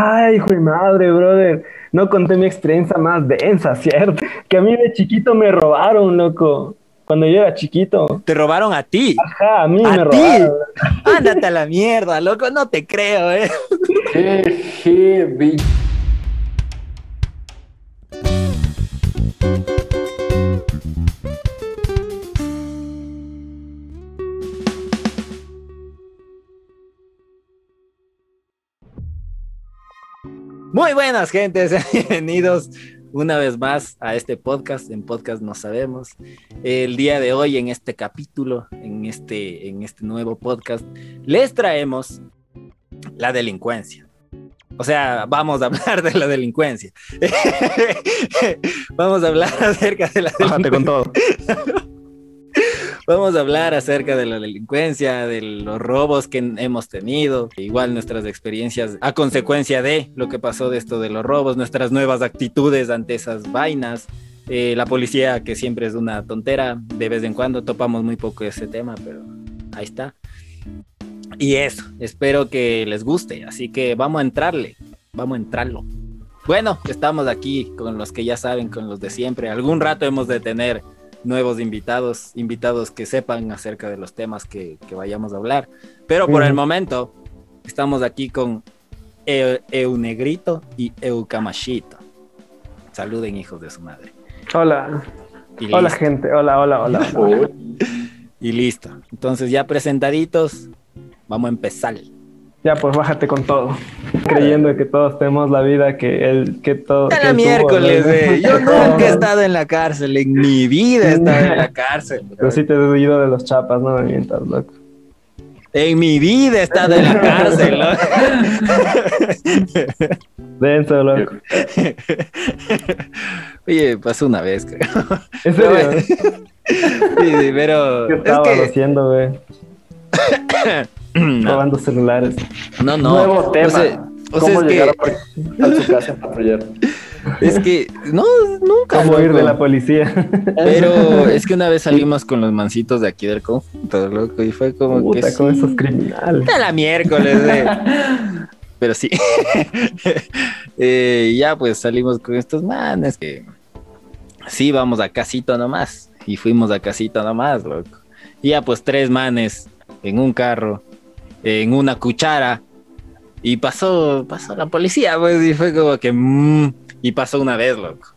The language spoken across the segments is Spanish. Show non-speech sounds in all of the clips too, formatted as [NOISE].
Ay, hijo de madre, brother. No conté mi experiencia más densa, ¿cierto? Que a mí de chiquito me robaron, loco. Cuando yo era chiquito. ¿Te robaron a ti? Ajá, a mí ¿A me ti? robaron. Ándate a la mierda, loco, no te creo, eh. Vi- Muy buenas, gente. [LAUGHS] Bienvenidos una vez más a este podcast. En podcast no sabemos. El día de hoy, en este capítulo, en este, en este nuevo podcast, les traemos la delincuencia. O sea, vamos a hablar de la delincuencia. [LAUGHS] vamos a hablar acerca de la Bájate con todo. Vamos a hablar acerca de la delincuencia, de los robos que hemos tenido, igual nuestras experiencias a consecuencia de lo que pasó de esto de los robos, nuestras nuevas actitudes ante esas vainas, eh, la policía que siempre es una tontera, de vez en cuando topamos muy poco ese tema, pero ahí está. Y eso, espero que les guste, así que vamos a entrarle, vamos a entrarlo. Bueno, estamos aquí con los que ya saben, con los de siempre. Algún rato hemos de tener nuevos invitados, invitados que sepan acerca de los temas que, que vayamos a hablar. Pero por el momento estamos aquí con Eu, Eunegrito y Eucamachito. Saluden hijos de su madre. Hola. Y Hola, listo. gente. Hola, hola, hola. Uy, [LAUGHS] Y listo. Entonces ya presentaditos, vamos a empezar. Ya, pues bájate con todo. Creyendo que todos tenemos la vida que él, que todo. A que la él tuvo, miércoles, ¿no? eh. Yo nunca [LAUGHS] he estado en la cárcel, en mi vida he estado en la cárcel. [LAUGHS] Pero sí te he ido de los chapas, no me mientas, loco. En mi vida he estado en la cárcel, ¿no? [LAUGHS] Denso, loco. Oye, pasó una vez, creo. ¿En serio? Sí, sí, pero ¿Qué es estabas que haciendo, güey? No, [CLEARS THROAT] Robando celulares. no, no. Nuevo tema. O sea, o sea, ¿Cómo es, llegar que, a, a su casa patrullero? [LAUGHS] es que no, nunca. ¿Cómo ir de la policía? [LAUGHS] Pero es que una vez salimos con los mancitos de aquí del conjunto, loco, y fue como que sí. con esos criminales. De la miércoles, eh. [LAUGHS] Pero sí. Eh, ya pues salimos con estos manes que sí vamos a casito nomás. Y fuimos a casito nomás, loco. Y ya pues tres manes en un carro, en una cuchara. Y pasó, pasó la policía, pues, y fue como que mm, y pasó una vez, loco.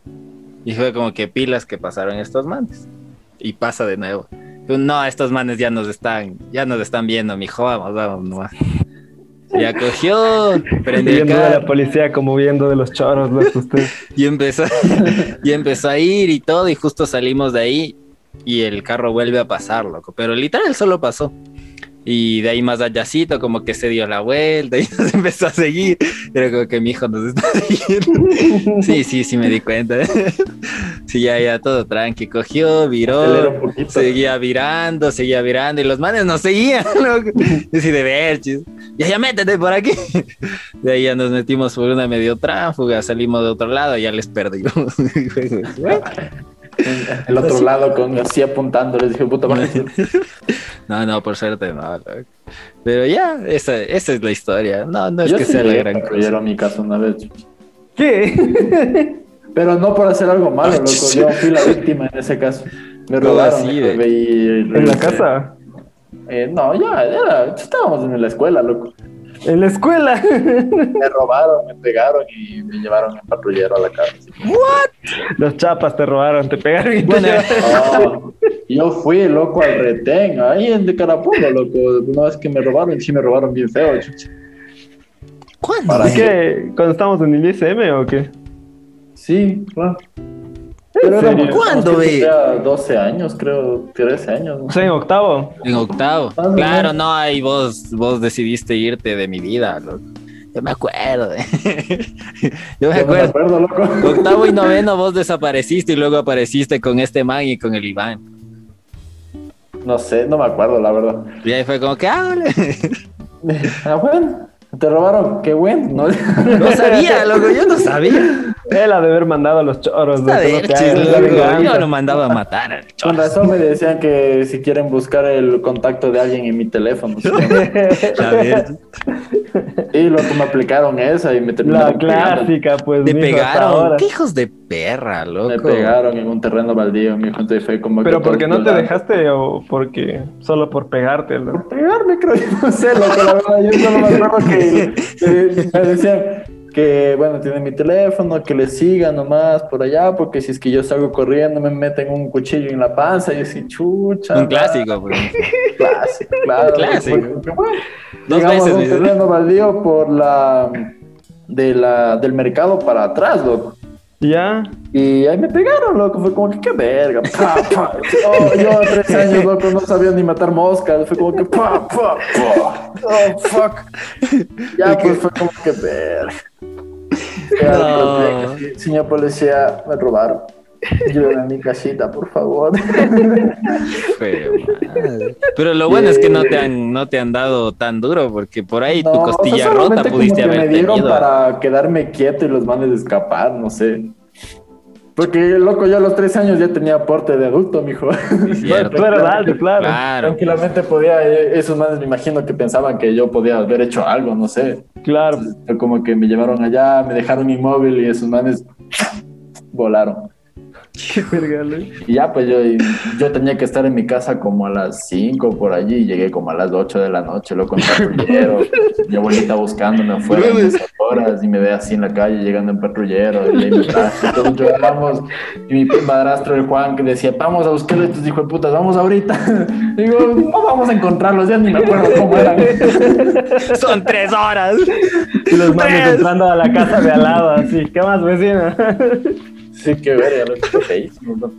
Y fue como que pilas que pasaron estos manes. Y pasa de nuevo. No, estos manes ya nos están, ya nos están viendo, mijo, vamos, vamos nomás. Ya cogió, prendió Viendo de la policía como viendo de los choros, loco, usted. [LAUGHS] y empezó, y empezó a ir y todo, y justo salimos de ahí y el carro vuelve a pasar, loco. Pero literal solo pasó. Y de ahí más allácito, como que se dio la vuelta y [LAUGHS] nos empezó a seguir. Como que mi hijo nos está [LAUGHS] siguiendo. Sí, sí, sí me di cuenta. [LAUGHS] Sí, ya, ya, todo tranqui. Cogió, viró. Seguía virando, seguía virando y los manes nos seguían, loco. Así de ver, chis. Ya, ya métete por aquí. De ahí ya nos metimos por una medio tránsfuga, salimos de otro lado y ya les perdimos. [LAUGHS] El otro lado con así apuntando, les dije, puta madre. [LAUGHS] no, no, por suerte no. loco. Pero ya, esa, esa es la historia. No, no es Yo que sí sea la gran cosa. a mi casa una vez. ¿Qué? [LAUGHS] Pero no por hacer algo malo, Ah, loco. Yo fui la víctima en ese caso. Me ¿Cómo robaron. así, me ve? y- ¿En la casa? Eh, no, ya, era, estábamos en la escuela, loco. ¿En la escuela? [LAUGHS] Me robaron, me pegaron y me llevaron en patrullero a la casa. Los chapas te robaron, te pegaron y te Bueno, llevaron. [LAUGHS] Ah, yo fui, loco, al retén, ahí en de Carapungo, loco. Una vez que me robaron, sí me robaron bien feo, chucha. ¿Cuándo? Para- ¿Y qué? ¿Cuando estamos en el ISM o qué? Sí, claro. ¿En serio? ¿Cuándo, ve? tendría 12 años, creo, 13 años. ¿no? O sea, en octavo. En octavo. O Claro, no, ahí vos, vos decidiste irte de mi vida, loco. Yo me acuerdo. eh. [LAUGHS] Yo me Yo no me acuerdo. loco. Octavo y [LAUGHS] noveno vos desapareciste y luego apareciste con este man y con el Iván. No sé, no me acuerdo, la verdad. Y ahí fue como que, ah. [LAUGHS] Ah, bueno, te robaron, qué bueno, ¿no? No sabía, loco, yo no sabía. Él ha de haber mandado a los choros. De no la loco, venganza. Yo lo mandaba a matar. al Con razón me decían que si quieren buscar el contacto de alguien en mi teléfono. ¿sí? [LAUGHS] Ver, Y loco, me aplicaron esa y me La terminaron pegando. clásica, pues. te pegaron. ahora. Qué hijos de perra, loco. Me pegaron en un terreno baldío, mi hijo, entonces fue como Pero que porque no te dejaste o porque solo por pegarte, loco? pegarme, creo yo, no sé, loco, la verdad, yo solo me acuerdo que que me decían que, bueno, tienen mi teléfono, que le sigan nomás por allá, porque si es que yo salgo corriendo me meten un cuchillo en la panza, y así, chucha. Un clásico, pues. [LAUGHS] Clásico, claro. Clásico. Porque, bueno, Dos llegamos veces, un terreno baldío por la, de la, del mercado para atrás, loco. Ya. Y ahí me pegaron, loco. Fue como que, qué verga. [LAUGHS] Pa, pa. Oh, yo a tres años, loco, no sabía ni matar moscas. Fue como que, pa, pa, pa. Oh, fuck. [LAUGHS] Ya, pues fue como que, verga. No. Señor policía, me robaron. Llévenme a mi casita, por favor. [LAUGHS] Pero. Pero lo bueno es que no te han, no te han dado tan duro, porque por ahí tu No, o sea, costilla rota pudiste haber me dieron tenido. para quedarme quieto y los manes escapar, no sé. Porque, loco, yo a los tres años ya tenía aporte de adulto, mijo. Alto, [LAUGHS] claro. Claro. Tranquilamente podía, eh, esos manes me imagino que pensaban que yo podía haber hecho algo, no sé. Claro. Fue como que me llevaron allá, me dejaron inmóvil y esos manes [SNIFFS] volaron. Qué verga, loco. Y ya, pues yo, yo tenía que estar en mi casa como a las 5 por allí y llegué como a las 8 de la noche, loco, en [LAUGHS] patrullero. mi abuelita buscándome afuera en esas horas y me ve así en la calle llegando en patrullero y ahí me [LAUGHS] traje. Entonces lloramos y mi padrastro, el Juan, que decía, vamos a buscar a estos hijos de putas, vamos ahorita. [LAUGHS] Digo, no vamos a encontrarlos, ya ni me acuerdo cómo eran. Son tres horas. Y los Tres. entrando a la casa de al lado, así. ¿Qué más, vecina? Sí, qué verga, loco, qué feísimo, ¿no?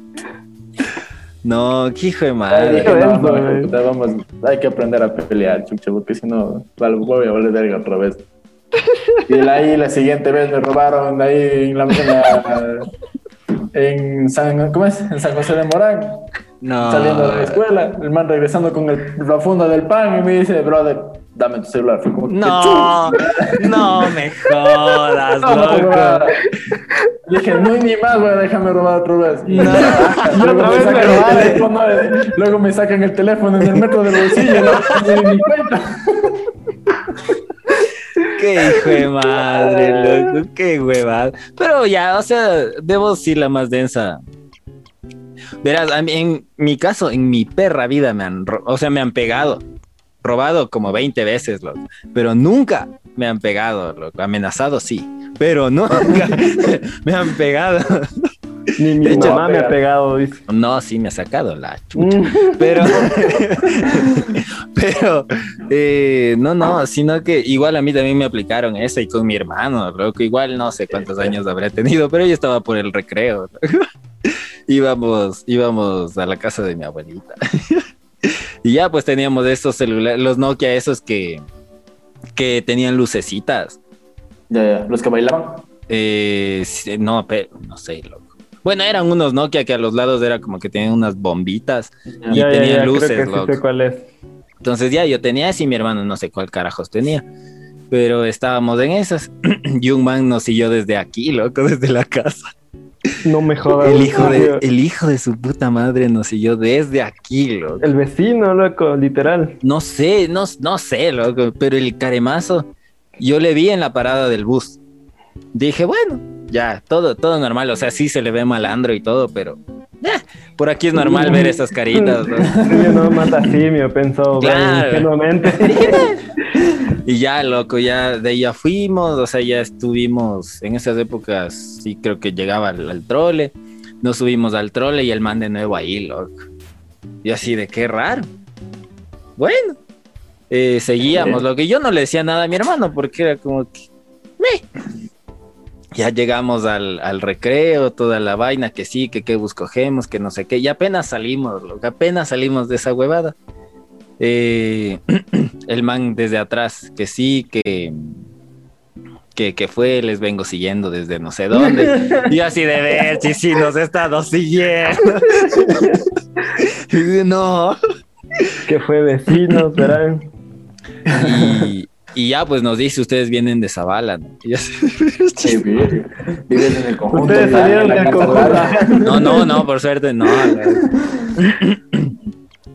No, qué hijo de Ay, madre. dije, no, no, puta, vamos, hay que aprender a pelear, chucha, porque si no, voy a volver verga otra vez. Y ahí la siguiente vez me robaron ahí en la, en, la- en San, ¿cómo es? En San José de Morán, No. saliendo de la escuela, el man regresando con el, la funda del pan y me dice, brother, dame tu celular. Fue como No, no me jodas, "Chuta, loco. huevada". Dije, no hay ni más, güey, déjame robar otra vez. No. Luego, otra me vez me sacan el teléfono, luego me sacan el teléfono en el metro del bolsillo, no me di ni cuenta. Qué hijo de madre, loco. Qué huevada. Pero ya, o sea, debo decir la más densa. Verás, en mi caso, en mi perra vida me han, o sea, me han pegado. Robado como 20 veces, loco. Pero nunca me han pegado, loco. Amenazado sí. Pero [LAUGHS] nunca me han pegado. Ni mi hecho, mamá me ha pegado, dice. No, sí me ha sacado la chucha. Mm. Pero, [LAUGHS] pero, eh, no, no, sino que igual a mí también me aplicaron eso y con mi hermano, loco, igual no sé cuántos años habré tenido, pero yo estaba por el recreo. [LAUGHS] íbamos, íbamos a la casa de mi abuelita. Y ya pues teníamos estos celulares, los Nokia esos que, que tenían lucecitas. Ya, ya, los que bailaban. Eh, no, pero no sé, loco. Bueno, eran unos Nokia que a los lados era como que tenían unas bombitas. Y Ya, tenían ya, luces, creo que sí loco. sé cuál es. Entonces ya yo tenía ese y mi hermano no sé cuál carajos tenía. Pero estábamos en esas. [CLEARS THROAT] y un man nos siguió desde aquí, loco, desde la casa. No me jodas. El hijo de, tío. el hijo de su puta madre nos siguió desde aquí, loco. El vecino, loco, literal. No sé, no, no sé, loco, pero el caremazo, yo le vi en la parada del bus. Dije, bueno, ya, todo, todo normal, o sea, sí se le ve malandro y todo, pero eh, por aquí es normal ver esas caritas. ¿no? Yo no mata simio, pensó Claro. [LAUGHS] Y ya, loco, ya de ahí ya fuimos, o sea, ya estuvimos en esas épocas, sí creo que llegaba al, al trole, nos subimos al trole y el man de nuevo ahí, loco. Y así de qué raro. Bueno, eh, seguíamos, lo que yo no le decía nada a mi hermano porque era como que... "Meh". Ya llegamos al, al recreo, toda la vaina, que sí, que qué bus cogemos, que no sé qué, y apenas salimos, loco, apenas salimos de esa huevada. Eh, [CLEARS THROAT] el man desde atrás, que sí, que, que, que fue, les vengo siguiendo desde no sé dónde. [LAUGHS] Y así de ver, sí, sí, nos he estado siguiendo. [LAUGHS] Y no. que fue vecinos, [LAUGHS] verán. Y, Y ya pues nos dice, ustedes vienen de Zavala, ¿no? Y ya se- [LAUGHS] Sí, vive- vives en el conjunto. Ustedes salieron del conjunto. [LAUGHS] No, no, no, por suerte no.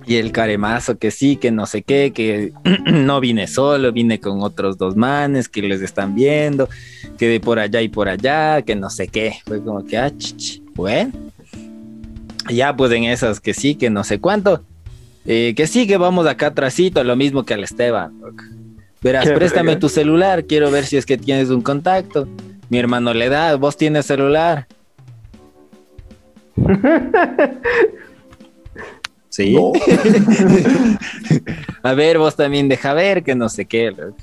Y el caremazo que sí, que no sé qué, que [CLEARS THROAT] no vine solo, vine con otros dos manes que les están viendo, que de por allá y por allá, que no sé qué. Fue como que, ah, ch, ch, bueno. Ya pues en esas que sí, que no sé cuánto. Eh, que sí, que vamos acá atrásito, lo mismo que al Esteban. Verás, Qué préstame tu celular, quiero ver si es que tienes un contacto. Mi hermano le da, vos tienes celular. [LAUGHS] Sí. [LAUGHS] A ver, vos también deja ver que no sé qué. loco.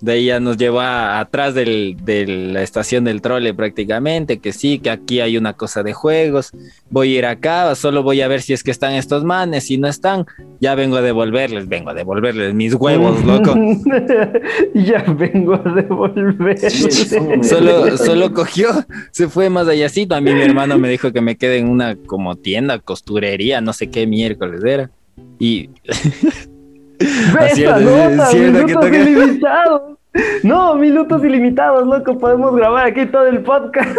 De ahí ya nos llevó a- atrás del- de la estación del trole prácticamente, que sí, que aquí hay una cosa de juegos. Voy a ir acá, solo voy a ver si es que están estos manes. Si no están, ya vengo a devolverles, vengo a devolverles mis huevos, [LAUGHS] loco. [LAUGHS] ya vengo a devolver. Sí, son- Solo, solo cogió, se fue más allácito. A mí mi hermano me dijo que me quede en una como tienda, costurería, no sé qué miércoles era. Y [LAUGHS] Es cierto que minutos ilimitados. No, minutos ilimitados, loco. Podemos grabar aquí todo el podcast.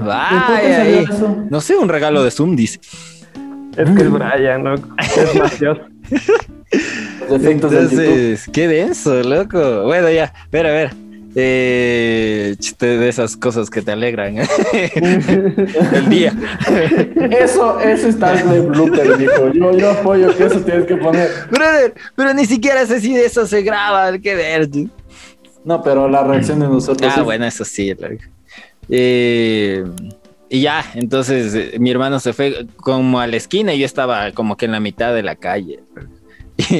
vaya ahí. No sé, un regalo de Zoom, dice. Es que es Brian, loco. Es gracioso. [LAUGHS] Entonces, qué denso, loco. Bueno, ya, ver, a ver. Eh, de esas cosas que te alegran [LAUGHS] el día. Eso, eso está en el blooper, dijo. Yo, yo apoyo que eso tienes que poner. Brother, pero ni siquiera sé si de eso se graba, qué ver. No, pero la reacción de nosotros. Ah, es- bueno, eso sí. Eh, y ya, entonces eh, mi hermano se fue como a la esquina y yo estaba como que en la mitad de la calle. [LAUGHS]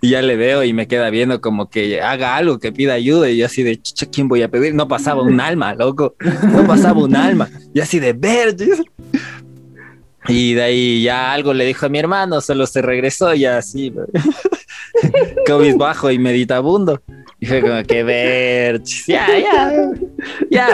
y ya le veo y me queda viendo como que haga algo, que pida ayuda. Y yo así de, chucha, ¿quién voy a pedir? No pasaba un [LAUGHS] alma, loco. No pasaba un alma. Y así de, verde. Y de ahí ya algo le dijo a mi hermano, solo se regresó y así, [LAUGHS] cabizbajo y meditabundo. Y fue como que ver, ya, ya, ya,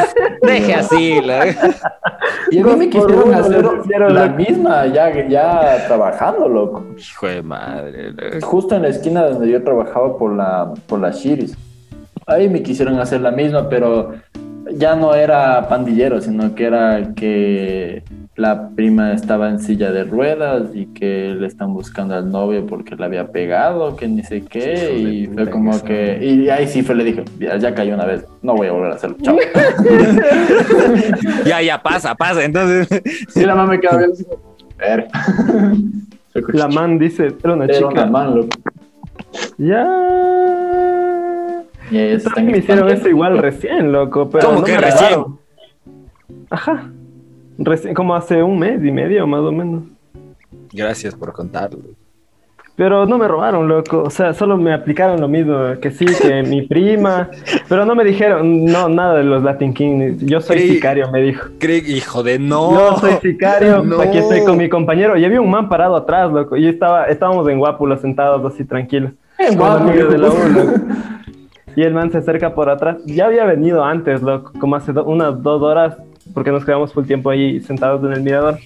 deje así. loco. [LAUGHS] Y a mí me quisieron uno hacer la la- misma, ya, ya trabajando, loco. Hijo de madre. loco. Justo en la esquina donde yo trabajaba por la, por la Shiris. Ahí me quisieron hacer la misma, pero ya no era pandillero, sino que era que la prima estaba en silla de ruedas y que le están buscando al novio porque le había pegado, que ni sé qué, y fue como que... Y ahí sí fue, le dije, ya, ya cayó una vez, no voy a volver a hacerlo, chao. [LAUGHS] Ya, ya, pasa, pasa. Entonces, [LAUGHS] y la mamá me quedó bien. [LAUGHS] La man dice, era una Era chica. una man, loco. Ya. Y me hicieron eso igual recién, loco. Pero ¿Cómo no que me recién? Ajá. Recién, como hace un mes y medio, más o menos. gracias por contarlo. Pero no me robaron, loco. O sea, solo me aplicaron lo mismo. Que sí, que [LAUGHS] mi prima. Pero no me dijeron, no, nada de los Latin Kings. Yo soy sicario, me dijo. Cree- hijo de no. No, soy sicario. [LAUGHS] No. Aquí estoy con mi compañero. Y había un man parado atrás, loco. Y estaba, estábamos en Guápulo sentados así tranquilos. En Con Guápulo. amigos de la U, loco. Y el man se acerca por atrás. Ya había venido antes, loco. Como hace do- unas dos horas. Porque nos quedamos full tiempo ahí sentados en el mirador.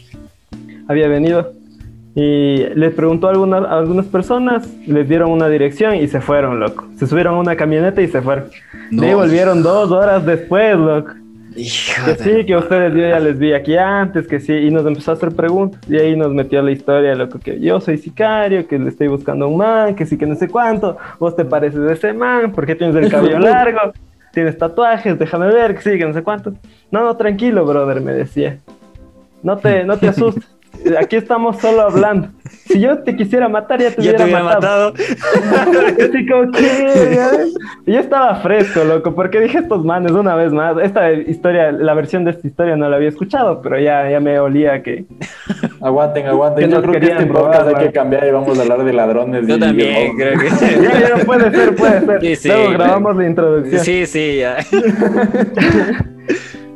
Había venido. Y les preguntó a algunas, a algunas personas. Les dieron una dirección y se fueron, loco. Se subieron a una camioneta y se fueron. No. De ahí volvieron dos horas después, loco. Que sí, que ustedes yo ya les vi aquí antes, que sí, y nos empezó a hacer preguntas, y ahí nos metió la historia, loco, que yo soy sicario, que le estoy buscando a un man, que sí, que no sé cuánto, vos te pareces de ese man, ¿por qué tienes el [LAUGHS] cabello largo? Tienes tatuajes, déjame ver, que sí, no sé cuánto. No, no, tranquilo, brother, me decía. No te, no te asustes, [LAUGHS] aquí estamos solo hablando. Si yo te quisiera matar, ya te Ya hubiera, te hubiera matado. matado. [LAUGHS] Así como yo estaba fresco, loco, porque dije estos manes una vez más. Esta historia, la versión de esta historia no la había escuchado, pero ya, ya me olía que... Aguanten, aguanten. Que Yo creo que este podcast robar, hay que cambiar y vamos a hablar de ladrones. Yo y también, creo que. [LAUGHS] Ya, ya, puede ser, puede ser. Sí, sí, Luego grabamos la introducción. Sí, sí, ya. [LAUGHS]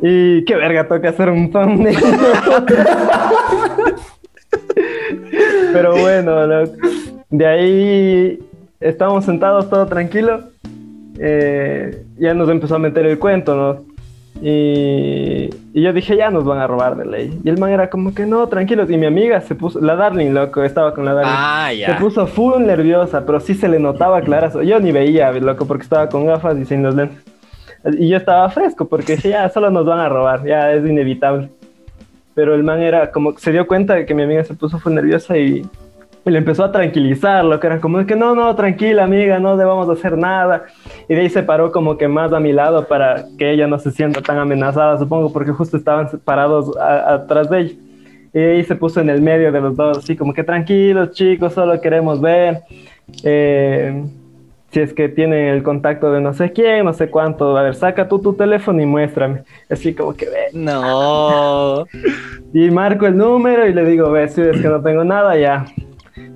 Y qué verga, toca hacer un thumbnail. Pero bueno, loco. de ahí estamos sentados todo tranquilo. Eh, ya nos empezó a meter el cuento, ¿no? Y, Y yo dije, ya nos van a robar de ley. Y el man era como que no, tranquilos. Y mi amiga se puso, la Darling, loco, estaba con la Darling. Ah, Se ya. puso full nerviosa, pero sí se le notaba clarazo. Yo ni veía, loco, porque estaba con gafas y sin los lentes. Y yo estaba fresco, porque dije, ya, solo nos van a robar, ya es inevitable. Pero el man era como, se dio cuenta de que mi amiga se puso full nerviosa y, y le empezó a tranquilizar, lo que era como de que no, no, tranquila amiga, no debamos hacer nada. Y de ahí se paró como que más a mi lado para que ella no se sienta tan amenazada, supongo, porque justo estaban parados a- atrás de ella. Y ahí se puso en el medio de los dos, así como que tranquilos chicos, solo queremos ver eh, si es que tienen el contacto de no sé quién, no sé cuánto. A ver, saca tú tu teléfono y muéstrame. Así como que ve. No. Y marco el número y le digo, ve, si es que no tengo nada, ya.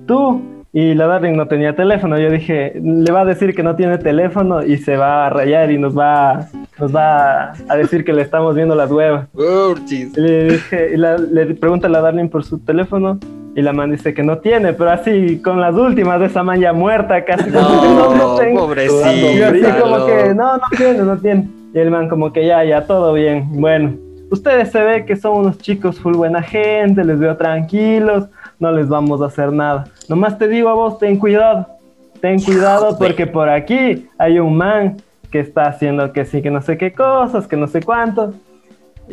Tú. Y la Darling no tenía teléfono. Yo dije, le va a decir que no tiene teléfono y se va a rayar y nos va, nos va a decir que le estamos viendo las huevas. Y le dije, y la- le pregunta a la Darling por su teléfono y la man dice que no tiene, pero así con las últimas de esa man ya muerta, casi como que no, [LAUGHS] no No, tengo. Y yo así pobrecita. como que no, no tiene, no tiene. Y el man como que ya, ya, todo bien. Bueno, ustedes se ve que son unos chicos full buena gente, les veo tranquilos, no les vamos a hacer nada. Nomás te digo a vos, ten cuidado. Ten cuidado porque por aquí hay un man que está haciendo que sí, que no sé qué cosas, que no sé cuánto.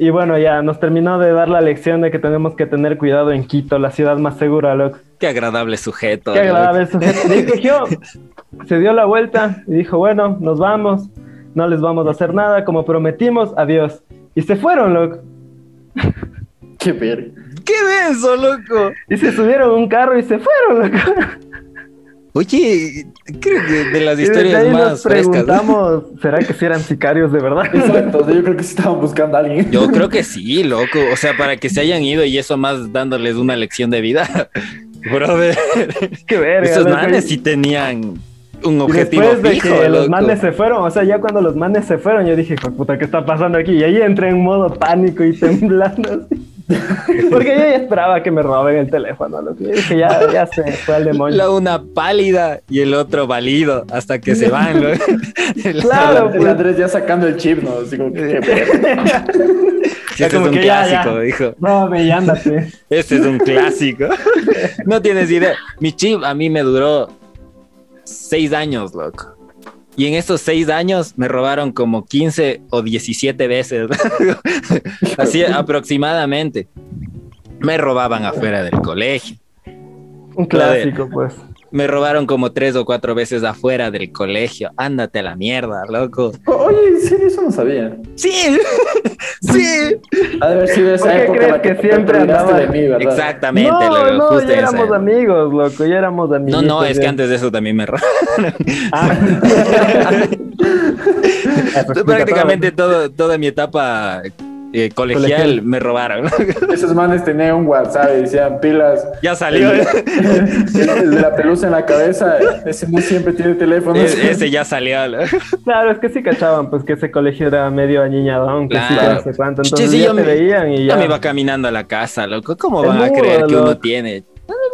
Y bueno, ya nos terminó de dar la lección de que tenemos que tener cuidado en Quito, la ciudad más segura, loco. Qué agradable sujeto. Qué agradable [LAUGHS] sujeto. Y cogió, se dio la vuelta y dijo, bueno, nos vamos, no les vamos a hacer nada, como prometimos, adiós. Y se fueron, loco. Qué verga. ¡Qué denso, loco! Y se subieron a un carro y se fueron, loco. Oye, creo que de las Y historias más nos frescas. preguntamos, ¿será que si eran sicarios de verdad? Exacto, yo creo que sí estaban buscando a alguien. Yo creo que sí, loco. O sea, para que se hayan ido y eso más dándoles una lección de vida. [LAUGHS] Brother, Qué verga. esos manes sí tenían un Y objetivo después de fijo, que los manes se fueron, o sea, ya cuando los manes se fueron, yo dije, "Hijo de puta, ¿qué está pasando aquí? Y ahí entré en modo pánico y temblando así. [LAUGHS] Porque yo ya esperaba que me roben el teléfono, loco. Yo dije, ya, ya se fue al demonio. La una pálida y el otro válido hasta que se van. loco. [LAUGHS] [LAUGHS] Claro, El pues. Andrés ya sacando el chip, ¿no? Así como que. Este es como un que ya, ya. clásico, dijo. No, ve y ándate. Este es un clásico. No tienes idea. Mi chip a mí me duró seis años, loco. Y en esos seis años me robaron como 15 o 17 veces. [LAUGHS] Así aproximadamente. Me robaban afuera del colegio. Un clásico, pues. Me robaron como tres o cuatro veces afuera del colegio. Ándate a la mierda, loco. Oye, en serio, eso no sabía. Sí, [LAUGHS] sí. Ha de haber sido esa ¿Por qué época crees que, que siempre andaba- de mí, ¿verdad? Exactamente. No, loco, no, justo ya en esa éramos amigos, loco, ya éramos amigos. No, no, es que antes de eso también me robaron. [LAUGHS] [LAUGHS] Prácticamente todo, toda mi etapa eh, colegial, Colegial. me robaron. [LAUGHS] Esos manes tenían un WhatsApp y decían pilas. ya salió. El, el [LAUGHS] de la pelusa en la cabeza, ese no siempre tiene teléfono. E- ese ya salió. ¿no? [LAUGHS] Claro, es que sí cachaban, pues que ese colegio era medio añiñadón, que sí, que Claro. no sé cuánto. Entonces sí, ya yo te me- veían y Ya ya. me iba caminando a la casa, loco. ¿Cómo van a creer que uno tiene?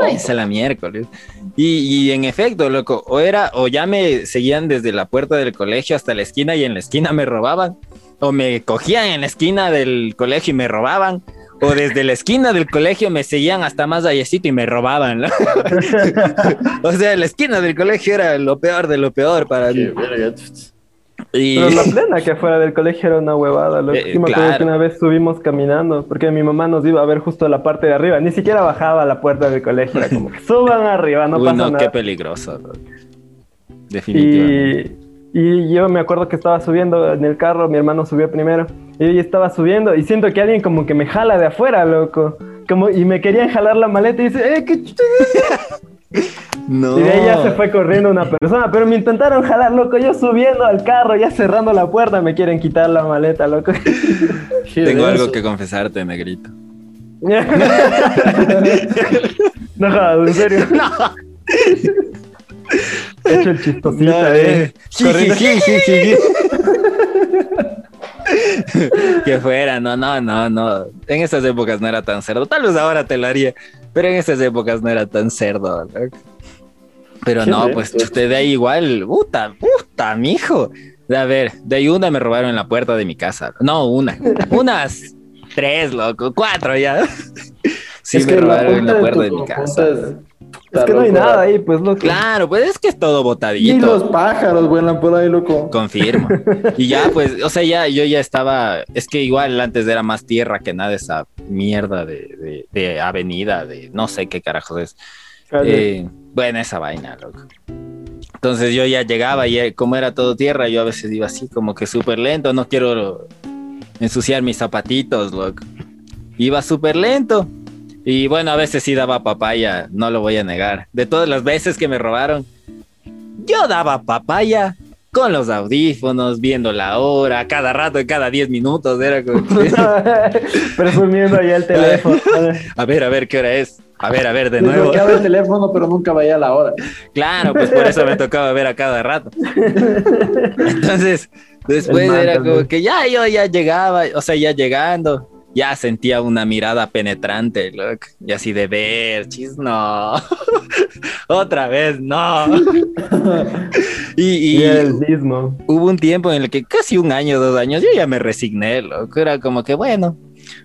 Váyanse a la miércoles. Y, y en efecto, loco, o era, o ya me seguían desde la puerta del colegio hasta la esquina y en la esquina me robaban, o me cogían en la esquina del colegio y me robaban, o desde la esquina del colegio me seguían hasta más allecito y me robaban. ¿no? [LAUGHS] o sea, la esquina del colegio era lo peor de lo peor para mí. Y Pero la plena que afuera del colegio era una huevada, loco. Eh, me claro. que una vez subimos caminando, porque mi mamá nos iba a ver justo a la parte de arriba, ni siquiera bajaba a la puerta del colegio, era como que suban arriba, no [LAUGHS] Uy, pasa no, nada. qué peligroso. Definitivamente. Y, y yo me acuerdo que estaba subiendo en el carro, mi hermano subió primero, y yo estaba subiendo y siento que alguien como que me jala de afuera, loco. Como, y me querían jalar la maleta y dice, ¡eh, qué! [LAUGHS] No. Y de ahí ya se fue corriendo una persona, pero me intentaron jalar, loco. Yo subiendo al carro, ya cerrando la puerta, me quieren quitar la maleta, loco. [LAUGHS] Tengo algo que confesarte, negrito. [LAUGHS] no jodas, en serio. He hecho el chistosito, eh. Corriendo. [LAUGHS] que fuera, no, no, no, no. En esas épocas no era tan cerdo. Tal vez ahora te lo haría, pero en esas épocas no era tan cerdo. Pero Qué no, pues usted de ahí igual, puta, puta, mijo. A ver, de ahí una me robaron en la puerta de mi casa. No, una. Unas tres, loco, cuatro ya. [LAUGHS] Sí, Es me que la robaron en la puerta de mi casa. es- Es que no hay nada ahí, pues loco. Claro, pues es que es todo botadito. los pájaros vuelan por ahí, loco. Confirmo. Y ya, [LAUGHS] pues, o sea, ya yo ya estaba. Es que igual antes era más tierra que nada esa mierda de, de- de avenida, de no sé qué carajos es. Eh, bueno, esa vaina, loco. Entonces yo ya llegaba y eh, como era todo tierra, yo a veces iba así como que súper lento, no quiero ensuciar mis zapatitos, loco. Iba súper lento. Y bueno, a veces sí daba papaya, no lo voy a negar. De todas las veces que me robaron, yo daba papaya con los audífonos, viendo la hora, cada rato, cada 10 minutos, era como [LAUGHS] Presumiendo ahí el [LAUGHS] teléfono. a ver, a ver qué hora es. A ver, a ver, de nuevo. Desbloqueaba el [LAUGHS] teléfono, pero nunca veía la hora. Claro, pues por eso me tocaba ver a cada rato. Entonces, después man era como que ya yo ya llegaba, o sea, ya llegando, ya sentía una mirada penetrante, loco, y así de ver, chis, no, [LAUGHS] otra vez, no. [LAUGHS] y, Y y el mismo. hubo un tiempo en el que casi un año, dos años, yo ya me resigné, loco, era como que bueno,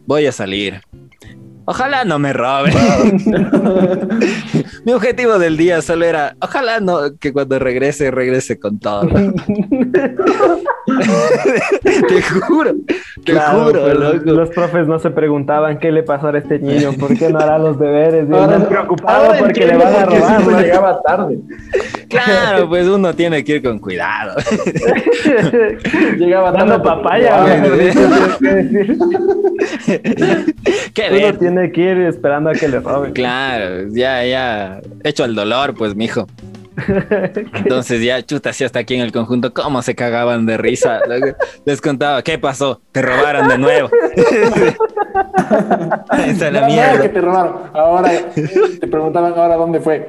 voy a salir. Ojalá no me roben. [LAUGHS] Mi objetivo del día solo era, ojalá no, que cuando regrese, regrese con todo. [LAUGHS] te juro, te Claro, juro, loco. Los profes no se preguntaban qué le pasará a este niño, por qué no hará los deberes. Y Ahora- ahora porque le van a robar. ¿no? llegaba tarde. Claro, [LAUGHS] pues uno tiene que ir con cuidado. [LAUGHS] Llegaba. Dando papaya. [LAUGHS] Qué Uno ver. tiene que ir esperando a que le roben. Claro, ya, ya, hecho el dolor, pues, mijo. [LAUGHS] Entonces ya, chuta, así hasta aquí en el conjunto, cómo se cagaban de risa. [LAUGHS] Les contaba, ¿qué pasó? Te robaron de nuevo. [LAUGHS] Esa es la Ya, ya que mierda. te robaron. Ahora te preguntaban ahora dónde fue.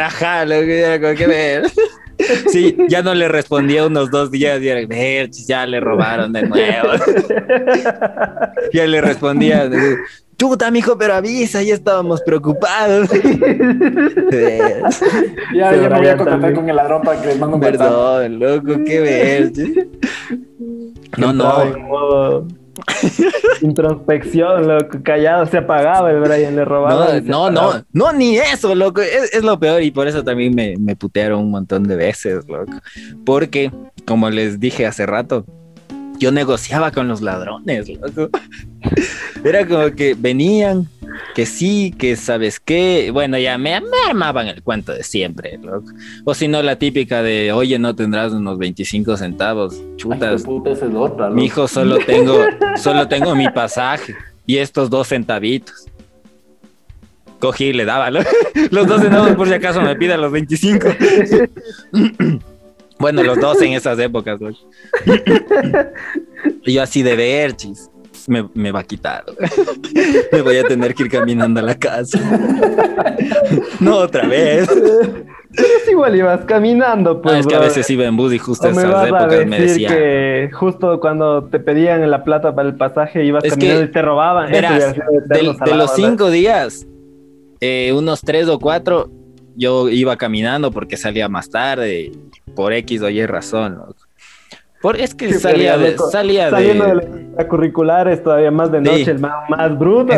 Ajá, lo que era como que ver. Sí, ya no le respondía unos dos días y era, ver, ya le robaron de nuevo. Ya le respondía, chuta, mijo, pero avisa, ya estábamos preocupados. Ya, ya me voy a contactar también. con el ladrón para que les mande un WhatsApp. Perdón, loco, qué ver. No, no. introspección, loco, callado, se apagaba el Brian, le robaba. No, no, no, ni eso, loco. Es, es lo peor y por eso también me, me putearon un montón de veces, loco. Porque, como les dije hace rato, yo negociaba con los ladrones, loco. [LAUGHS] Era como que venían, que sí, que sabes qué. Bueno, ya me, me armaban el cuento de siempre, loco. O si no, la típica de, oye, no tendrás unos 25 centavos. Chutas, mi hijo, solo tengo, [LAUGHS] solo tengo mi pasaje y estos dos centavitos. Cogí y le daba ¿no? [LAUGHS] los dos centavos por si acaso me pida los 25. Bueno, los dos en esas épocas. loco. y yo así de ver, chis. Me, me va a quitar. me voy a tener que ir caminando a la casa. no otra vez. Es igual ibas caminando, pues. Ah, es que a veces iba en bus y justo en esas épocas me decía. que justo cuando te pedían la plata para el pasaje ibas Es caminando que, y te robaban. Eso Verás, del- de, salado, los cinco días, eh, unos tres o cuatro, yo iba caminando porque salía más tarde, por X o Y razón. loco. Por, es que Sí, salía de, salía Saliendo de, de... las extracurriculares todavía más de noche, Sí. el más, más [LAUGHS] [LAUGHS] bruto.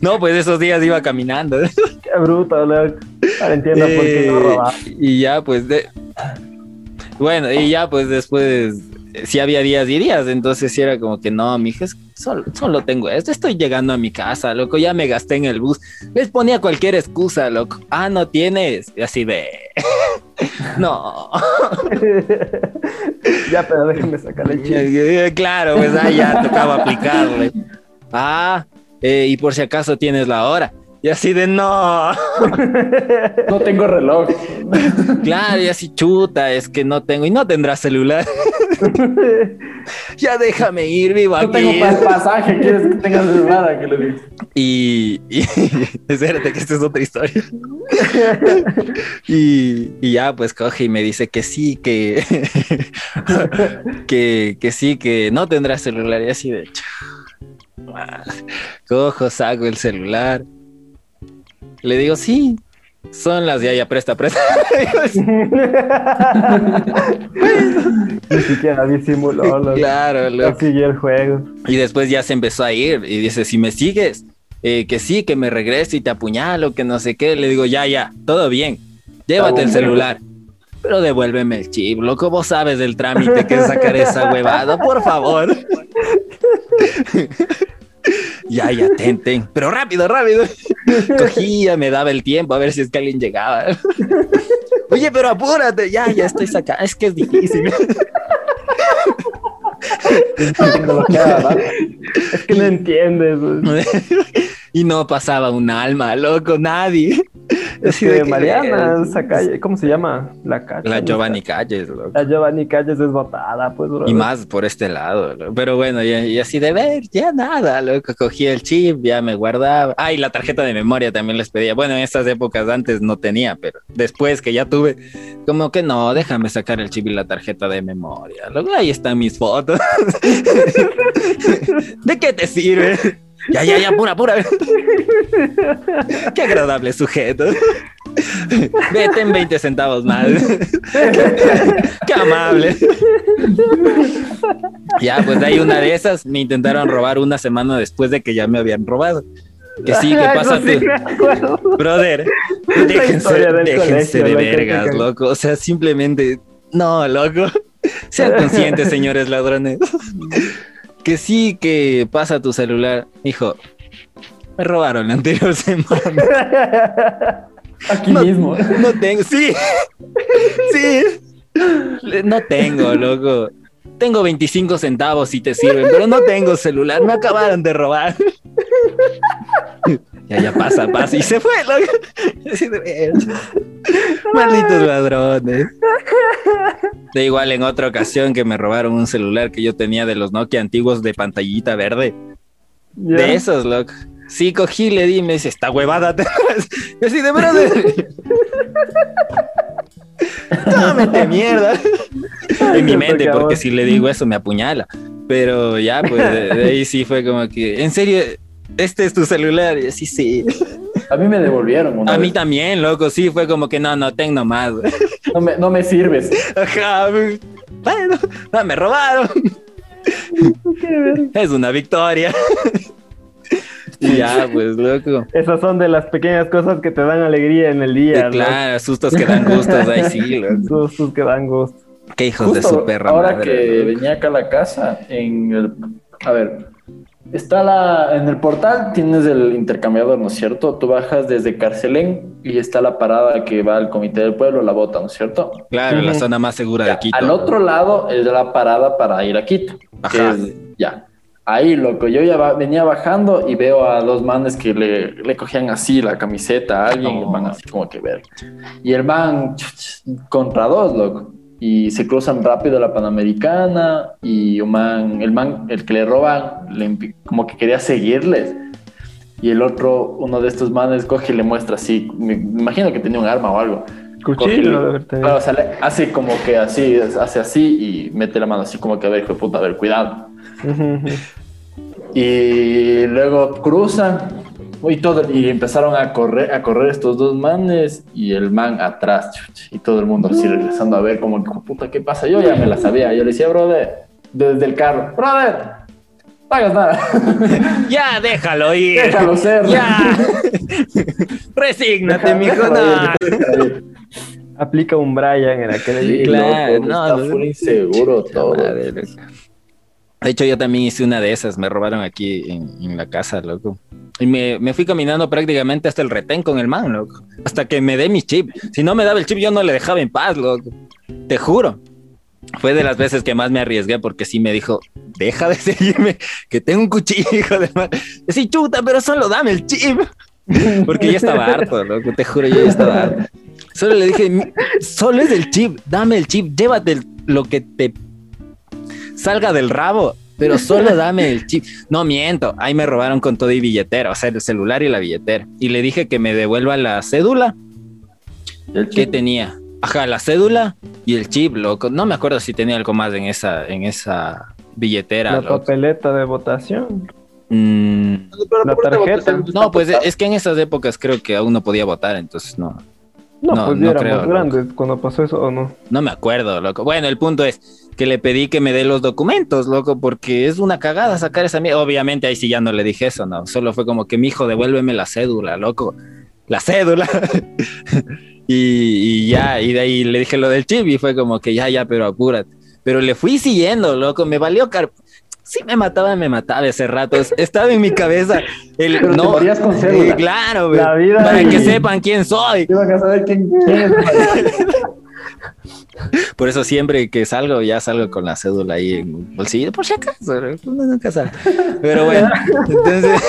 No, pues esos días iba caminando. [LAUGHS] Qué bruto, loco. Ahora entiendo por qué no Eh, robaba. Y ya, pues, de... bueno, y ya, pues después, sí había días y días, entonces sí era como que no, mija, solo, solo tengo esto, estoy llegando a mi casa, loco, ya me gasté en el bus. Les ponía cualquier excusa, loco. Ah, no tienes, y así de... [LAUGHS] no. [LAUGHS] ya, pero déjame sacar el chiste. Claro, pues ah, ya tocaba aplicarle. Ah, eh, y por si acaso tienes la hora. Y así de no. [LAUGHS] No tengo reloj. Claro, y así chuta, es que no tengo y no tendrás celular. Ya déjame ir, vivo No tengo aquí. pa- pasaje. ¿Quieres que tengas celular? Que le digo. Y, y [LAUGHS] espérate que esta es otra historia. [LAUGHS] y, y ya pues coge y me dice que sí, que, [LAUGHS] que, que sí, que no tendrá celular. Y así de hecho. Cojo, saco el celular. Le digo, sí, Son las ya, ya, presta, presta. [LAUGHS] Ni siquiera disimuló. loco. claro, loco. siguió el juego. Y después ya se empezó a ir y dice, si me sigues, eh, que sí, que me regrese y te apuñalo, que no sé qué. Le digo, ya, ya, todo bien, llévate el celular. Pero devuélveme el chip, loco, vos sabes del trámite que es sacar esa [LAUGHS] huevada, por favor. [LAUGHS] ya, ya, ten, ten. Pero rápido, rápido. Cogía, me daba el tiempo a ver si es que alguien llegaba. Oye, pero apúrate, ya, ya estoy sacando. Es que es difícil. Es que no entiendes. [LAUGHS] y no pasaba un alma, loco, nadie. Es [LAUGHS] Así de que- Mariana, esa calle, ¿cómo se llama? La calle. La Giovanni Calles, loco. La Giovanni Calles es botada, pues, bro. Y más por este lado, loco. pero bueno, ya, y así de ver, ya nada, loco, cogí el chip, ya me guardaba. Ah, y la tarjeta de memoria también les pedía. Bueno, en estas épocas antes no tenía, pero después que ya tuve, como que no, déjame sacar el chip y la tarjeta de memoria. Luego ahí están mis fotos. [LAUGHS] ¿De qué te sirve? Ya, ya, ya, pura, pura. Qué agradable sujeto. Vete en 20 centavos más. Qué amable. Ya, pues hay una de esas. Me intentaron robar una semana después de que ya me habían robado. Que sí, que pasa sí tú. Brother, déjense, déjense colegio, de que vergas, loco. O sea, simplemente, no, loco. Sean conscientes, señores ladrones. Que sí, que pasa tu celular. Hijo, me robaron la anterior [LAUGHS] semana. Aquí No. mismo. No tengo, sí, sí. No tengo, loco. Tengo 25 centavos si te sirven, pero no tengo celular. Me acabaron de robar. Ya, ya pasa, pasa. Y se fue, loco. [LAUGHS] Malditos ladrones. De igual en otra ocasión que me robaron un celular que yo tenía de los Nokia antiguos de pantallita verde. De esos, loco. Sí, cogí, le di y me dice, esta huevada. te- así de brother. [LAUGHS] Tómate mierda. En mi mente, porque si le digo eso me apuñala. Pero ya, pues de, de ahí sí fue como que, en serio, este es tu celular. Y así sí. A mí me devolvieron una A mí también, loco, sí, fue como que no, no tengo más. No me, no me sirves. Ajá, bueno, no, me robaron. Es una victoria. Ya, pues, loco. Esas son de las pequeñas cosas que te dan alegría en el día. Sí, claro, sustos que dan gustos, ahí sí, loco. ¿no? Sustos que dan gusto. Qué hijos de su perra ahora madre, que loco. venía acá a la casa, en el, a ver, está la, en el portal tienes el intercambiador, ¿no es cierto? Tú bajas desde Carcelén y está la parada que va al Comité del Pueblo, la bota, ¿no es cierto? Claro, la zona más segura Ya, de Quito. Al otro lado es la parada para ir a Quito. que Ajá. es- ya. Ahí, loco, yo ya va- venía bajando y veo a dos manes que le, le cogían así la camiseta a alguien, y el man así como que ver. Y el man contra dos, loco. Y se cruzan rápido la Panamericana y un man, el man, el que le roban, le como que quería seguirles. Y el otro, uno de estos manes, coge y le muestra así. Me, imagino que tenía un arma o algo. Cuchillo, tenido. Claro, o sea, le- hace como que así, hace así y mete la mano así como que a ver, hijo de puta, a ver, cuidado. Y luego cruzan y todo y empezaron a correr a correr estos dos manes y el man atrás chuch, y todo el mundo así regresando a ver como que puta qué pasa yo ya me la sabía yo le decía brother desde el carro brother no hagas nada [LAUGHS] Ya, déjalo ir. déjalo ser Ya. [LAUGHS] Resígnate, mijo. Déjalo No. Aplica un Brian en aquel Sí, claro, no, está no. full inseguro todo Madre. De hecho, yo también hice una de esas. Me robaron aquí en, en la casa, loco. Y me, fui caminando prácticamente hasta el retén con el man, loco. Hasta que me dé mi chip. Si no me daba el chip, yo no le dejaba en paz, loco. Te juro. Fue de las veces que más me arriesgué porque sí me dijo, deja de [LAUGHS] seguirme, que tengo un cuchillo, hijo de madre. Sí, chuta, pero solo dame el chip. [LAUGHS] Porque ya estaba harto, loco, te juro, yo ya estaba harto. Solo le dije, "Mi- solo es el chip, dame el chip, llévate lo que te salga del rabo, pero solo [LAUGHS] dame el chip. No miento, ahí me robaron con todo y billetera, o sea, el celular y la billetera. Y le dije que me devuelva la cédula El que chip. tenía. Ajá, la cédula y el chip, loco. No me acuerdo si tenía algo más en esa, en esa billetera. La loco. papeleta de votación. Mm, la ¿por qué tarjeta. no, pues es que en esas épocas creo que aún no podía votar, entonces no. No, No, pues no ya éramos creo, loco. grandes cuando pasó eso o no. No me acuerdo, loco. Bueno, el punto es que le pedí que me dé los documentos, loco, porque es una cagada sacar esa mierda. Obviamente ahí sí ya no le dije eso, no. Solo fue como que, mi hijo, devuélveme la cédula, loco. La cédula. [LAUGHS] y, y ya, y de ahí le dije lo del chip y fue como que ya, ya, pero apúrate. Pero le fui siguiendo, loco, me valió car... Sí me mataba, me mataba ese rato. Es- Estaba en mi cabeza el Pero te no. morías con eh, claro, güey, La vida para y- que sepan quién soy. Iban a saber quién, quién es. [LAUGHS] Por eso siempre que salgo, ya salgo con la cédula ahí en un bolsillo, por si acaso, nunca sabe. Pero bueno, [LAUGHS] entonces,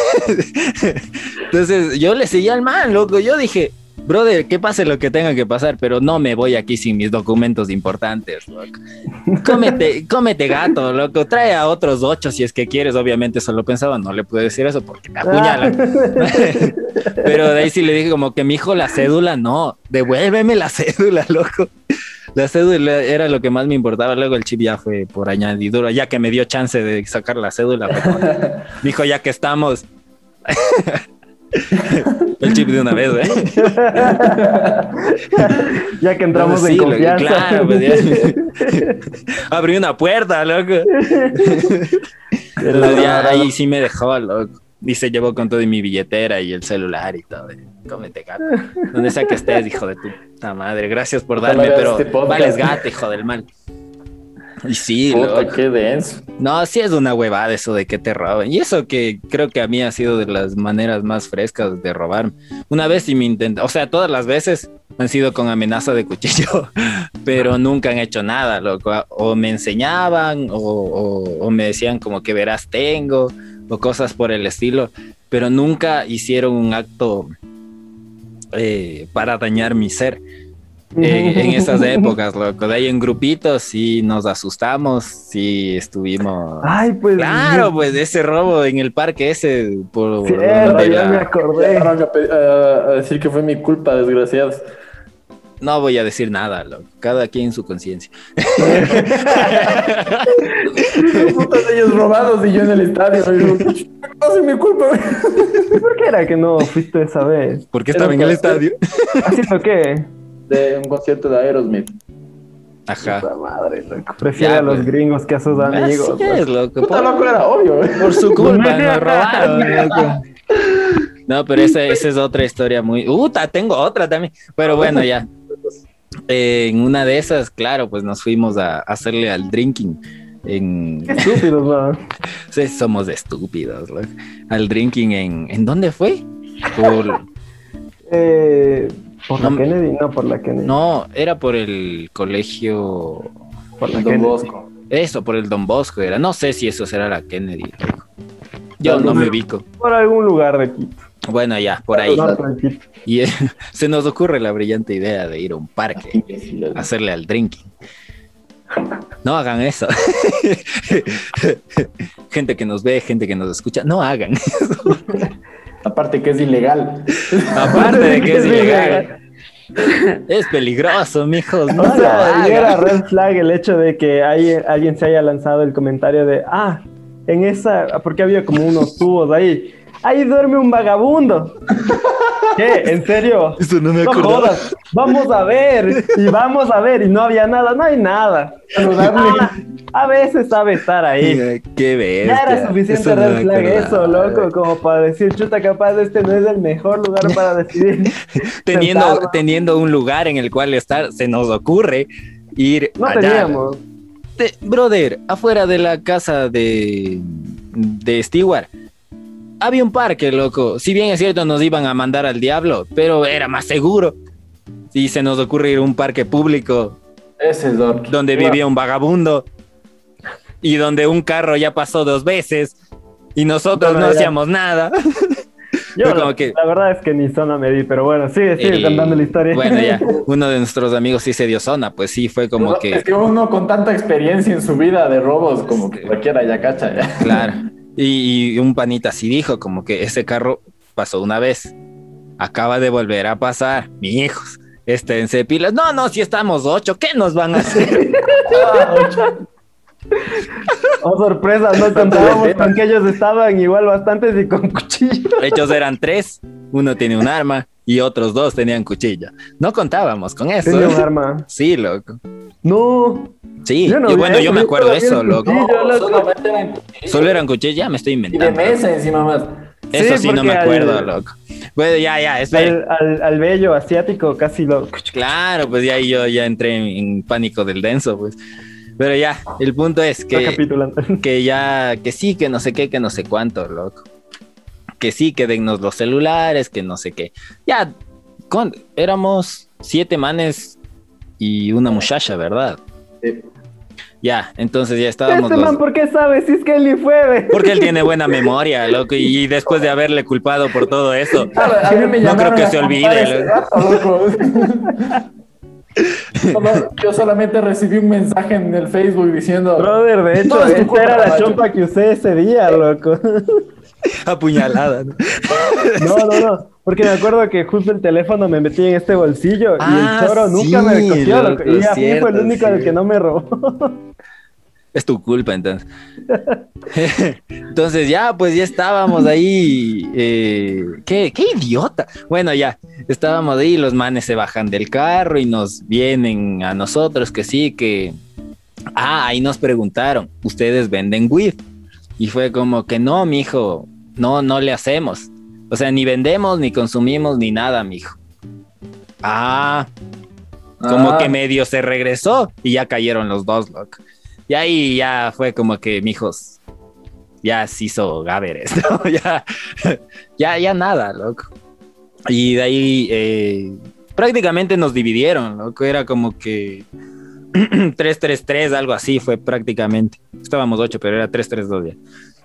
[LAUGHS] entonces yo le seguía al man, loco. Yo dije, brother, que pase lo que tenga que pasar, pero no me voy aquí sin mis documentos importantes, loco. Cómete, [LAUGHS] cómete gato, loco. Trae a otros ocho si es que quieres. Obviamente solo pensaba, no le puedo decir eso porque me apuñalan. [LAUGHS] Pero de ahí sí le dije como que mi hijo la cédula, no, devuélveme la cédula, [LAUGHS] loco. La cédula era lo que más me importaba. Luego el chip ya fue por añadidura, ya que me dio chance de sacar la cédula. Dijo, ya que estamos. El chip de una vez, ¿eh? ya que entramos Sí, en confianza. Claro, pues ya. Abrí una puerta, loco. Pero ya ahí sí me dejó, loco. Y se llevó con todo y mi billetera y el celular y todo. Cómete gato. Donde sea que estés, hijo de tu puta madre. Gracias por darme, pero este vales gato, hijo del mal. [LAUGHS] Y sí, Puta, qué denso. No, sí es una huevada eso de que te roben. Y eso que creo que a mí ha sido de las maneras más frescas de robar. Una vez sí me intenta, o sea, todas las veces han sido con amenaza de cuchillo, [LAUGHS] pero nunca han hecho nada, loco. O me enseñaban o, o- o me decían como que verás tengo o cosas por el estilo, pero nunca hicieron un acto eh, para dañar mi ser eh, en [LAUGHS] esas épocas, loco. De ahí en grupitos sí nos asustamos, sí estuvimos. Ay, pues. Claro, pues ese robo en el parque ese por Cierto, donde ya la- me acordé. A, a- a decir que fue mi culpa, desgraciados. no voy a decir nada, loco. Cada quien su conciencia. [LAUGHS] Putas ellos robados y yo en el estadio. No es mi culpa. ¿Por qué era que no fuiste esa vez? ¿Por qué Era estaba en el estadio? ¿Haciendo qué? De un concierto de Aerosmith. Ajá. Puta madre, loco. Prefiere Ya, a los pues. gringos que a sus amigos. Así es, loco. Puta Por, loco, era obvio. güey. por su [LAUGHS] culpa nos robaron, loco. No, pero esa, esa es otra historia muy. Uta, tengo otra también. Pero bueno, ya. Eh, en una de esas, claro, pues nos fuimos a hacerle al drinking. En... Qué estúpidos, ¿no? [LAUGHS] Sí, somos estúpidos, loco. Al drinking en. ¿En dónde fue? Por... Eh, ¿Por la No, Kennedy? No, por la Kennedy. No, era por el colegio. por la Don Kennedy. Bosco. Eso, por el Don Bosco era. No sé si eso será la Kennedy. Yo no me ubico. Por algún lugar de Quito. Bueno, ya, por ahí. Y eh, [LAUGHS] se nos ocurre la brillante idea de ir a un parque, hacerle al drinking. No hagan eso. [LAUGHS] gente que nos ve, gente que nos escucha, no hagan. [LAUGHS] Aparte que es ilegal. Aparte de que es [LAUGHS] ilegal. Es peligroso, mijos. No O sea, era red flag el hecho de que hay- alguien se haya lanzado el comentario de, ah, en esa, porque había como unos tubos ahí, ahí duerme un vagabundo. ¿Qué? ¿En serio? Eso no me No acordaba. jodas, vamos a ver, y vamos a ver, y no había nada, no hay nada. Ah, a veces sabe estar ahí. Qué bestia. Ya era suficiente Eso red flag eso, loco, como para decir, chuta, capaz este no es el mejor lugar para [LAUGHS] decidir. Teniendo, sentarnos". teniendo un lugar en el cual estar, se nos ocurre ir No allá. teníamos. Te- brother, afuera de la casa de, de Stewart, había un parque, loco. Si bien es cierto, nos iban a mandar al diablo, pero era más seguro. Y se nos ocurre ir a un parque público Ese es donde vivía un vagabundo y donde un carro ya pasó dos veces y nosotros no hacíamos nada. [LAUGHS] Yo, la, que- la verdad es que ni zona me di, pero bueno, sigue, sigue El- contando la historia. Bueno, ya, [LAUGHS] uno de nuestros amigos sí se dio zona, pues sí, fue como Es que, que uno con tanta experiencia en su vida de robos, como que cualquiera ya cacha. ya. claro. [LAUGHS] Y, y un panita sí dijo, como que ese carro pasó una vez, acaba de volver a pasar, mi hijos, esténse pilas. No, no, si estamos ocho, ¿qué nos van a hacer? [LAUGHS] Oh, sorpresa, no contábamos con que ellos estaban igual bastantes y con cuchillo. Ellos eran tres, uno tiene un arma y otros dos tenían cuchilla. No contábamos con eso. Tenía un arma. Sí, loco. No. Sí, Yo no yo, vi bueno, eso, yo me acuerdo de eso, no loco. la- solamente eran. Solo eran cuchillas, ya me estoy Y de inventando. mesa encima más. Eso Sí, sí, no me acuerdo, al- loco. Bueno, ya, ya, espera. Al, al, al bello asiático casi lo. Claro, pues ya yo ya entré en, en pánico del denso, pues. Pero ya, el punto es que, que ya, que sí, que no sé qué, que no sé cuánto, loco. Que sí, que dennos los celulares, que no sé qué. Ya, con, éramos siete manes y una muchacha, ¿verdad? Sí. Ya, entonces ya estábamos Este los- man, ¿por qué sabe si es que él ni fue? ve? Porque él tiene buena memoria, loco, y después de haberle culpado por todo eso, [LAUGHS] A mí me No creo que se olvide. Solo- yo solamente recibí un mensaje en el Facebook diciendo Brother, de hecho, esta era la chompa que usé ese día, loco. [LAUGHS] apuñalada, ¿no? [LAUGHS] No, no, no. Porque me acuerdo que justo el teléfono me metí en este bolsillo y Ah, el choro nunca me cogió, loco. loco, Y a mí fue el único sí. el que no me robó. [LAUGHS] Es tu culpa, entonces. entonces ya, pues ya estábamos ahí. eh, ¿qué, qué idiota. Bueno, ya, estábamos ahí, los manes se bajan del carro y nos vienen a nosotros que sí, que... Ah, ahí nos preguntaron, ¿ustedes venden weed? Y fue como que no, mijo, no, no le hacemos. O sea, ni vendemos, ni consumimos, ni nada, mijo. Ah, como Ah, que medio se regresó y ya cayeron los dos, loco. Y ahí ya fue como que, mijos, ya se hizo Gaberes, [LAUGHS] ¿no? ya, ya, ya nada, loco. Y de ahí eh, prácticamente nos dividieron, loco. Era como que [CLEARS THROAT] 3-3-3, algo así fue prácticamente. Estábamos 8, pero era 3-3-2 ya.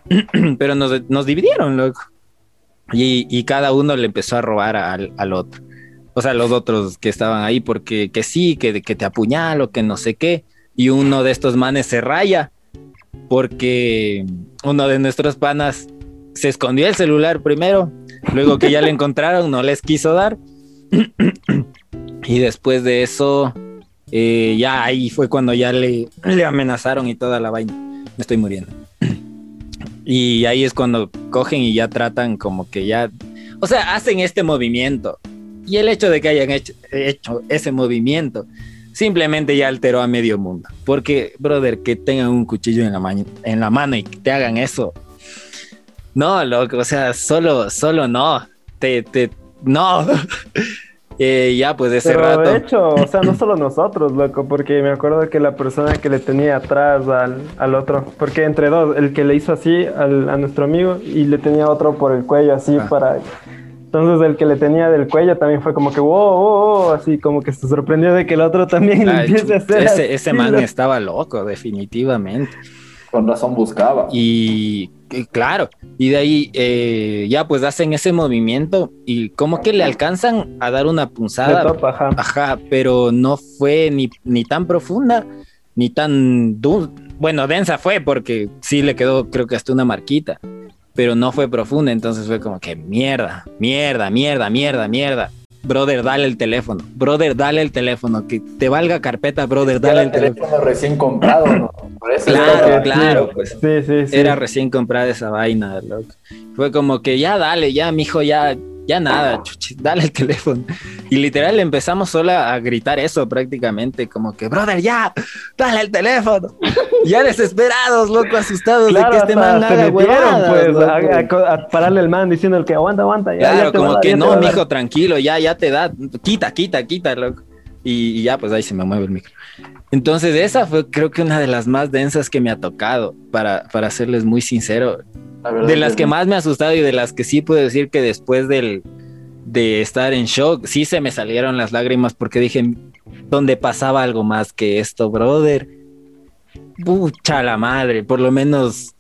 [CLEARS THROAT] pero nos, nos dividieron, loco. Y, y cada uno le empezó a robar al, al otro. O sea, los otros que estaban ahí, porque que sí, que, que te apuñalo, que no sé qué. Y uno de estos manes se raya, porque uno de nuestros panas se escondió el celular primero, luego que ya le encontraron, no les quiso dar. [CLEARS THROAT] y después de eso, eh, ya ahí fue cuando ya le, le amenazaron y toda la vaina. Me estoy muriendo. Y ahí es cuando cogen y ya tratan como que ya, o sea, hacen este movimiento. Y el hecho de que hayan hecho, hecho ese movimiento simplemente ya alteró a medio mundo. Porque, brother, que tengan un cuchillo en la, ma- en la mano y que te hagan eso. No, loco, o sea, solo, solo no. Te, te, no. [LAUGHS] Eh, ya, pues ese Pero rato. de hecho, o sea, no solo nosotros, loco, porque me acuerdo que la persona que le tenía atrás al, al otro, porque entre dos, el que le hizo así al- a nuestro amigo y le tenía otro por el cuello así Ah. para... Entonces el que le tenía del cuello también fue como que wow, wow, wow, así como que se sorprendió de que el otro también le Ay, empiece a hacer ese, así, ese man estaba loco, definitivamente. con razón buscaba. Y claro, y de ahí eh, ya pues hacen ese movimiento y como que le alcanzan a dar una punzada. ajá. Ajá, pero no fue ni, ni tan profunda, ni tan bueno, densa fue porque sí le quedó creo que hasta una marquita, pero no fue profunda, entonces fue como que mierda, mierda, mierda, mierda, mierda. Brother, dale el teléfono. Brother, dale el teléfono. Que te valga carpeta, brother, dale Era el el teléfono. teléfono recién comprado, ¿no? Por eso Claro, claro, pues. Sí, sí, sí. Era recién comprada esa vaina, loco. Fue como que ya dale, ya, mijo, ya, ya nada, chuchi, dale el teléfono. Y literal empezamos solo a gritar eso prácticamente, como que, brother, ya, dale el teléfono. Ya desesperados, loco, asustados Claro, de que este man se haga pues, a, a- a pararle el man diciendo que aguanta, aguanta. Ya, Claro, ya va como dar, que ya no, va mijo, tranquilo, ya, ya te da, quita, quita, quita, loco. Y, y ya, pues ahí se me mueve el micro. Entonces, esa fue, creo que una de las más densas que me ha tocado, para, para serles muy sincero. la De las que no. más me ha asustado y de las que sí puedo decir que después del, de estar en shock, sí se me salieron las lágrimas porque dije, ¿dónde pasaba algo más que esto, brother? Pucha la madre, por lo menos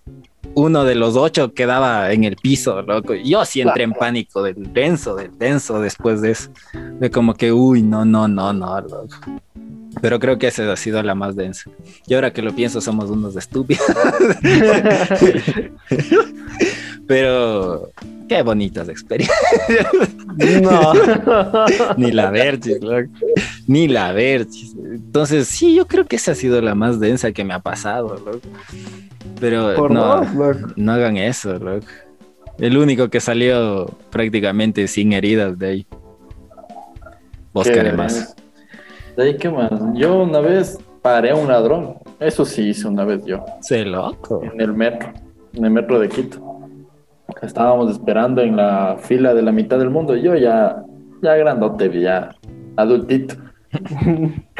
uno de los ocho quedaba en el piso, loco. Yo sí entré en pánico del denso, del denso después de eso. De como que, uy, no, no, no, no, loco. Pero creo que esa ha sido la más densa. Y ahora que lo pienso, somos unos estúpidos. [LAUGHS] Pero qué bonitas [LAUGHS] experiencias. No. [LAUGHS] Ni la Verchis, loco. Ni la Verchis. Entonces, sí, yo creo que esa ha sido la más densa que me ha pasado, loco. Pero Por no, loco. no hagan eso, loco. El único que salió prácticamente sin heridas de ahí. Buscaré más. De ahí, ¿qué más? Yo una vez paré a un ladrón. Eso sí hice una vez yo. Se loco. En el metro. En el metro de Quito. Estábamos esperando en la fila de la mitad del mundo. Yo ya, ya grandote, ya adultito. [LAUGHS]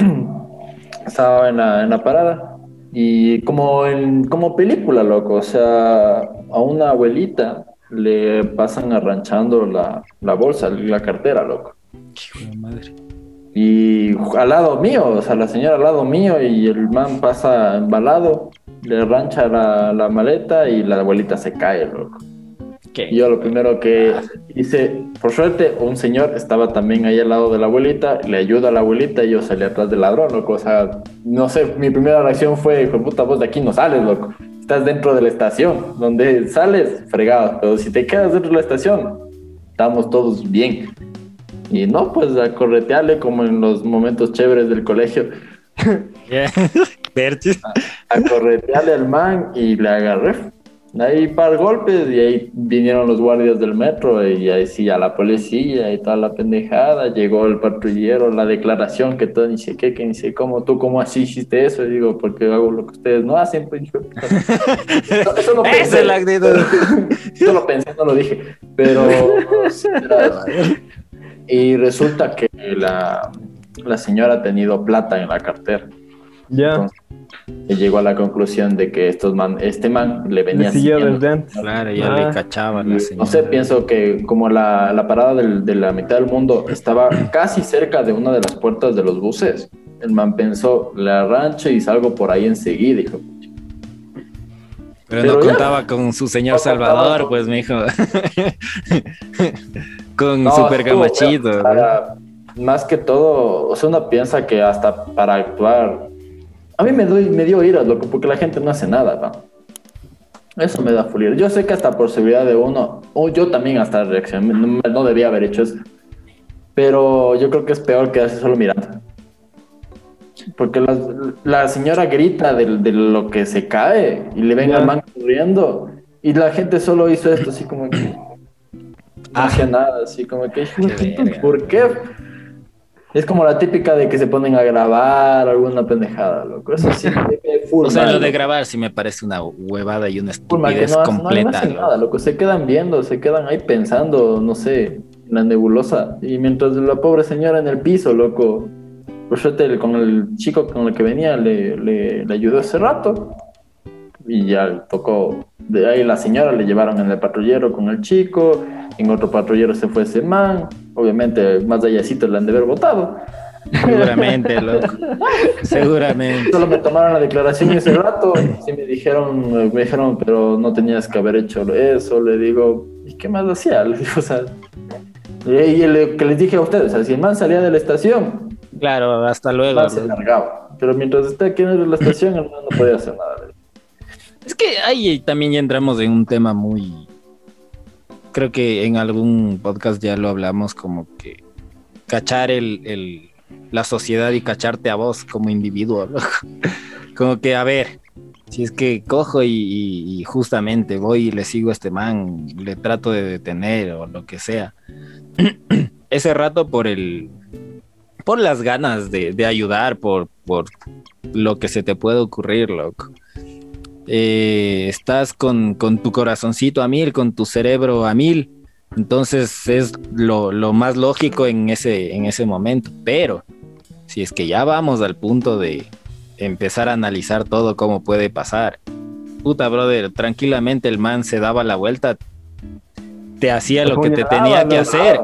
Estaba en la, en la parada. Y como en como película, loco. O sea, a una abuelita le pasan arranchando la, la bolsa, la cartera, loco. Hijo de madre. Y al lado mío, o sea, la señora al lado mío y el man pasa embalado, le rancha la, la maleta y la abuelita se cae, loco. Yo lo primero que hice, por suerte, un señor estaba también ahí al lado de la abuelita, le ayuda a la abuelita y yo salí atrás del ladrón, loco. O sea, no sé, mi primera reacción fue, hijo de puta, vos de aquí no sales, loco. Estás dentro de la estación, donde sales, fregado. Pero si te quedas dentro de la estación, estamos todos bien. Y no, pues a corretearle como en los momentos chéveres del colegio, [LAUGHS] Bertis. a corretearle al man y le agarré. Ahí par golpes y ahí vinieron los guardias del metro y ahí sí a la policía y toda la pendejada. Llegó el patrullero, la declaración que todo sé qué, que sé cómo, tú cómo así hiciste eso. Y digo, porque hago lo que ustedes no hacen. Pues, yo- [LAUGHS] eso, eso lo pensé. es la actitud. Yo lo pensé, no lo dije. Pero. y resulta que la, la señora ha tenido plata en la cartera. Ya. Entonces, llegó a la conclusión de que estos man, este man le venía desde antes. Claro, ya Ah. le cachaba la No señora. sé, pienso que como la, la parada del- de la mitad del mundo estaba casi cerca de una de las puertas de los buses, el man pensó, le arrancho y salgo por ahí enseguida, dijo. Pero, Pero no ya. contaba con su señor No Salvador, con- pues, mijo. [LAUGHS] con No, super gamachito. ¿no? Más que todo, o sea, uno piensa que hasta para actuar... A mí me, doy, me dio ira, loco, porque la gente no hace nada, ¿va? Eso me da furia. Yo sé que hasta por seguridad de uno, o yo también hasta reaccioné, no, no debía haber hecho eso. Pero yo creo que es peor quedarse solo mirando. Porque la, la señora grita de, de lo que se cae y le ven Ya. al man corriendo y la gente solo hizo esto así como que... No Ah. hacía nada, así como que... ¿Por qué? Es como la típica de que se ponen a grabar alguna pendejada, loco. Eso sí, [LAUGHS] full O sea, mal, lo de grabar sí me parece una huevada y una estupidez no no- no completa. hacen loco. nada, loco. Se quedan viendo, se quedan ahí pensando, no sé, en la nebulosa. Y mientras la pobre señora en el piso, loco, por suerte el- con el chico con el que venía le, le, le ayudó ese rato. Y ya tocó, de ahí la señora le llevaron en el patrullero con el chico, en otro patrullero se fue ese man, obviamente más allácito le han de haber votado. Seguramente, loco. Seguramente. Solo me tomaron la declaración ese rato, sí me dijeron, me dijeron, pero no tenías que haber hecho eso, le digo, ¿y qué más hacía? Le digo, o sea, y, le- que les dije a ustedes, o sea, si el man salía de la estación, Claro, hasta el luego. man se largaba, pero mientras esté aquí en la estación, el man no podía hacer nada. Es que ahí también ya entramos en un tema muy. Creo que en algún podcast ya lo hablamos, como que cachar el, el- la sociedad y cacharte a vos como individuo. loco. [LAUGHS] Como que, a ver, si es que cojo y justamente voy y le sigo a este man, le trato de detener o lo que sea. [CLEARS THROAT] Ese rato por el. Por las ganas de, de ayudar, por, por lo que se te puede ocurrir, loco eh, estás con, con tu corazoncito a mil, con tu cerebro a mil. Entonces es lo, lo más lógico en ese, en ese momento. Pero si es que ya vamos al punto de empezar a analizar todo cómo puede pasar. Puta, brother, tranquilamente el man se daba la vuelta, te hacía lo que te tenía que hacer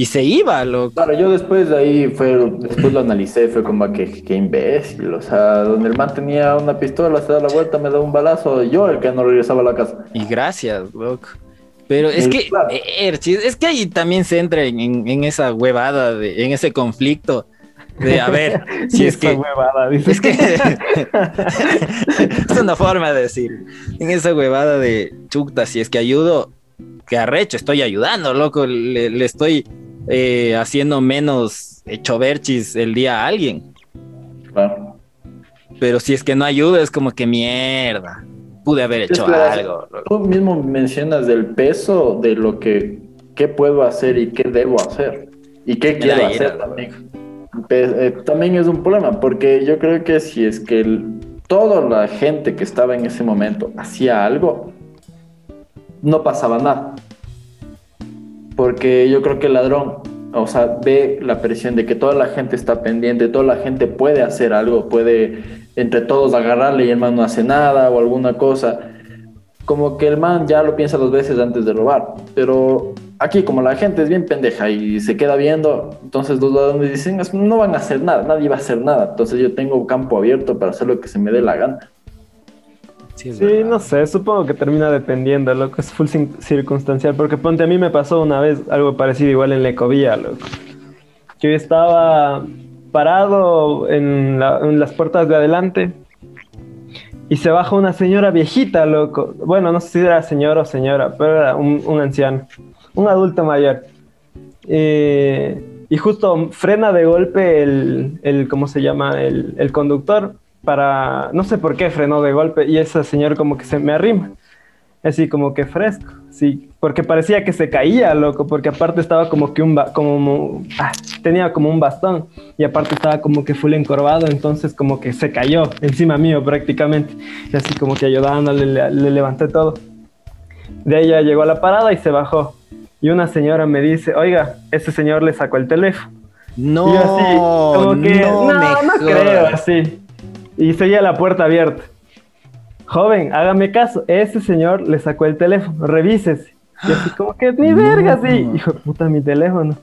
y se iba, loco. Claro, yo después de ahí fue, después lo analicé, fue como que, que imbécil, o sea, donde el man tenía una pistola, se da la vuelta, me da un balazo, yo el que no regresaba a la casa. Y gracias, loco. Pero es que, claro. eh, Erchis, es que ahí también se entra en, en- en esa huevada, de, en ese conflicto de, a ver, [LAUGHS] si es que, huevada, es que, [LAUGHS] es una forma de decir, en esa huevada de chuta, si es que ayudo, que arrecho, estoy ayudando, loco, le, le estoy eh, haciendo menos hecho verchis el día a alguien. Claro. Pero si es que no ayudo, es como que mierda, pude haber hecho la- algo. Tú mismo mencionas del peso de lo que qué puedo hacer y qué debo hacer. ¿Y qué Me quiero hacer también? Eh, también es un problema, porque yo creo que si es que el- toda la gente que estaba en ese momento hacía algo, no pasaba nada. Porque yo creo que el ladrón, o sea, ve la presión de que toda la gente está pendiente, toda la gente puede hacer algo, puede entre todos agarrarle y el man no hace nada o alguna cosa. Como que el man ya lo piensa dos veces antes de robar. Pero aquí, como la gente es bien pendeja y se queda viendo, entonces los ladrones dicen, "Es- no van a hacer nada, nadie va a hacer nada. Entonces yo tengo campo abierto para hacer lo que se me dé la gana. Sí, Sí, no sé, supongo que termina dependiendo, loco, es full circunstancial, porque ponte, a mí me pasó una vez algo parecido igual en la ecovía, loco. Yo estaba parado en, la- en las puertas de adelante y se baja una señora viejita, loco. Bueno, no sé si era señor o señora, pero era un, un anciano, un adulto mayor. Eh, y justo frena de golpe el, el ¿cómo se llama? El, el conductor para, no sé por qué frenó de golpe y ese señor como que se me arrima, así como que fresco, sí, porque parecía que se caía, loco, porque aparte estaba como que un, ba- como, ah, tenía como un bastón y aparte estaba como que full encorvado, entonces como que se cayó encima mío prácticamente, y así como que ayudándole, le, le levanté todo. De ahí ya llegó a la parada y se bajó. Y una señora me dice, oiga, ese señor le sacó el teléfono. No, Y yo así, como que, no, no, no creo, así. Y seguía la puerta abierta. Joven, hágame caso, ese señor le sacó el teléfono, revísese. Y así como que, ni [GASPS] verga, sí. Hijo de puta, mi teléfono.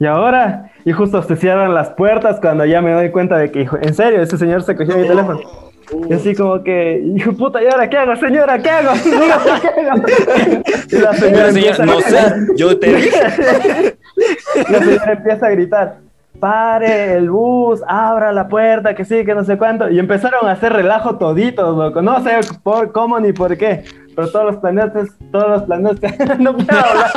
Y ahora, y justo se cierran las puertas cuando ya me doy cuenta de que, hijo, en serio, ese señor se cogió mi teléfono. Y así como que, hijo de puta, ¿y ahora qué hago, señora? ¿Qué hago? [LAUGHS] Dígame, ¿qué hago? [LAUGHS] Y la señora empieza a no sé, yo te dije. [LAUGHS] La señora empieza a gritar, pare el bus, abra la puerta, que sí, que no sé cuánto. Y empezaron a hacer relajo toditos, loco. No sé por cómo ni por qué. Pero todos los planetas, todos los planetas, [LAUGHS] no puedo hablar.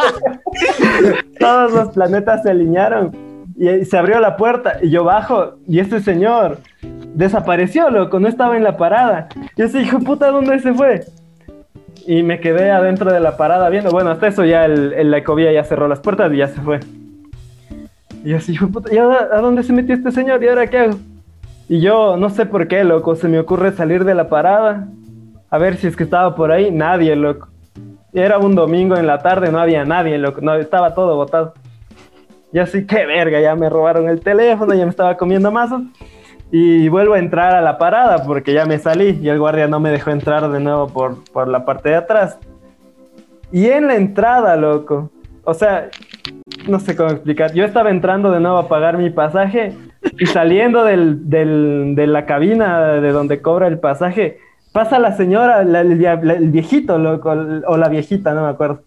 [LAUGHS] todos los planetas se alinearon. Y se abrió la puerta y yo bajo y este señor desapareció, loco, no estaba en la parada. Yo sí, hijo puta, ¿dónde se fue? Y me quedé adentro de la parada viendo. Bueno, hasta eso ya el, el- la ecovía ya cerró las puertas y ya se fue. Y así, puta, ¿y ahora a dónde se metió este señor? ¿Y ahora qué hago? Y yo no sé por qué, loco, se me ocurre salir de la parada. A ver si es que estaba por ahí. Nadie, loco. Era un domingo en la tarde, no había nadie, loco. No, estaba todo botado. Y así, qué verga, ya me robaron el teléfono, ya me estaba comiendo mazos. Y vuelvo a entrar a la parada porque ya me salí y el guardia no me dejó entrar de nuevo por, por la parte de atrás. Y en la entrada, loco. O sea, no sé cómo explicar. Yo estaba entrando de nuevo a pagar mi pasaje y saliendo del, del- de la cabina de donde cobra el pasaje, pasa la señora, la- la- el viejito, loco, o la viejita, no me acuerdo.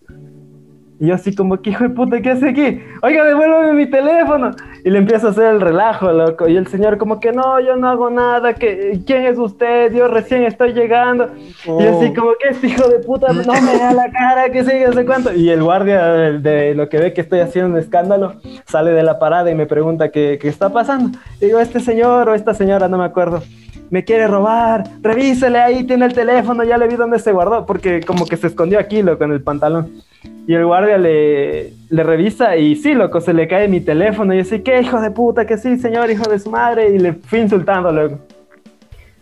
Y yo así como que, hijo de puta, ¿qué hace aquí? Oiga, devuélveme mi teléfono. Y le empiezo a hacer el relajo, loco. Y el señor como que, no, yo no hago nada. que ¿Quién es usted? Yo recién estoy llegando. Y yo así como que, este hijo de puta, no me da la cara, que no sé cuánto. Y el guardia de, de lo que ve que estoy haciendo un escándalo, sale de la parada y me pregunta qué, qué está pasando. Y digo, este señor o esta señora, no me acuerdo. Me quiere robar, revísele ahí, tiene el teléfono, ya le vi dónde se guardó, porque como que se escondió aquí, loco, en el pantalón. Y el guardia le, le revisa y sí, loco, se le cae mi teléfono. Y yo así, ¿qué hijo de puta? Que sí, señor, hijo de su madre. Y le fui insultando, loco.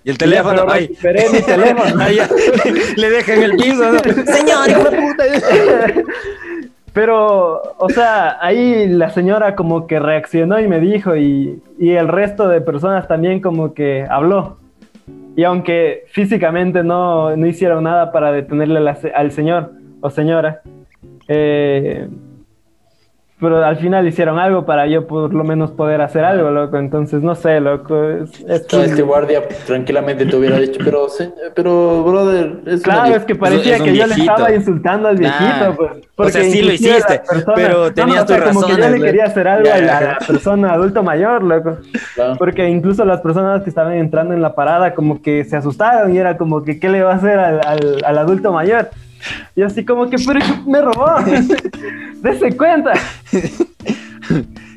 Y el teléfono, ay. recuperé mi teléfono. [LAUGHS] Ahí ya, [LAUGHS] le deja en el piso. ¿no? [LAUGHS] Señor, hijo de puta. Pero, o sea, ahí la señora como que reaccionó y me dijo, y, y el resto de personas también como que habló. Y aunque físicamente no, no hicieron nada para detenerle la al señor o señora, eh, pero al final hicieron algo para yo por lo menos poder hacer algo, loco. Entonces, no sé, loco. Es, es No, este guardia tranquilamente te hubiera dicho, pero, pero brother, es Claro, es que parecía es un que yo le estaba insultando al viejito, Ah, pues. o sea, sí lo hiciste, pero tenías o sea, tus como que yo le quería hacer algo a la, persona adulto mayor, loco. Claro. Porque incluso las personas que estaban entrando en la parada como que se asustaron y era como que, ¿qué le va a hacer al, al- al adulto mayor? Y así como que, pero me robó. [LAUGHS] Dese cuenta.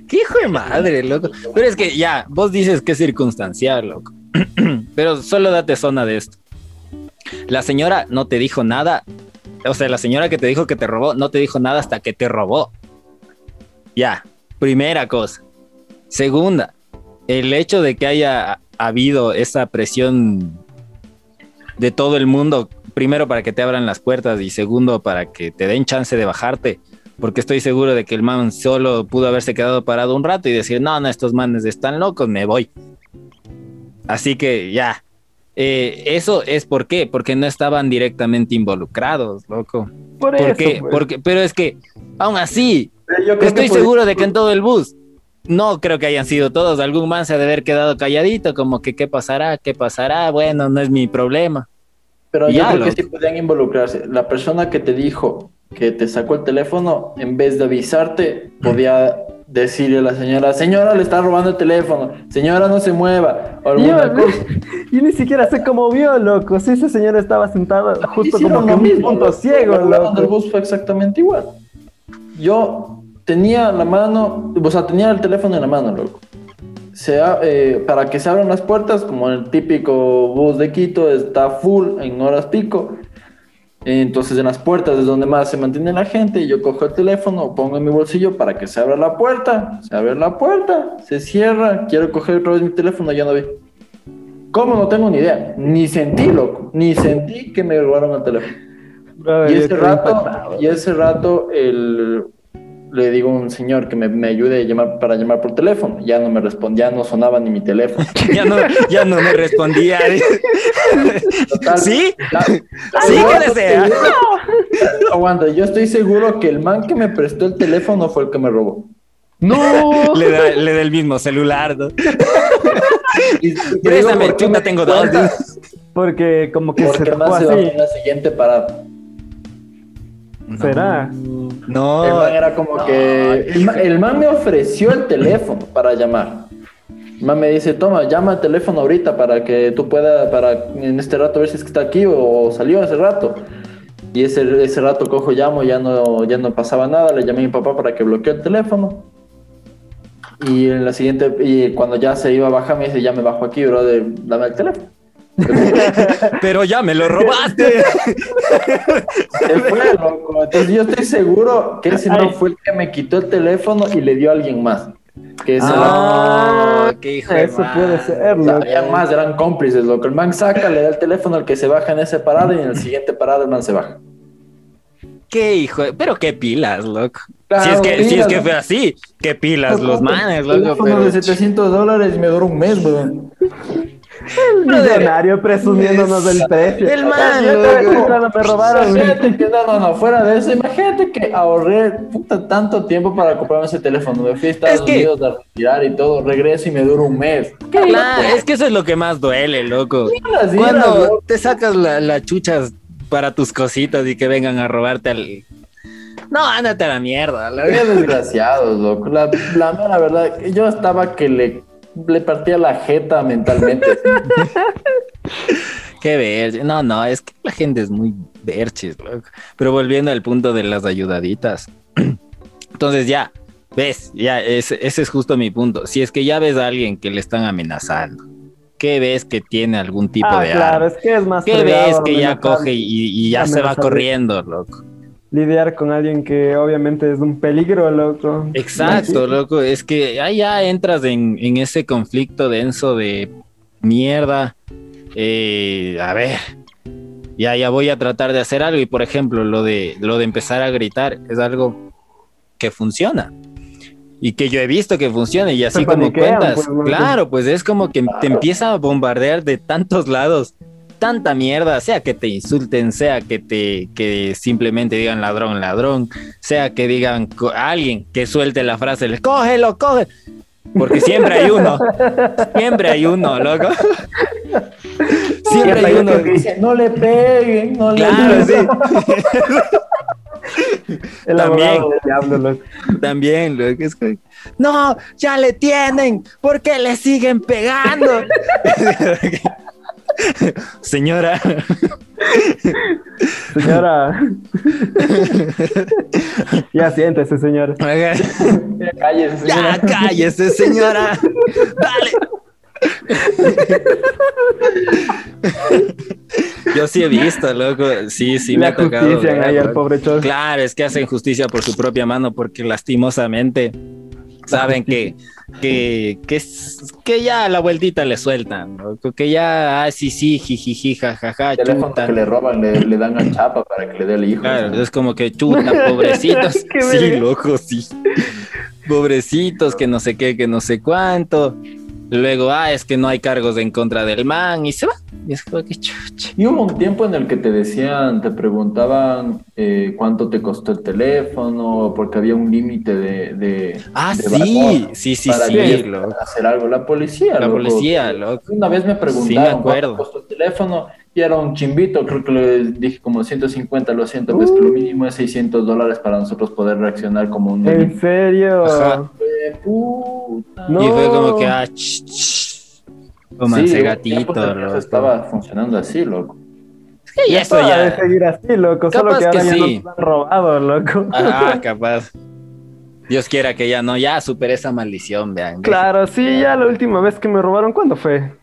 Qué hijo de madre, loco. Pero es que ya, vos dices que es circunstancial, loco. [CLEARS THROAT] Pero solo date zona de esto. La señora no te dijo nada. O sea, la señora que te dijo que te robó no te dijo nada hasta que te robó. Ya. Primera cosa. Segunda, el hecho de que haya habido esa presión de todo el mundo, primero para que te abran las puertas y segundo para que te den chance de bajarte, porque estoy seguro de que el man solo pudo haberse quedado parado un rato y decir, no, no, estos manes están locos, me voy. Así que ya. Eh, eso es por qué, porque no estaban directamente involucrados, loco. Por ¿Por eso, qué? pues. Porque, pero es que, aún así, Yo que estoy por- seguro de que en todo el bus, no creo que hayan sido todos, algún man se ha de haber quedado calladito, como que qué pasará, qué pasará, bueno, no es mi problema. Pero yo Ya, creo que sí podían involucrarse. La persona que te dijo que te sacó el teléfono, en vez de avisarte, podía decirle a la señora, señora, le está robando el teléfono, señora, no se mueva, o alguna Yo, cosa. [LAUGHS] yo ni siquiera sé cómo vio, loco. Si ese señor estaba sentado justo como que en un mismo, punto loco. ciego, El loco. bus fue exactamente igual. Yo tenía la mano, o sea, tenía el teléfono en la mano, loco. Se a- eh, para que se abran las puertas, como el típico bus de Quito, está full en horas pico. Entonces en las puertas es donde más se mantiene la gente y yo cojo el teléfono, pongo en mi bolsillo para que se abra la puerta, se abre la puerta, se cierra, quiero coger otra vez mi teléfono, ya no vi. ¿Cómo? No tengo ni idea. Ni sentí, loco. Ni sentí que me robaron el teléfono. Brother, Y ese rato, impactado. y ese rato el, le digo a un señor que me, me ayude a llamar, para llamar por teléfono. Ya no me respondía, no sonaba ni mi teléfono. [LAUGHS] Ya no, ya no me respondía. [LAUGHS] Total, ¿Sí? la- Sí, yo que estoy desea. seguro- Aguanta, yo estoy seguro que el man que me prestó el teléfono fue el que me robó. ¡No! [LAUGHS] Le da, le da el mismo celular. ¿no? Y- y te digo Préstame, chuta, tengo dos. Porque como que Porque tocó se bajó así. la siguiente ¿Será? No. El man era como que. El man, el man me ofreció el teléfono para llamar. El man me dice: Toma, llama al teléfono ahorita para que tú puedas, para en este rato ver si es que está aquí o salió hace rato. Y ese, ese rato cojo, llamo, ya no, ya no pasaba nada. Le llamé a mi papá para que bloquee el teléfono. Y en la siguiente, y cuando ya se iba a bajar, me dice: Ya me bajo aquí, brother, dame el teléfono. [LAUGHS] Pero ya me lo robaste. Se fue, loco. Entonces yo estoy seguro que ese no fue el que me quitó el teléfono y le dio a alguien más. Que ese Ah, qué hijo Eso puede ser, O sea, loco. habían más, eran cómplices, loco. El man saca, le da el teléfono al que se baja en ese parada y en el siguiente parada el man se baja. Qué hijo, de- pero qué pilas, loco. Claro, si es que, si es que fue así, qué pilas los manes, loco. Teléfono Pero... de 700 dólares y me duró un mes, weón. Millonario presumiéndonos del precio. El man, me robaron. Imagínate que, no, no, no, fuera de eso, imagínate que ahorré puta, tanto tiempo para comprarme ese teléfono. Me fui a Estados Es que- Unidos a retirar y todo, regreso y me dura un mes. ¿Qué Claro, es que eso es lo que más duele, loco. Las Cuando loco. te sacas la, la chuchas para tus cositas y que vengan a robarte al... No, ándate a la mierda. Qué desgraciados, loco. La, la mera verdad, yo estaba que le, le partía la jeta mentalmente. [LAUGHS] Qué ver. No, no, es que la gente es muy verches, loco. Pero volviendo al punto de las ayudaditas. [CLEARS THROAT] Entonces ya, ves, ya, ese, ese es justo mi punto. Si es que ya ves a alguien que le están amenazando, ¿qué ves que tiene algún tipo Ah, de claro, arma? es que es más ¿Qué ves que ya coge y, y ya se va corriendo, loco? Lidiar con alguien que obviamente es un peligro, loco. Exacto, loco. Es que ahí ya entras en, en ese conflicto denso de mierda. Eh, a ver, ya, ya voy a tratar de hacer algo. Y por ejemplo, lo de, lo de empezar a gritar es algo que funciona. Y que yo he visto que funciona. Y así como cuentas, pues, claro, pues es como que te empieza a bombardear de tantos lados. Tanta mierda, sea que te insulten, sea que te que simplemente digan ladrón, ladrón, sea que digan a alguien que suelte la frase, le cógelo, coge. Porque siempre hay uno. Siempre hay uno, loco. [LAUGHS] Siempre hay uno. que dice, no le peguen, no le Claro, peguen. sí. [LAUGHS] El También. diablo. También, loco. Es que, no, ya le tienen. ¿Por qué le siguen pegando? [LAUGHS] [LAUGHS] Señora, Señora. [LAUGHS] ya siéntese, señora. oiga, Ya cállese, ya señora. cállese, señora. Dale. Yo sí he visto, loco. Sí, sí, me Le ha tocado. ahí al pobre. Claro, es que hacen justicia por su propia mano porque lastimosamente saben que, que, que, es- que ya a la vueltita le sueltan, ¿no? que ya, ah, sí, sí, jijiji, jajaja, chuta. que le roban le, le dan a chapa para que le dé el hijo. Claro, es como que chuta, [LAUGHS] pobrecitos. Sí, loco, sí. Pobrecitos, que no sé qué, que no sé cuánto. Luego, ah, es que no hay cargos en contra del man y se va. Y es como que chucha. Y hubo un tiempo en el que te decían, te preguntaban eh, cuánto te costó el teléfono, porque había un límite de, de, Ah, de sí, sí, sí, para sí, hacer algo. La policía, La loco. policía, loco. Una vez me Sí, me preguntaron cuánto costó el teléfono y era un chimbito, creo que le dije como 150, lo siento, pues que lo mínimo es 600 dólares para nosotros poder reaccionar como un ¿En serio? Ajá. Puta. No. Y fue como que, ah, ch, ch. Sí, gatito, que loco. estaba funcionando así, loco. Y Ya eso de ya. seguir así, loco. Solo Capaz que ahora que ya nos han robado, loco. Ah, [LAUGHS] capaz. Dios quiera que ya no, ya superé esa maldición, vean. Claro, sí, ya la última vez que me robaron, ¿cuándo fue?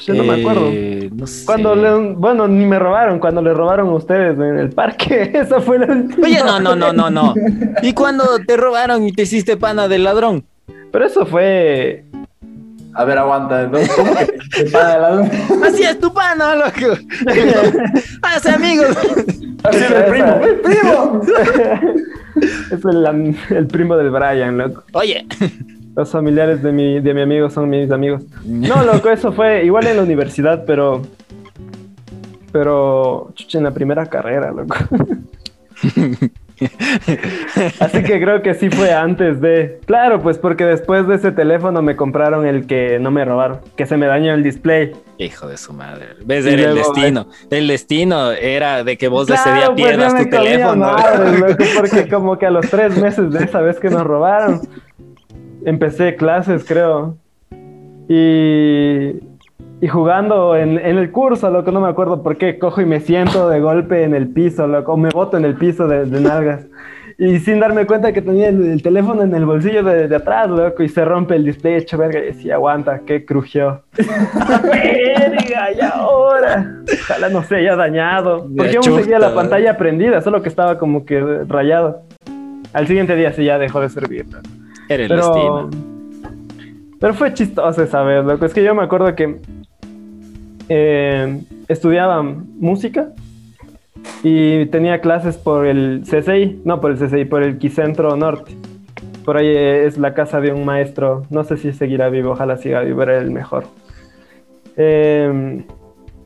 Yo no me acuerdo. Eh, no sé. Cuando le, bueno, ni me robaron, cuando le robaron a ustedes en el parque, [LAUGHS] esa fue la última. Oye, no, no, no, no, no. [LAUGHS] ¿Y cuando te robaron y te hiciste pana del ladrón? Pero eso fue. A ver, aguanta. ¿no? ¿Cómo que te para de lado? Así es tu pana, loco. [LAUGHS] Haz amigos. Así Esa, de primo. ¡eh, primo! es el, el primo del Brian, loco. Oye. Los familiares de mi, de mi amigo son mis amigos. No, loco, eso fue igual en la universidad, pero. Pero. Chucha, en la primera carrera, loco. [LAUGHS] Así que creo que sí fue antes de. Claro, pues porque después de ese teléfono me compraron el que no me robaron, que se me dañó el display. Hijo de su madre. ¿Ves? Era el luego, destino. El destino era de que vos ese Claro, día pues, pierdas tu teléfono. madres, loco, [LAUGHS] porque como que a los tres meses de esa vez que nos robaron, empecé clases, creo. Y, y jugando en, en el curso, loco, no me acuerdo por qué, cojo y me siento de golpe en el piso, loco, o me boto en el piso de, de nalgas. Y sin darme cuenta que tenía el, el teléfono en el bolsillo de, de atrás, loco, y se rompe el display hecho verga. Y decía, aguanta, que crujió. [LAUGHS] [LAUGHS] verga, y ahora. Ojalá no se haya dañado. Porque aún chuta, seguía la pantalla prendida, solo que estaba como que rayado. Al siguiente día sí ya dejó de servir. loco. Era el Pero, destino. pero fue chistoso esa vez, loco. Es que yo me acuerdo que eh, estudiaba música y tenía clases por el CCI, no por el CCI, por el Quicentro Norte. Por ahí es la casa de un maestro, no sé si seguirá vivo, ojalá siga vivo, era el mejor. Eh,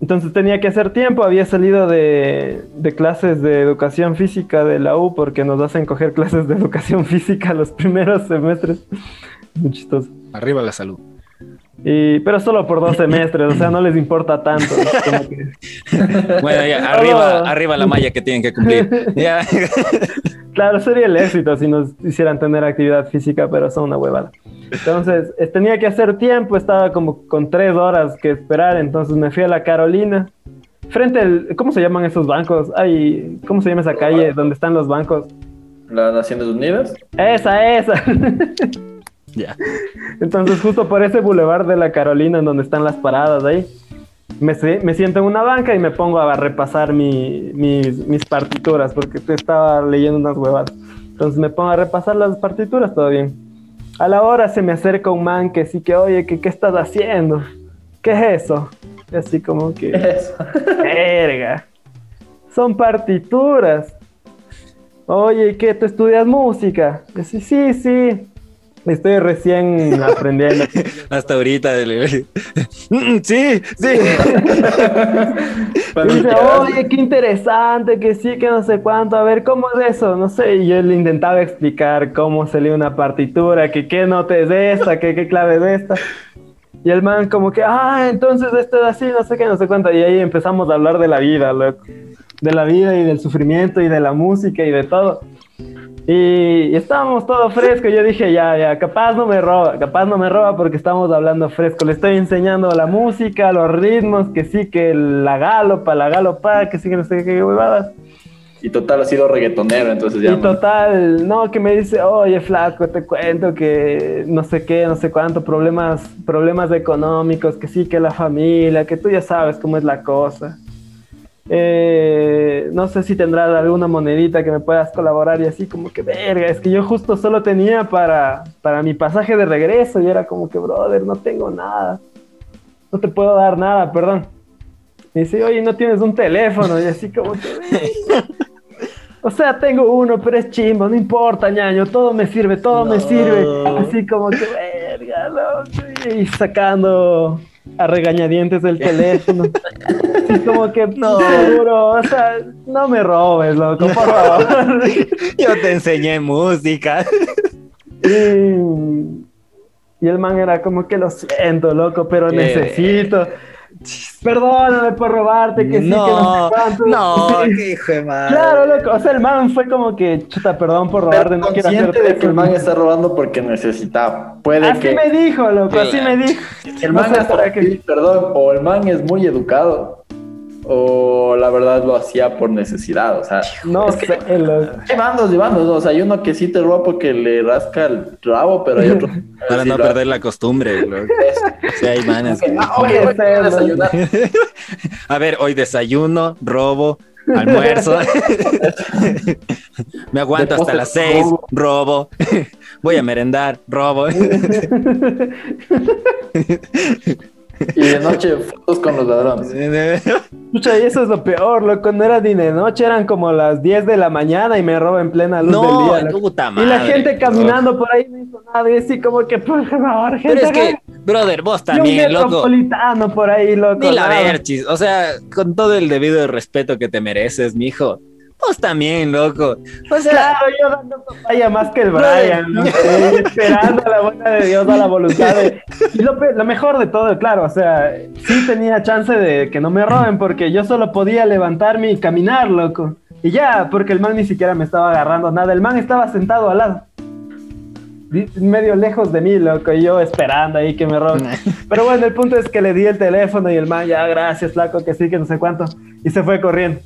entonces tenía que hacer tiempo, había salido de, de clases de educación física de la U porque nos hacen coger clases de educación [LAUGHS] física los primeros semestres. Muy chistoso. Arriba la salud. Y, pero solo por dos semestres, o sea, no les importa tanto. [LAUGHS] como que- Bueno, ya, arriba, [LAUGHS] arriba la malla que tienen que cumplir. Ya. Claro, sería el éxito si nos hicieran tener actividad física, pero son una huevada. Entonces, tenía que hacer tiempo, estaba como con tres horas que esperar, entonces me fui a la Carolina. Frente al, ¿cómo se llaman esos bancos? Ay, ¿cómo se llama esa calle donde están los bancos? ¿Las Naciones Unidas? Esa, esa. [LAUGHS] Ya. Entonces, justo por ese bulevar de la Carolina, en donde están las paradas ahí, me, me siento en una banca y me pongo a repasar mi- mis, mis partituras, porque estaba leyendo unas huevadas. Entonces me pongo a repasar las partituras, todo bien. A la hora se me acerca un man que sí que, oye, que, ¿qué estás haciendo? ¿Qué es eso? Y así como que, Eso. [LAUGHS] verga. Son partituras. Oye, ¿y qué? ¿Tú estudias música? Y así, sí, sí. Estoy recién aprendiendo. [LAUGHS] Hasta ahorita. Mm, Sí, sí. Dice, oye, qué interesante, que sí, que no sé cuánto, a ver, ¿cómo es eso? No sé, y yo le intentaba explicar cómo se lee una partitura, que qué nota es esta, que qué clave es esta. Y el man como que, ah, entonces esto es así, no sé qué, no sé cuánto. Y ahí empezamos a hablar de la vida, loco. De la vida y del sufrimiento y de la música y de todo. Y, y estábamos todo fresco. Yo dije, ya, ya, capaz no me roba, capaz no me roba porque estamos hablando fresco. Le estoy enseñando la música, los ritmos, que sí, que la galopa, la galopa, que sí, que no sé qué huevadas. Y total ha sido reggaetonero, entonces ya. Y total, no, que me dice, oye, flaco, te cuento que no sé qué, no sé cuánto, problemas, problemas económicos, que sí, que la familia, que tú ya sabes cómo es la cosa. Eh, no sé si tendrás alguna monedita que me puedas colaborar y así como que, verga, es que yo justo solo tenía para, para mi pasaje de regreso y era como que, brother, no tengo nada, no te puedo dar nada, perdón. Y dice, oye, no tienes un teléfono y así como que... O sea, tengo uno, pero es chimbo, no importa, ñaño, todo me sirve, todo me sirve. Así como que, verga, loco. Y sacando a regañadientes del teléfono. [LAUGHS] Así como que, no, seguro, o sea, no me robes, loco, por favor. [LAUGHS] Yo te enseñé música. Y, y el man era como que lo siento, loco, pero Qué necesito. Perdóname por robarte, que sí, que no No, sé cuánto. no, qué [LAUGHS] hijo de madre. Claro, loco. O sea, el man fue como que, chuta, perdón por Pero robarte, no quiero hacerte de que el man está robando porque necesitaba. Puede Así que me dijo, loco, así me dijo. el no man sé qué. pedir perdón, o el man es muy educado, o la verdad lo hacía por necesidad. O sea, No es que sé, hay bandos y bandos. ¿no? O sea, hay uno que sí te roba porque le rasca el rabo, pero hay otro. [LAUGHS] Para no perder la costumbre. [LAUGHS] Sí, hay manes. que- oye, voy a desayunar. A ver, hoy desayuno, robo, [LAUGHS] almuerzo. Me aguanto hasta las seis, Robo. robo. Voy a merendar, robo. Y de noche fotos con los ladrones. [LAUGHS] Escucha, y eso es lo peor, loco. No era ni de noche, eran como las 10 de la mañana y me roba en plena luz No, del día. loco. puta Y madre. la gente caminando por ahí no hizo nada. Y así como que, por favor, gente. Pero es que, brother, vos y un también, loco. metropolitano por ahí, loco. Ni la verchis. O sea, con todo el debido respeto que te mereces, mijo. Vos también, loco. O sea, Claro, yo dando papaya más que el. Brian, esperando a la buena de Dios, a la voluntad de... Y lo, lo mejor de todo, claro, o sea, sí tenía chance de que no me roben porque yo solo podía levantarme y caminar, loco. Y ya, porque el man ni siquiera me estaba agarrando nada, el man estaba sentado al lado. Di- Medio lejos de mí, loco, y yo esperando ahí que me roben. [LAUGHS] Pero bueno, el punto es que le di el teléfono y el man, ya, gracias, flaco, que sí, que no sé cuánto. Y se fue corriendo.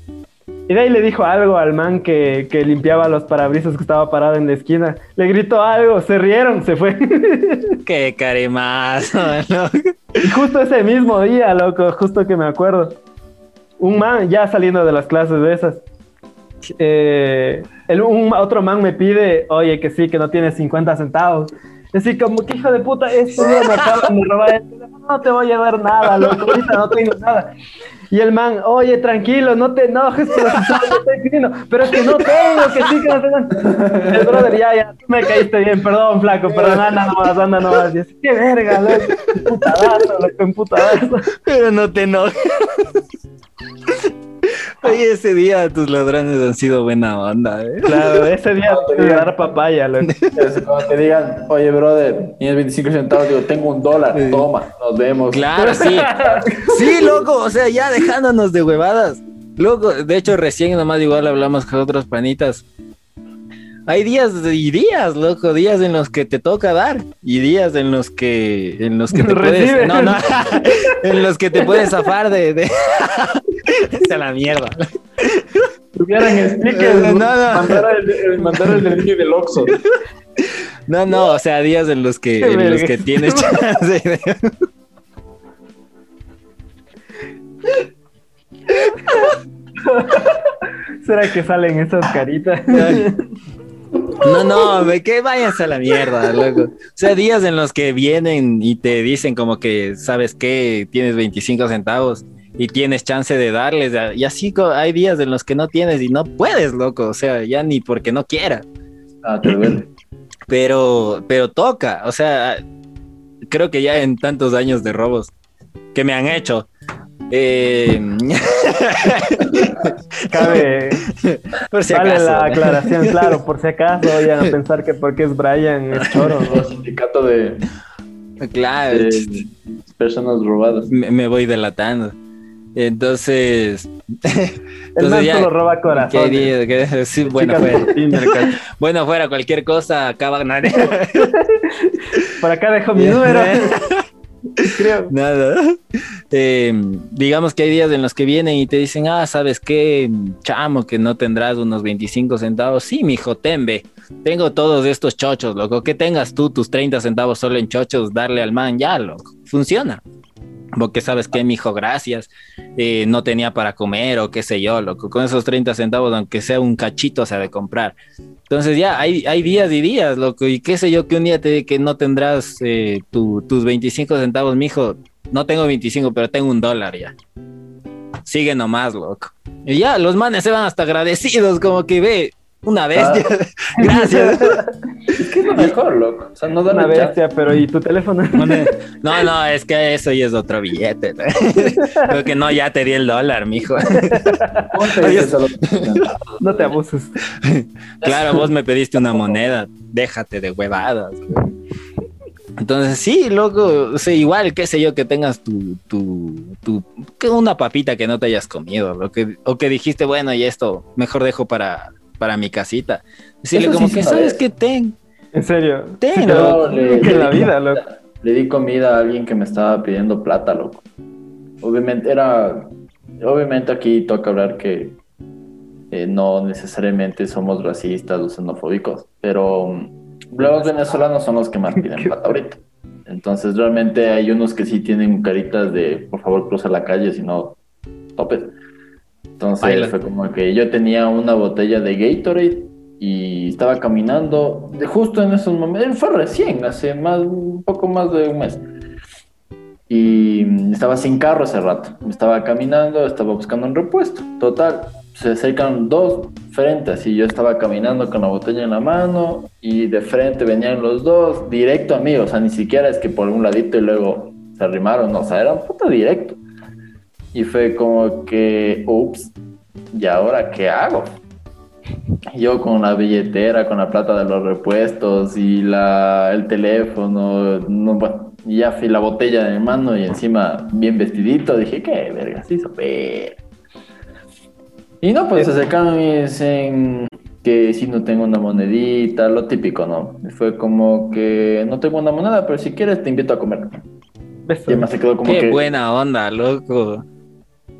Y de ahí le dijo algo al man que, que limpiaba los parabrisas que estaba parado en la esquina. Le gritó algo, se rieron, se fue. [LAUGHS] qué caremazo, loco. y justo ese mismo día, loco, justo que me acuerdo. Un man, ya saliendo de las clases de esas. eh, el, un, otro man me pide, oye, que sí, que no tiene 50 centavos. Así como que hijo de puta, día me acaban de robar el teléfono, no te voy a dar nada, loco, ahorita no tengo nada. Y el man, oye, tranquilo, no te enojes, pero estoy pero es que no tengo, que sí, que no tengo. El brother, ya, ya, tú me caíste bien, perdón, flaco, perdón, anda nomás, anda nomás. Y así, qué verga, loco, emputadazo, loco, emputadazo. Pero no te enojes. Oye, ese día tus ladrones han sido buena onda, ¿eh? Claro, [LAUGHS] ese día te voy a dar papaya, loco. Cuando te digan, oye, brother, tienes 25 centavos, digo, tengo un dólar, toma, nos vemos. Claro, sí. [LAUGHS] Sí, loco, o sea, ya dejándonos de huevadas. Loco, de hecho, recién nomás igual hablamos con otros panitas. Hay días y días, loco, días en los que te toca dar y días en los que en los que te puedes no, no, [LAUGHS] en los que te puedes zafar de, de... [LAUGHS] Esa la mierda. Tuvieran stickers, No, no. mandar el, el- mandar el del niño del Oxxo. No, no, o sea, días en los que en los que tienes chance de... [LAUGHS] ¿Será que salen esas caritas? No, no, ve que vayas a la mierda, loco. O sea, días en los que vienen y te dicen como que, ¿sabes qué? Tienes 25 centavos y tienes chance de darles. Y así hay días en los que no tienes y no puedes, loco. O sea, ya ni porque no quieras. Ah, te duele. Pero, pero toca. O sea, creo que ya en tantos años de robos que me han hecho. Eh, [LAUGHS] Cabe, por si vale acaso. la ¿no? aclaración, claro, por si acaso vayan a [LAUGHS] pensar que porque es Brian es choro. El sindicato de, Claro. de personas robadas. me, me voy delatando. Entonces, [LAUGHS] El man ya- solo roba ¿qué corazones. diría? Que- sí, bueno, fuera. bueno, fuera, cualquier cosa, acaba nada. Por acá dejo mi número. Creo. [LAUGHS] Nada. Eh, digamos que hay días en los que vienen y te dicen, ah, ¿sabes qué? Chamo, que no tendrás unos 25 centavos. Sí, mijo, tembe. Tengo todos estos chochos, loco. Que tengas tú tus 30 centavos solo en chochos, darle al man, ya, loco. Funciona. Porque sabes que, mijo, gracias, eh, no tenía para comer o qué sé yo, loco, con esos 30 centavos, aunque sea un cachito, o sea, de comprar. Entonces ya hay, hay días y días, loco, y qué sé yo, que un día te que no tendrás eh, tus 25 centavos, mijo, no tengo 25, pero tengo un dólar ya. Sigue nomás, loco. Y ya, los manes se van hasta agradecidos, como que ve, una bestia. Ah. Gracias. [LAUGHS] Es que es lo mejor, loco. O sea, no da una bestia, pero ¿y tu teléfono? [LAUGHS] No, no, es que eso ya es otro billete. [LAUGHS] Creo que no, ya te di el dólar, mijo. [LAUGHS] no te abuses. Claro, vos me pediste una moneda. Déjate de huevadas. Entonces, sí, loco, o igual, qué sé yo, que tengas tu, tu, tu, que una papita que no te hayas comido, lo que, o que dijiste, bueno, y esto, mejor dejo para, para mi casita. Decirle como que, ¿sabes qué? Ten. En serio. Ten, le, la vida, loco. Le di comida a alguien que me estaba pidiendo plata, loco. Obviamente era, obviamente aquí toca hablar que eh, no necesariamente somos racistas o xenofóbicos, pero mm, los venezolanos son los que más piden [LAUGHS] plata ahorita. Entonces realmente hay unos que sí tienen caritas de, por favor, cruza la calle, si no, topes. Entonces fue como que yo tenía una botella de Gatorade y estaba caminando de justo en esos momentos, fue recién, hace más, un poco más de un mes. Y estaba sin carro ese rato. Estaba caminando, estaba buscando un repuesto. Total, se acercan dos frentes y yo estaba caminando con la botella en la mano y de frente venían los dos directo a mí. O sea, ni siquiera es que por un ladito y luego se arrimaron. No, o sea, era un puto directo. Y fue como que, ups, ¿y ahora qué hago? Yo con la billetera, con la plata de los repuestos y la, el teléfono, no, bueno, ya fui la botella de mi mano y encima bien vestidito, dije, qué verga, sí, super. Y no, pues se acercaron y dicen que si no tengo una monedita, lo típico, ¿no? fue como que no tengo una moneda, pero si quieres te invito a comer. Y además se quedó como Qué buena onda, loco.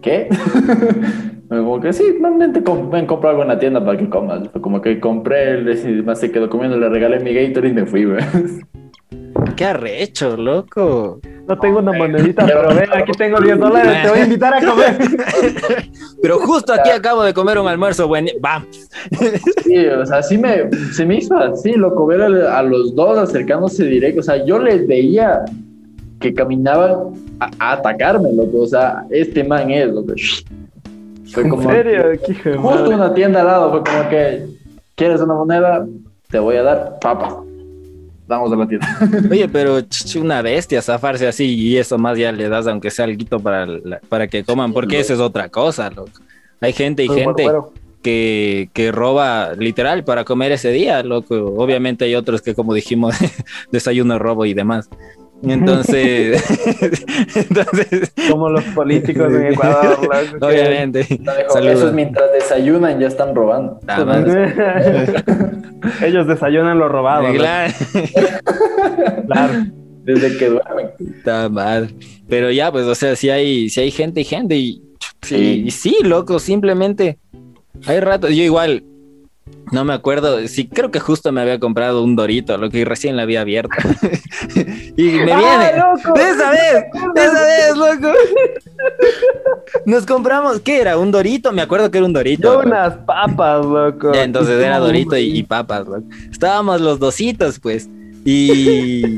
¿Qué? [LAUGHS] como que sí, normalmente ven, compro algo en la tienda para que comas. Como que compré, más se quedó comiendo, le regalé mi Gator y me fui, güey. [LAUGHS] Qué arrecho, loco. No tengo una monedita, pero ven, aquí tengo 10 dólares, te voy a invitar a comer. [LAUGHS] Pero justo aquí acabo de comer un almuerzo, güey. Vamos. Sí, o sea, sí me, se me hizo así, loco, ver a los dos acercándose directo. O sea, yo les veía que caminaban a, atacarme, loco. O sea, este man es, loco. Fue como. ¿En serio? ¿Qué justo una tienda al lado, fue como que. ¿Quieres una moneda? Te voy a dar papas. Vamos a la tienda. [LAUGHS] Oye, pero una bestia zafarse así y eso más ya le das, aunque sea algo para, para que coman, porque eso es otra cosa, loco. Hay gente y gente que, que, roba literal para comer ese día, loco. Obviamente hay otros que, como dijimos, [LAUGHS] desayuno, robo y demás. Entonces, [LAUGHS] [LAUGHS] entonces, como los políticos en Ecuador, [LAUGHS] obviamente. esos mientras desayunan ya están robando. Ellos desayunan lo robado. Claro. claro. Desde que duermen. Está mal. Pero ya, pues, o sea, si hay, si hay gente y gente y sí, y sí, loco, simplemente hay rato. Yo igual, no me acuerdo, sí, creo que justo me había comprado un Dorito, lo que recién la había abierto. [LAUGHS] y me viene. loco! ¡De esa vez! ¡De esa vez, loco! Nos compramos, ¿qué era? ¿Un Dorito? Me acuerdo que era un Dorito. Yo unas papas, loco. entonces era Dorito y, papas, loco. Estábamos los dositos, pues. Y,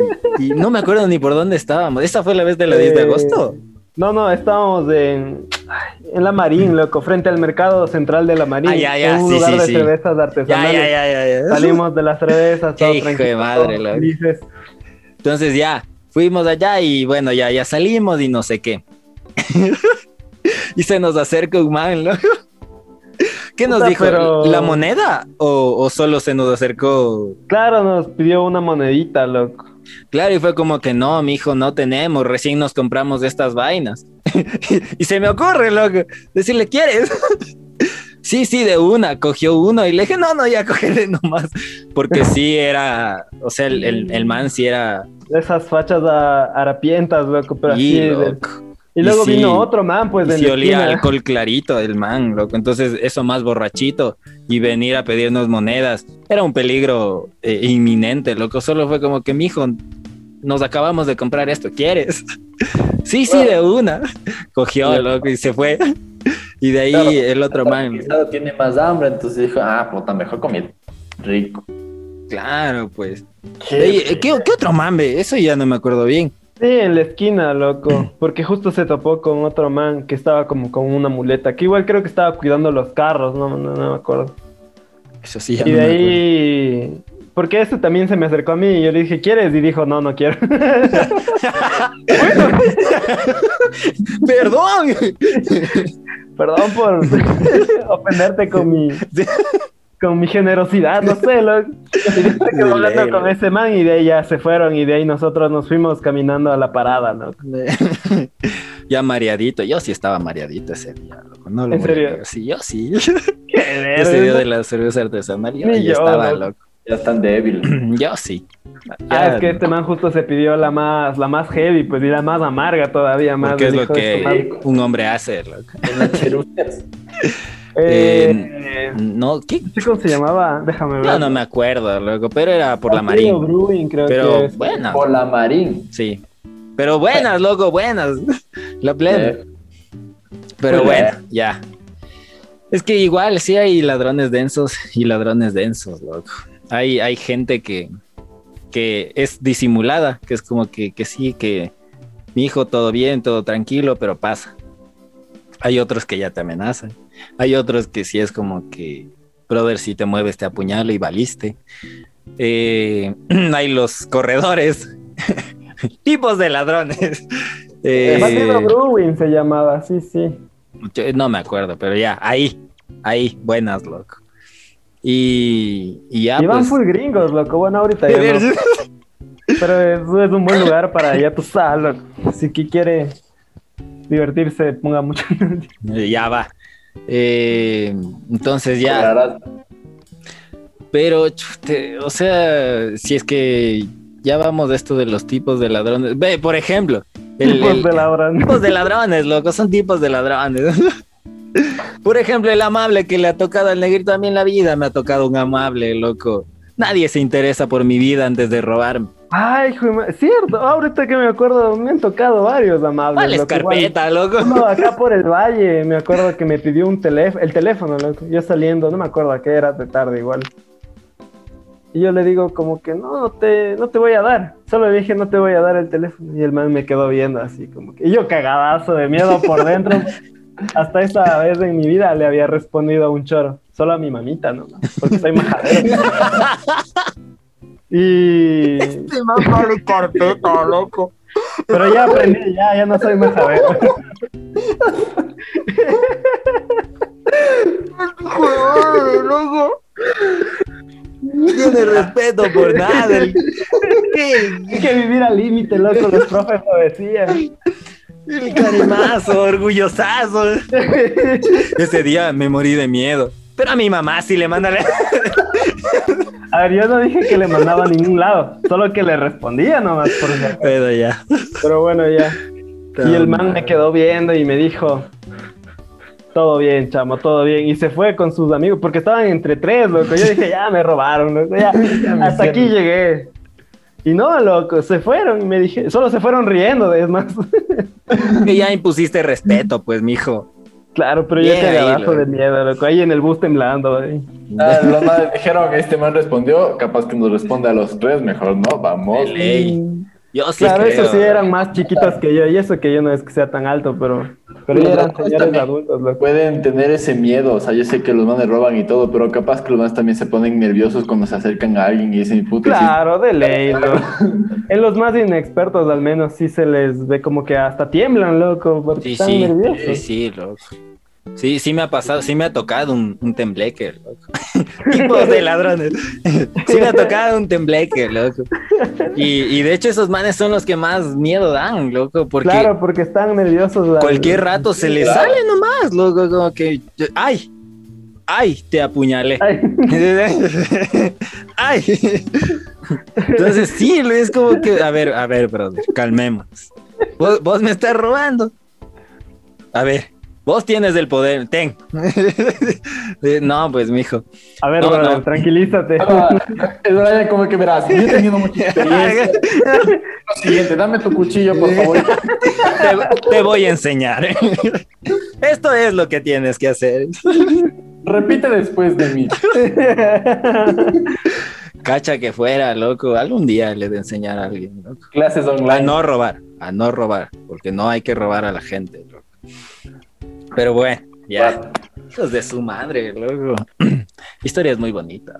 no me acuerdo ni por dónde estábamos. ¿Esa fue la vez de la 10 de agosto? No, no, estábamos en, en la Marín, loco, frente al mercado central de la Marín. Ah, ya, ya, un sí, lugar sí, de sí. cervezas artesanales. Ya, ya, ya, ya, Salimos de las cervezas, [LAUGHS] todo hijo de madre, loco. Entonces ya, fuimos allá y bueno, ya, ya salimos y no sé qué. [LAUGHS] y se nos acerca un man, loco. ¿Qué nos dijo? ¿La moneda? ¿O, ¿O solo se nos acercó? Claro, nos pidió una monedita, loco. Claro, y fue como que no, mi hijo, no tenemos, recién nos compramos estas vainas. [LAUGHS] y se me ocurre, loco, decirle, ¿quieres? [LAUGHS] sí, sí, de una, cogió uno y le dije, no, no, ya cógele nomás, porque [LAUGHS] sí era, o sea, el, el, man sí era... Esas fachas a, harapientas, loco, pero y, así... Loco. Y luego vino otro man, pues. Y olía alcohol clarito el man, loco. Entonces, eso más borrachito y venir a pedirnos monedas era un peligro eh, inminente, loco. Solo fue como que, mijo, nos acabamos de comprar esto, ¿quieres? [LAUGHS] sí, sí, de una. [LAUGHS] Cogió, loco, y se fue. Y de ahí el otro man. Tiene más hambre, entonces dijo, ah, puta, mejor comida. Rico. Claro, pues. ¿Qué, ¿qué, otro mame? Eso ya no me acuerdo bien. Sí, en la esquina, loco. [CLEARS THROAT] Porque justo se topó con otro man que estaba como con una muleta. Que igual creo que estaba cuidando los carros, no, no, me acuerdo. Eso sí, ya Y de ahí. Porque este también se me acercó a mí y yo le dije, ¿quieres? Y dijo, no, no quiero. [LAUGHS] Perdón. [LAUGHS] Perdón por [LAUGHS] ofenderte con mi con mi generosidad, no sé, lo, y hablando con ese man y de ahí ya se fueron y de ahí nosotros nos fuimos caminando a la parada, ¿no? [LAUGHS] ya mareadito, yo sí estaba mareadito ese día, loco. No lo ¿En serio? Sí, yo sí. [LAUGHS] [LAUGHS] ese día de la cerveza artesanal, yo, yo estaba loco. Ya están débil. [CLEARS THROAT] yo sí. Ah, es que este man justo se pidió la más, la más heavy, pues y la más amarga todavía más. ¿Qué es lo que un hombre hace, loco? Cheruchas. Eh, no, ¿qué? ¿Cómo se llamaba? Déjame ver. No, no me acuerdo, luego, pero era por la Marín. Brewing, creo pero que es. buenas. Por la Marín. Sí. Pero buenas, loco, buenas. [LAUGHS] La plena. Eh. Pero bueno, ya. Es que igual sí hay ladrones densos y ladrones densos, loco. Hay, hay gente que, que es disimulada, que es como que, que sí, que mi hijo todo bien, todo tranquilo, pero pasa. Hay otros que ya te amenazan. Hay otros que sí es como que, brother, si te mueves te apuñalo y valiste. Eh, [CLEARS THROAT] hay los corredores, [LAUGHS] tipos de ladrones. [LAUGHS] Eh, Bandido Brewing se llamaba, sí, sí. no me acuerdo, pero ya, ahí, ahí, buenas, loco. Y, y ya, y van pues, full gringos, loco. Bueno, ahorita [LAUGHS] ya no. Pero es, es un buen lugar para ya tú sabes, loco. Si que quiere divertirse, ponga mucho. [LAUGHS] ya va. Eh, entonces ya, pero, chute, o sea, si es que ya vamos de esto de los tipos de ladrones. Ve, por ejemplo, el, Tipos el- de ladrón. tipos de ladrones, loco, son tipos de ladrones. [LAUGHS] Por ejemplo, el amable que le ha tocado al negrito a mí en la vida, me ha tocado un amable, loco. Nadie se interesa por mi vida antes de robarme. Ay, hijo de cierto. Ahorita que me acuerdo, me han tocado varios amables. ¿Cuál loco, igual. escarpeta, loco? Uno acá [LAUGHS] por el valle, me acuerdo que me pidió un teléfono, el teléfono, loco. Yo saliendo, no me acuerdo a qué era de tarde igual. Y yo le digo como que no, no te, no te voy a dar. Solo le dije no te voy a dar el teléfono. Y el man me quedó viendo así como que. Y yo cagadazo de miedo por dentro. [LAUGHS] Hasta esa vez en mi vida le había respondido a un choro. Solo a mi mamita nomás. Porque soy majadero. [LAUGHS] y. más vale carpeta, loco. Pero ya aprendí, ya, ya no soy majadero. loco. Tiene respeto por nada. Hay que vivir al límite, loco. Los profes lo decían. El carimazo, orgullosazo. [LAUGHS] Ese día me morí de miedo. Pero a mi mamá sí le manda la... A ver, yo no dije que le mandaba a ningún lado, solo que le respondía nomás. Por si. Pero ya. Pero bueno, ya. Y el man me quedó viendo y me dijo, todo bien, chamo, todo bien. Y se fue con sus amigos, porque estaban entre tres, loco. Yo dije, ya me robaron, loco. Ya, [LAUGHS] hasta aquí llegué. Y no, loco, se fueron y me dije, solo se fueron riendo, es más. [LAUGHS] Que ya impusiste respeto, pues, mijo. Claro, pero yo cagadazo loco. de miedo, loco. Ahí en el bus temblando, ahí. Ah, [LAUGHS] los madres dijeron que este man respondió, capaz que nos responde a los tres, mejor no, vamos. De ley. Yo sí Claro, creo. esos sí eran más chiquitos que yo, y eso que yo no es que sea tan alto, pero, pero Los ya eran señores adultos, loco. Pueden tener ese miedo, o sea, yo sé que los manes roban y todo, pero capaz que los manes también se ponen nerviosos cuando se acercan a alguien y dicen, puta, Claro, de ley, [LAUGHS] loco. En los más inexpertos, al menos, sí se les ve como que hasta tiemblan, loco, porque Sí, están sí, nerviosos. sí, sí, loco. Sí, sí me ha pasado, sí me ha tocado un, un tembleque, loco. [LAUGHS] Tipos de ladrones. Sí me ha tocado un tembleque, loco. Y, y de hecho esos manes son los que más miedo dan, loco, porque Claro, porque están nerviosos. al- cualquier rato se les Claro. sale nomás, loco, como que, ay, ay, te apuñalé. Ay, [LAUGHS] Ay. Entonces sí, es como que, a ver, a ver, brother, calmemos. Vos, vos me estás robando. A ver, Vos tienes el poder, ten. [LAUGHS] no, pues, mijo. A ver, No, no. tranquilízate. Ah, es Brian, como que verás, yo he tenido mucha [LAUGHS] experiencia. Lo siguiente, dame tu cuchillo, por favor. Te, te voy a enseñar. Esto es lo que tienes que hacer. Repite después de mí. Cacha que fuera, loco. Algún día le de enseñar a alguien, loco. Clases A online. no robar, a no robar, porque no hay que robar a la gente, loco. Pero bueno, ya. Hijos de su madre, loco. [CLEARS THROAT] Historia es muy bonita.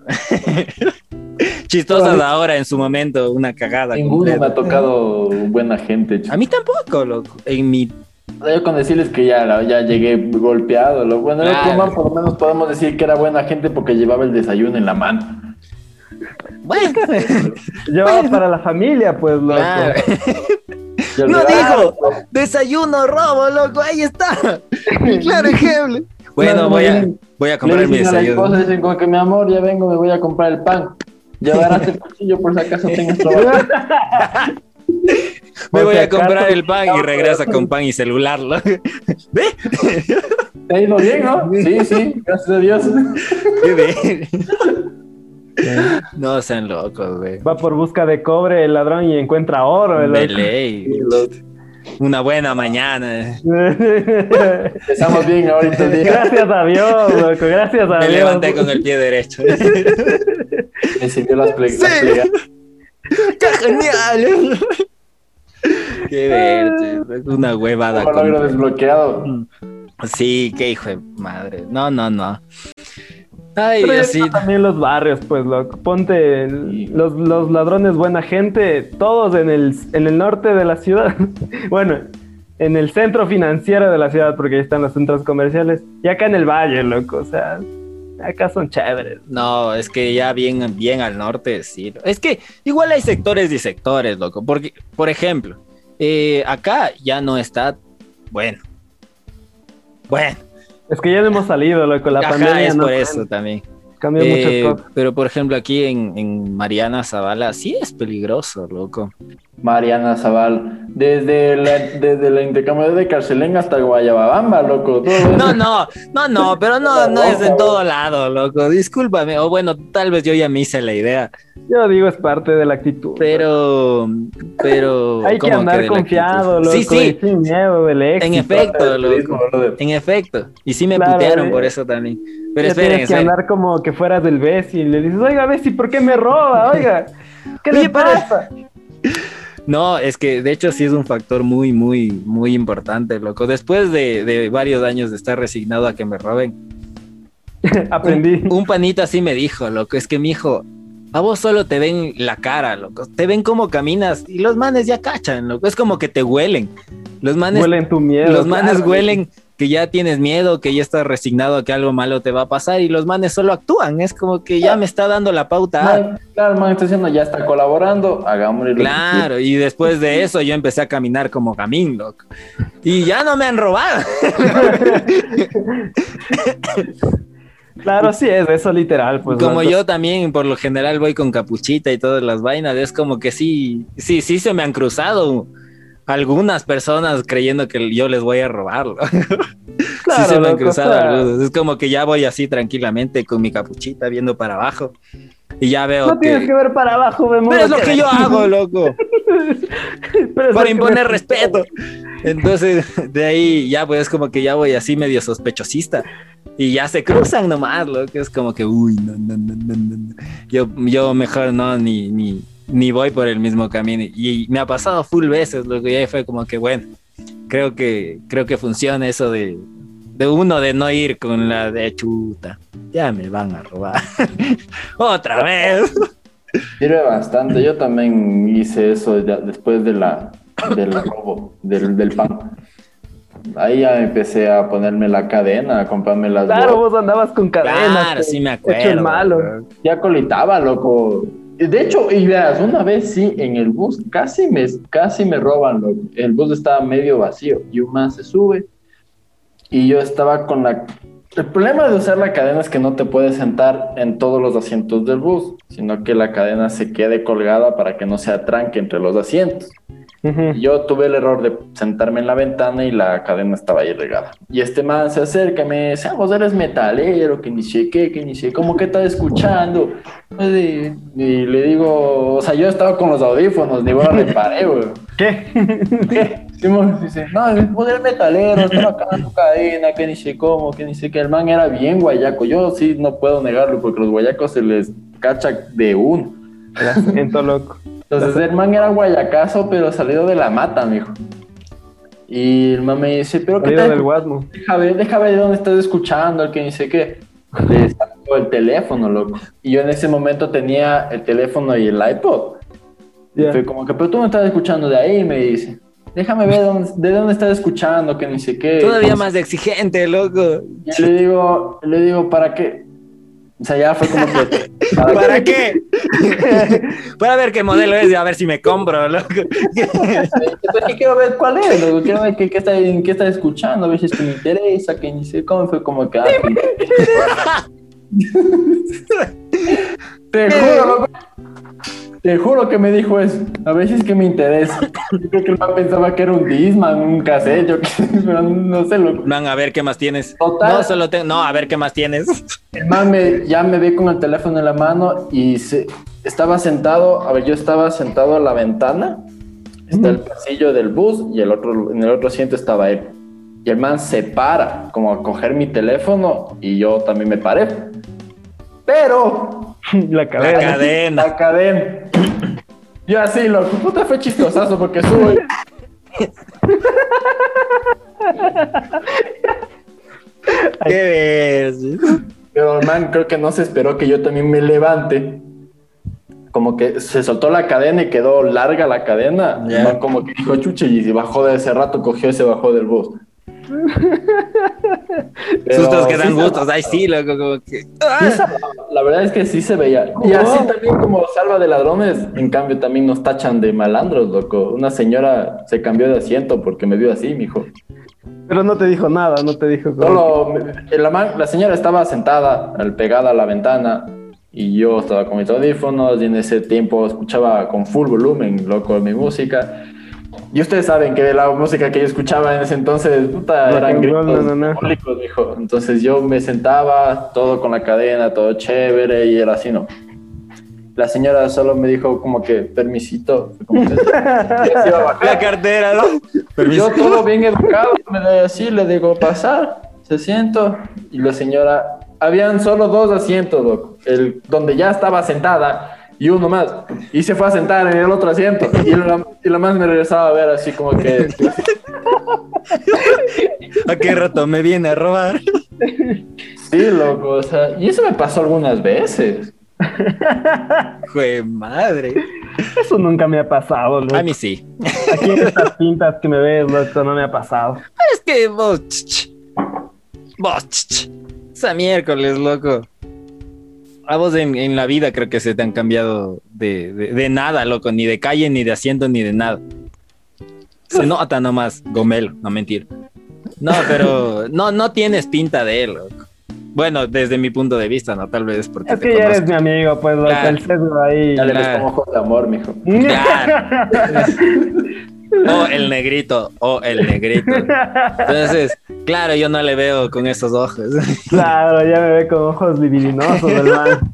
[LAUGHS] Chistosas ahora, en su momento, una cagada. Ninguno me ha tocado buena gente. A mí tampoco, loco. En mi Yo con decirles que ya, ya llegué golpeado. Lo bueno, Claro. man, por lo menos podemos decir que era buena gente porque llevaba el desayuno en la mano. Bueno, [LAUGHS] Llevaba para la familia, pues, loco. claro. [LAUGHS] No dijo desayuno robo, loco, ahí está. Claro ejemplo. Bueno, voy a, voy a comprar mi desayuno. dicen como que mi amor, ya vengo, me voy a comprar el pan. Llevarás el cuchillo por si acaso tengas trabajo. [LAUGHS] Me voy a comprar el pan y regresa con pan y celular. loco. [LAUGHS] ¿Ve? ¿Te ha ido bien, no? Sí, sí, gracias a Dios. Qué bien. [LAUGHS] No sean locos, güey. Va por busca de cobre el ladrón y encuentra oro. El De ley. Una buena mañana. [LAUGHS] Empezamos bien ahorita [LAUGHS] el día. gracias a Dios, loco. Gracias a Me Dios. levanté con el pie derecho. Me sirvió las ple- Sí. las plegas. ¡Qué genial! Qué verde. Una huevada. Logro completa. desbloqueado. Sí, qué hijo de madre. No, no, no. Ay, así. también los barrios, pues, loco. Ponte el- los, los ladrones buena gente, todos en el, en el norte de la ciudad. [LAUGHS] bueno, en el centro financiero de la ciudad, porque ahí están los centros comerciales. Y acá en el valle, loco. O sea, acá son chéveres. No, es que ya bien, bien al norte, sí. Es que igual hay sectores y sectores, loco. Porque, por ejemplo, eh, acá ya no está. Bueno. Bueno, Es que ya no hemos salido, loco. La ajá, pandemia es no por eso también. cambió Eh, muchas cosas. pero por ejemplo, aquí en, en Mariana Zavala sí es peligroso, loco. Mariana Zaval, desde la, desde la intercambio de Carcelén hasta Guayabamba, loco. No, no, no, no, pero no, no es en todo lado, loco. Discúlpame. O bueno, tal vez yo ya me hice la idea. Yo digo, es parte de la actitud. Pero, pero. Hay que ¿cómo andar de confiado, loco. Sí, sí, y sin miedo del éxito. en efecto, loco. En efecto. Y sí me Claro, putearon eh. por eso también. Pero Ya esperen, tienes que esperen. andar como que fueras del Bessi y le dices, oiga, Bessi, ¿por qué me roba? Oiga, ¿qué Oye, le pasa? No, es que de hecho sí es un factor muy, muy, muy importante, loco. Después de, de varios años de estar resignado a que me roben, [LAUGHS] Aprendí. un panita sí me dijo, loco, es que mi hijo, a vos solo te ven la cara, loco. Te ven cómo caminas y los manes ya cachan, loco. Es como que te huelen. Los manes, Huelen tu miedo. los manes claro. huelen que ya tienes miedo, que ya estás resignado a que algo malo te va a pasar y los manes solo actúan. Es como que ya me está dando la pauta. Man, claro, man, está diciendo, ya está colaborando, hagámosle Claro, y después de eso yo empecé a caminar como gamín, loco. Y ya no me han robado. [LAUGHS] Claro, sí es, eso literal. Pues, como yo también por lo general voy con capuchita y todas las vainas, es como que sí, sí, sí se me han cruzado algunas personas creyendo que yo les voy a robar. loco. [LAUGHS] Claro, sí se me han loco, cruzado o sea, algunos. Es como que ya voy así tranquilamente con mi capuchita viendo para abajo y ya veo No que... tienes que ver para abajo. Pero es lo que yo hago, [LAUGHS] loco. Para imponer me- respeto. Entonces, de ahí ya pues como que ya voy así medio sospechosista. Y ya se cruzan nomás, lo que es como que, uy, no, no, no, no, no, no. Yo, yo mejor no, ni, ni, ni voy por el mismo camino. Y me ha pasado full veces, lo que ya fue como que, bueno, creo que, creo que funciona eso de, de uno de no ir con la de chuta. Ya me van a robar. [LAUGHS] Otra vez. Sirve bastante. Yo también hice eso ya después de la, del [COUGHS] robo, del, del pan. Ahí ya empecé a ponerme la cadena, a comprarme las Claro, botas. vos andabas con cadenas. Claro, sí me hecho el acuerdo. malo. Ya colitaba, loco. De hecho, y veas, una vez sí, en el bus casi me, casi me roban. El bus estaba medio vacío y un man se sube y yo estaba con la... El problema de usar la cadena es que no te puedes sentar en todos los asientos del bus, sino que la cadena se quede colgada para que no se atranque entre los asientos. Yo tuve el error de sentarme en la ventana y la cadena estaba ahí regada. Y este man se acerca y me dice, ah, vos eres metalero, que ni sé qué, que ni sé cómo que estás escuchando. Y, y le digo, o sea, yo estaba con los audífonos, ni bueno, reparé, güey. [LAUGHS] ¿Qué? ¿Qué? Simón dice, no, vos eres metalero, estaba acá en tu cadena, que ni sé cómo, que ni sé qué. El man era bien guayaco. Yo sí no puedo negarlo porque los guayacos se les cacha de uno. Acento loco. Entonces el man era guayacazo, pero salido de la mata, mijo. Y el man me dice, pero qué Salido tal, del Guasmo. deja ver, deja ver de dónde estás escuchando, el que ni sé qué. Le sacó el teléfono, loco. Y yo en ese momento tenía el teléfono y el iPod. Y Ya. fue como que, pero tú no estás escuchando de ahí, me dice. Déjame ver dónde- de dónde estás escuchando, que ni sé qué. Todavía más exigente, loco. Y le digo, le digo, ¿para qué? O sea, ya fue como que... [LAUGHS] ¿para ¿Para qué? Para [LAUGHS] ver qué modelo es y a ver si me compro, loco. Pues que quiero ver cuál es, loco, quiero ver qué, qué está, qué está escuchando, a ver si es que me interesa, que ni sé cómo, fue como que... [LAUGHS] te juro, loco, te juro que me dijo eso, a ver si es que me interesa. Yo creo que el man pensaba que era un Disman, un cassette, yo pero no sé, loco. Man, a ver qué más tienes. Total. No, solo tengo. No, a ver qué más tienes. [LAUGHS] El man me, ya me ve con el teléfono en la mano y se, estaba sentado, a ver, yo estaba sentado a la ventana, está el pasillo del bus y el otro, en el otro asiento estaba él. Y el man se para como a coger mi teléfono y yo también me paré. Pero La [LAUGHS] La cadena. cadena. la cadena. Yo así, loco, puta fue chistosazo porque sube. [LAUGHS] ¿Qué ves? Pero el man creo que no se esperó que yo también me levante. Como que se soltó la cadena y quedó larga la cadena. El man como que dijo chuche y se bajó de ese rato, cogió y se bajó del bus. Pero Sustos que dan sí gustos. Ay, sí, loco, como que. se- la verdad es que sí se veía. Y así también como salva de ladrones, en cambio también nos tachan de malandros, loco. Una señora se cambió de asiento porque me vio así, mijo. Pero no te dijo nada, no te dijo. Solo la, man- la señora estaba sentada, al- pegada a la ventana, y yo estaba con mis audífonos, y en ese tiempo escuchaba con full volumen, loco, mi música. Y ustedes saben que la música que yo escuchaba en ese entonces, puta, Rock eran gritos no, no, no. diabólicos, mijo. Entonces yo me sentaba, todo con la cadena, todo chévere, y era así, ¿no? La señora solo me dijo como que, permisito, como que. [LAUGHS] La cartera, ¿no? Yo todo bien educado, me da así, le digo pasar, se siento y la señora, habían solo dos asientos, loco, el donde ya estaba sentada y uno más, y se fue a sentar en el otro asiento y la, y la más me regresaba a ver así como que, ¿A qué rato me viene a robar? sí, loco, o sea, y eso me pasó algunas veces. Jue madre. Eso nunca me ha pasado, loco. A mí sí. Aquí en estas pintas que me ves, loco, no me ha pasado. Es que vos. ch, ch. Vos. ch, ch. Esa miércoles, loco. A vos en, en la vida creo que se te han cambiado de, de- de nada, loco. Ni de calle, ni de asiento, ni de nada. Se nota nomás, gomelo, no mentir. No, pero [LAUGHS] no, no tienes pinta de él, loco. Bueno, desde mi punto de vista, ¿no? Tal vez porque Es te que ya eres mi amigo, pues, loco, Claro. el sesgo ahí. Ya le ves Claro. con ojos de amor, mijo. [LAUGHS] [LAUGHS] Claro. O el negrito, o el negrito. Entonces, claro, yo no le veo con esos ojos. [LAUGHS] Claro, ya me ve con ojos libidinosos, man.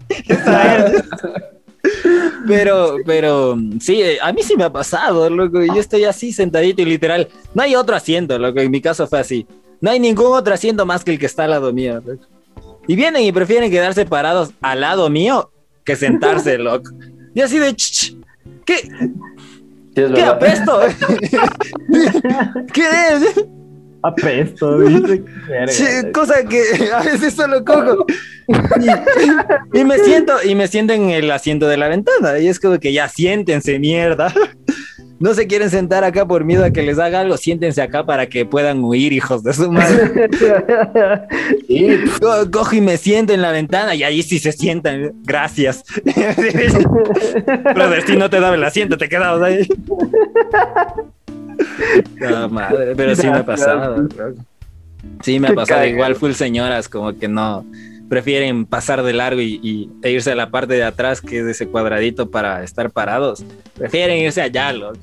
Pero, pero, sí, a mí sí me ha pasado, loco. Yo estoy así sentadito y literal, no hay otro asiento, loco. En mi caso fue así. No hay ningún otro asiento más que el que está al lado mío, loco. Y vienen y prefieren quedarse parados al lado mío que sentarse, loco. Y así de, "Ch, ch, ¿qué, Sí, es qué verdad. apesto? [LAUGHS] [LAUGHS] ¿Qué es? Apesto, dice. Verga, Sí, cosa que a veces solo cojo. Y, y me siento, y me siento en el asiento de la ventana. Y es como que ya siéntense, mierda. No se quieren sentar acá por miedo a que les haga algo, siéntense acá para que puedan huir, hijos de su madre. [LAUGHS] Sí, Co- Cojo y me siento en la ventana y ahí sí se sientan. Gracias. [LAUGHS] Brother, si no te daba el asiento, te quedabas ahí. No, madre, pero sí me ha pasado. Sí, me ha pasado. Igual full señoras, como que no prefieren pasar de largo y, y- e irse a la parte de atrás, que es ese cuadradito para estar parados. Prefieren irse allá, loco.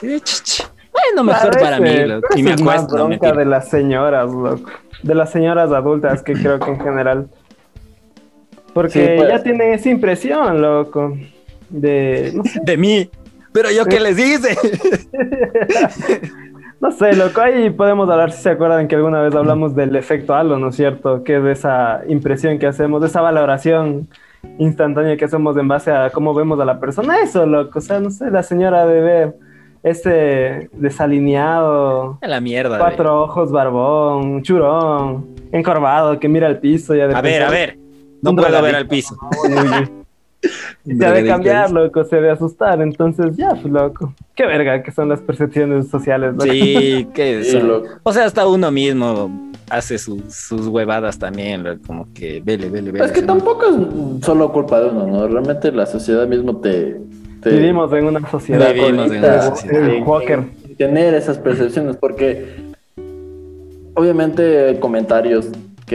Bueno, mejor para mí, loco. Y me ese es más acuesto, no bronca de las señoras, loco. De las señoras adultas, que creo que en general. Porque Sí, pues. ya tienen esa impresión, loco. De. No sé, De mí. Pero yo qué les hice. [LAUGHS] no sé, loco. Ahí podemos hablar, si se acuerdan que alguna vez hablamos del efecto halo, ¿no es cierto? Que es de esa impresión que hacemos, de esa valoración instantánea que hacemos en base a cómo vemos a la persona. Eso, loco. O sea, no sé, la señora de ver ese desalineado. A la mierda. Cuatro ojos, barbón, churón, encorvado, que mira al piso de A ver, a ver. No puedo ver al piso. [LAUGHS] y se ha de cambiar, loco, se ha de asustar. Entonces, ya, pues, loco. Qué verga que son las percepciones sociales, loco. Sí, que Sí, loco. O sea, hasta uno mismo hace sus, sus huevadas también, loco, como que vele, vele, vele. Es que ¿no? tampoco es solo culpa de uno, ¿no? Realmente la sociedad mismo te... te Vivimos en una sociedad. Vivimos en una sociedad. El Walker. en tener esas percepciones, porque obviamente comentarios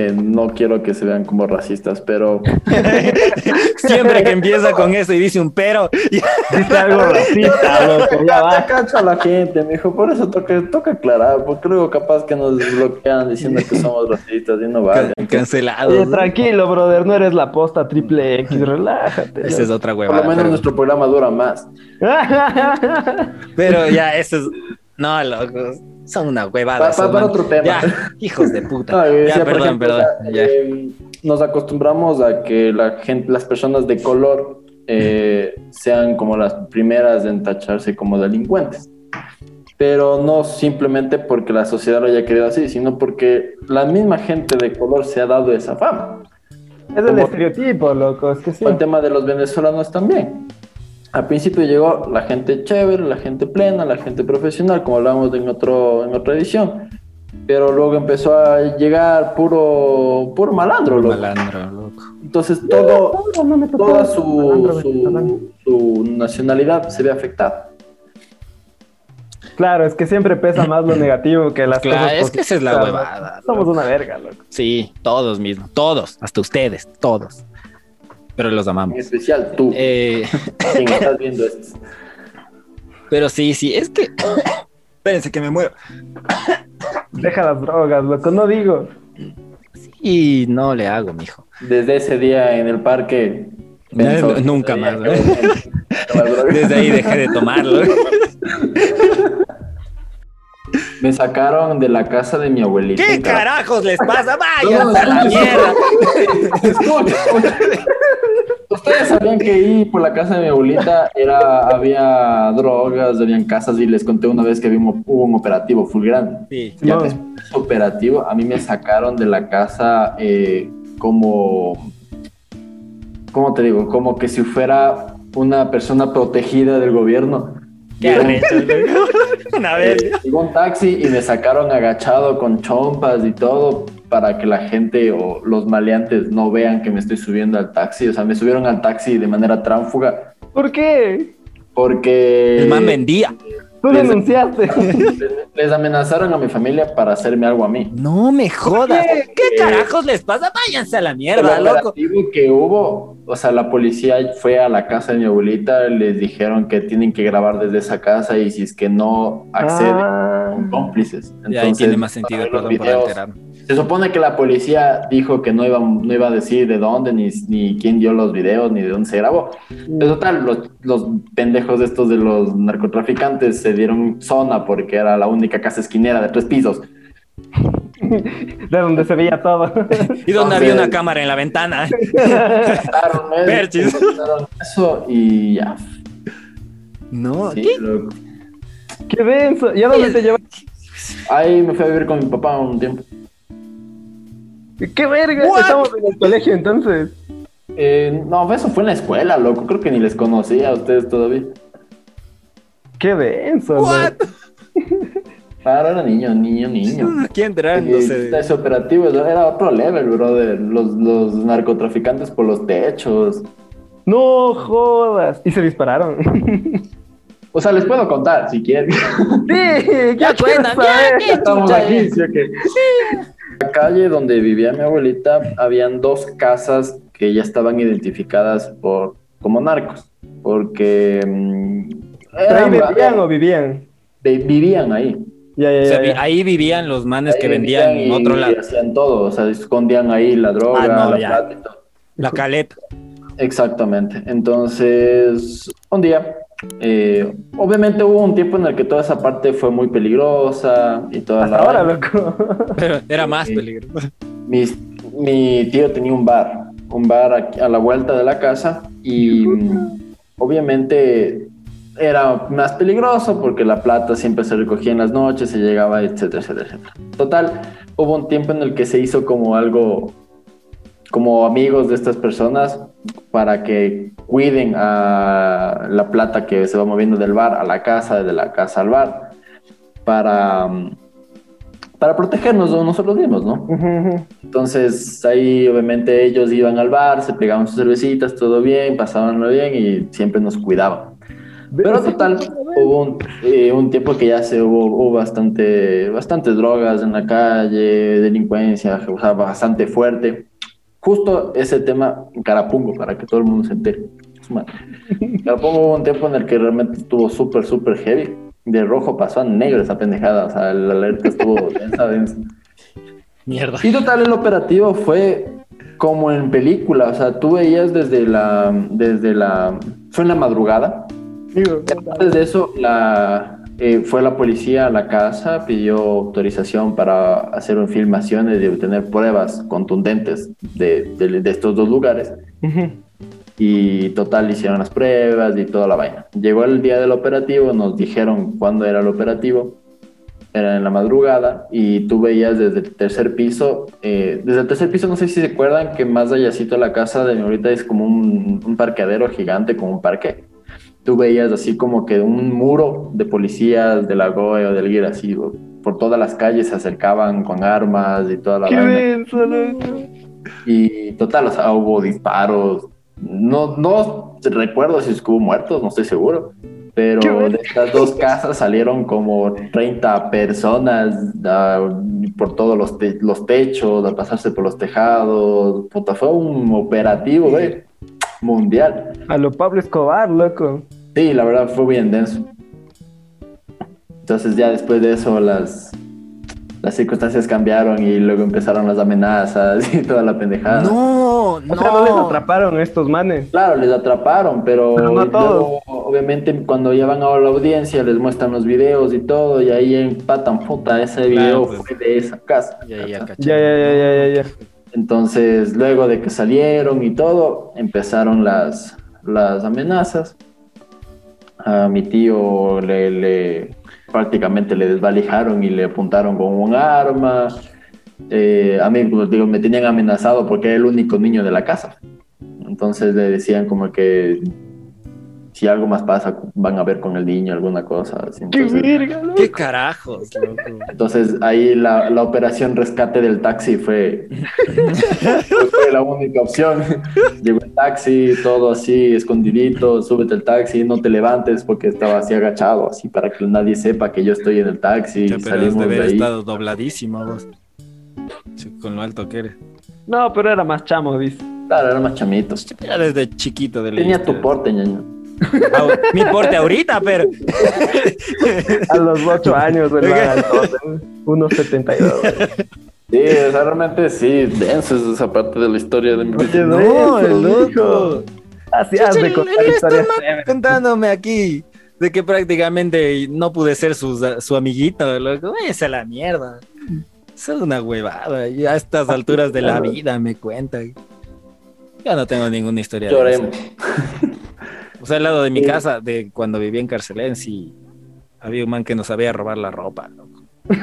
que no quiero que se vean como racistas, pero [LAUGHS] Siempre que empieza con eso y dice un pero, [LAUGHS] Dice algo racista, [LAUGHS] loco, ya va. cacho a la gente, me dijo, por eso toca, toca aclarar, porque luego capaz que nos bloquean diciendo que somos racistas y no vale. can- cancelado. Oye, ¿no? tranquilo, brother, no eres la posta triple X, relájate. Esa es otra Por huevada. lo menos pero- nuestro programa dura más. Pero ya, eso es. No, loco. Son una huevada. Pa- para man- otro tema. Ya, hijos de puta. [LAUGHS] Ya, perdón, ejemplo, perdón. ya. eh, nos acostumbramos a que la gente, las personas de color eh, sean como las primeras en tacharse como delincuentes. Pero no simplemente porque la sociedad lo haya querido así, sino porque la misma gente de color se ha dado esa fama. Es el Como- estereotipo, loco, es que sí. El tema de los venezolanos también. Al principio llegó la gente chévere, la gente plena, la gente profesional, como hablábamos en, otro, en otra edición. Pero luego empezó a llegar puro, puro malandro, loco. Malandro, loco. Entonces todo, No, no me tocó toda su, malandro venezolano. su, su nacionalidad se ve afectada. Claro, es que siempre pesa más lo negativo que las Claro, cosas es que esa es la huevada. Somos loco. una verga, loco. Sí, todos mismos. Todos. Hasta ustedes. Todos. Pero los En amamos. especial tú, Eh, quien estás viendo esto. pero sí, sí. Es que. Espérense que me muero. Deja las drogas, loco, no digo. Y no le hago, mijo. Desde ese día en el parque... No, nunca "Ese más, drogas". Desde ahí dejé de tomarlo. Me sacaron de la casa de mi abuelita. ¿Qué carajos les pasa? No, ¡Vayan no, a la mierda! Escucha. [LAUGHS] Ustedes sabían que ahí por la casa de mi abuelita era, había drogas, habían casas y les conté una vez que un, hubo un operativo full grande. Sí. Ya No. después de ese operativo, a mí me sacaron de la casa eh, como, ¿cómo te digo? Como que si fuera una persona protegida del gobierno. Qué arrecho. [LAUGHS] Una vez. Eh, Llegó un taxi y me sacaron agachado con chompas y todo para que la gente o los maleantes no vean que me estoy subiendo al taxi. O sea, me subieron al taxi de manera tránfuga ¿Por qué? porque El man vendía. Tú Les- denunciaste. les, [LAUGHS] les amenazaron a mi familia para hacerme algo a mí. No me jodas. qué? ¿Qué carajos les pasa? Váyanse a la mierda, el loco. que hubo, o sea, la policía fue a la casa de mi abuelita, les dijeron que tienen que grabar desde esa casa y si es que no acceden, Ah. son cómplices. Y ahí Entonces, tiene más sentido, perdón por videos, alterarme. Se supone que la policía dijo que no iba, no iba a decir de dónde, ni, ni quién dio los videos, ni de dónde se grabó. Pero total, los, los pendejos estos de los narcotraficantes se dieron zona porque era la única casa esquinera de tres pisos. [LAUGHS] De donde se veía todo. [LAUGHS] Y donde había una cámara en la ventana. [LAUGHS] Perchis. eso y ya. No, Sí, ¿qué? loco. Qué denso. ¿Y a dónde te llevas? Ahí me fui a vivir con mi papá un tiempo. ¡Qué verga! What? Estamos en el colegio entonces. Eh, no, eso fue en la escuela, loco. Creo que ni les conocía a ustedes todavía. ¡Qué denso! What? Claro, [LAUGHS] era niño, niño, niño. Aquí entrando. Y ese operativo era otro level, brother. Los, los narcotraficantes por los techos. No jodas. Y se dispararon. [LAUGHS] O sea, les puedo contar si quieren. sí, Ya cuentan, ya, saber. ¿qué Estamos aquí? ¿sí o qué? La calle donde vivía mi abuelita, habían dos casas que ya estaban identificadas por como narcos. Porque. mm, ¿Pero ahí eran- vivían o vivían? de- vivían ahí. Ya, ya, O sea, ya, ahí vivían los manes que Ahí vendían vivían en y otro lado. Hacían todo, o sea, escondían ahí la droga, Ah, no, la plata y todo. La caleta. Exactamente. Entonces, un día, eh, obviamente hubo un tiempo en el que toda esa parte fue muy peligrosa y toda Hasta la ahora, loco. [LAUGHS] Pero era más. Mis- mi tío tenía un bar, un bar aquí a la vuelta de la casa y mm, obviamente era más peligroso porque la plata siempre se recogía en las noches, se llegaba, etcétera, etcétera, etcétera. Total, hubo un tiempo en el que se hizo como algo, como amigos de estas personas para que cuiden a la plata que se va moviendo del bar a la casa, de la casa al bar, para, para protegernos nosotros mismos, ¿no? Entonces ahí obviamente ellos iban al bar, se pegaban sus cervecitas, todo bien, pasabanlo bien y siempre nos cuidaban. Pero total, hubo un, eh, un tiempo que ya se hubo, hubo bastante, bastantes drogas en la calle, delincuencia, o sea, bastante fuerte. Justo ese tema en Carapungo, para que todo el mundo se entere. Madre. Carapungo hubo un tiempo en el que realmente estuvo súper, súper heavy. De rojo pasó a negro esa pendejada, o sea, la alerta estuvo [LAUGHS] densa, densa. Mierda. Y total, el operativo fue como en película, o sea, tú veías desde la, desde la, fue en la madrugada. Antes de eso, la, eh, fue la policía a la casa, pidió autorización para hacer filmaciones y obtener pruebas contundentes de, de- de estos dos lugares. ujú. Y total, hicieron las pruebas y toda la vaina. Llegó el día del operativo, nos dijeron cuándo era el operativo. Era en la madrugada y tú veías desde el tercer piso, eh, desde el tercer piso no sé si se acuerdan que más allácito de la casa de mi ahorita es como un, un parqueadero gigante, como un parque. Tú veías así como que un muro de policías de la GOE o del GIR así, por todas las calles se acercaban con armas y toda la Qué vaina. loco. Y total, o sea, hubo disparos. No, no recuerdo si es que hubo muertos, no estoy seguro. Pero de estas dos casas salieron como 30 personas ah, por todos los, te- los techos, a pasarse por los tejados. Puta, fue un operativo, güey, mundial. A lo Pablo Escobar, loco. Sí, la verdad fue bien denso. Entonces ya después de eso las, las circunstancias cambiaron y luego empezaron las amenazas [LAUGHS] y toda la pendejada. No, O sea, no les no. atraparon estos manes. Claro, les atraparon, pero, Pero no a luego, obviamente cuando ya van a la audiencia les muestran los videos y todo y ahí empatan, puta, ese video pues. fue de esa casa. Ya, ya, caché. Ya, ya, ya, ya, ya, ya. Entonces, luego de que salieron y todo, empezaron las, las amenazas. A mi tío le, le- prácticamente le desvalijaron y le apuntaron con un arma. Eh, a mí, pues, digo, me tenían amenazado porque era el único niño de la casa. Entonces le decían como que si algo más pasa, van a ver con el niño alguna cosa. así. Qué verga, loco. ¿Qué carajos, loco? entonces ahí la, la operación rescate del taxi fue, fue [LAUGHS] la única opción. Llegó el taxi, todo así, escondidito, súbete al taxi, no te levantes porque estaba así agachado, así para que nadie sepa que yo estoy en el taxi. Ya, pero has salimos de de haber ahí. estado dobladísimo vos. Con lo alto que eres. No, pero era más chamo, ¿viste? Claro, era más chamito. Ya desde chiquito de Tenía tu porte, ñaño. Mi porte ahorita, pero. A los ocho años, el man alto, unos 72. Sí, o sea, realmente sí, denso es esa parte de la historia de mi Oye, No, denso, el hijo. loco. Así de chéveres. contándome aquí de que prácticamente no pude ser su, su amiguito, loco. Esa es la mierda. Eso es una huevada. Y a estas alturas de la vida me cuenta. Yo no tengo ninguna historia. de Lloremos. esa. O sea, al lado de mi casa, de cuando vivía en Carcelén, sí había un man que nos sabía robar la ropa, loco. [LAUGHS]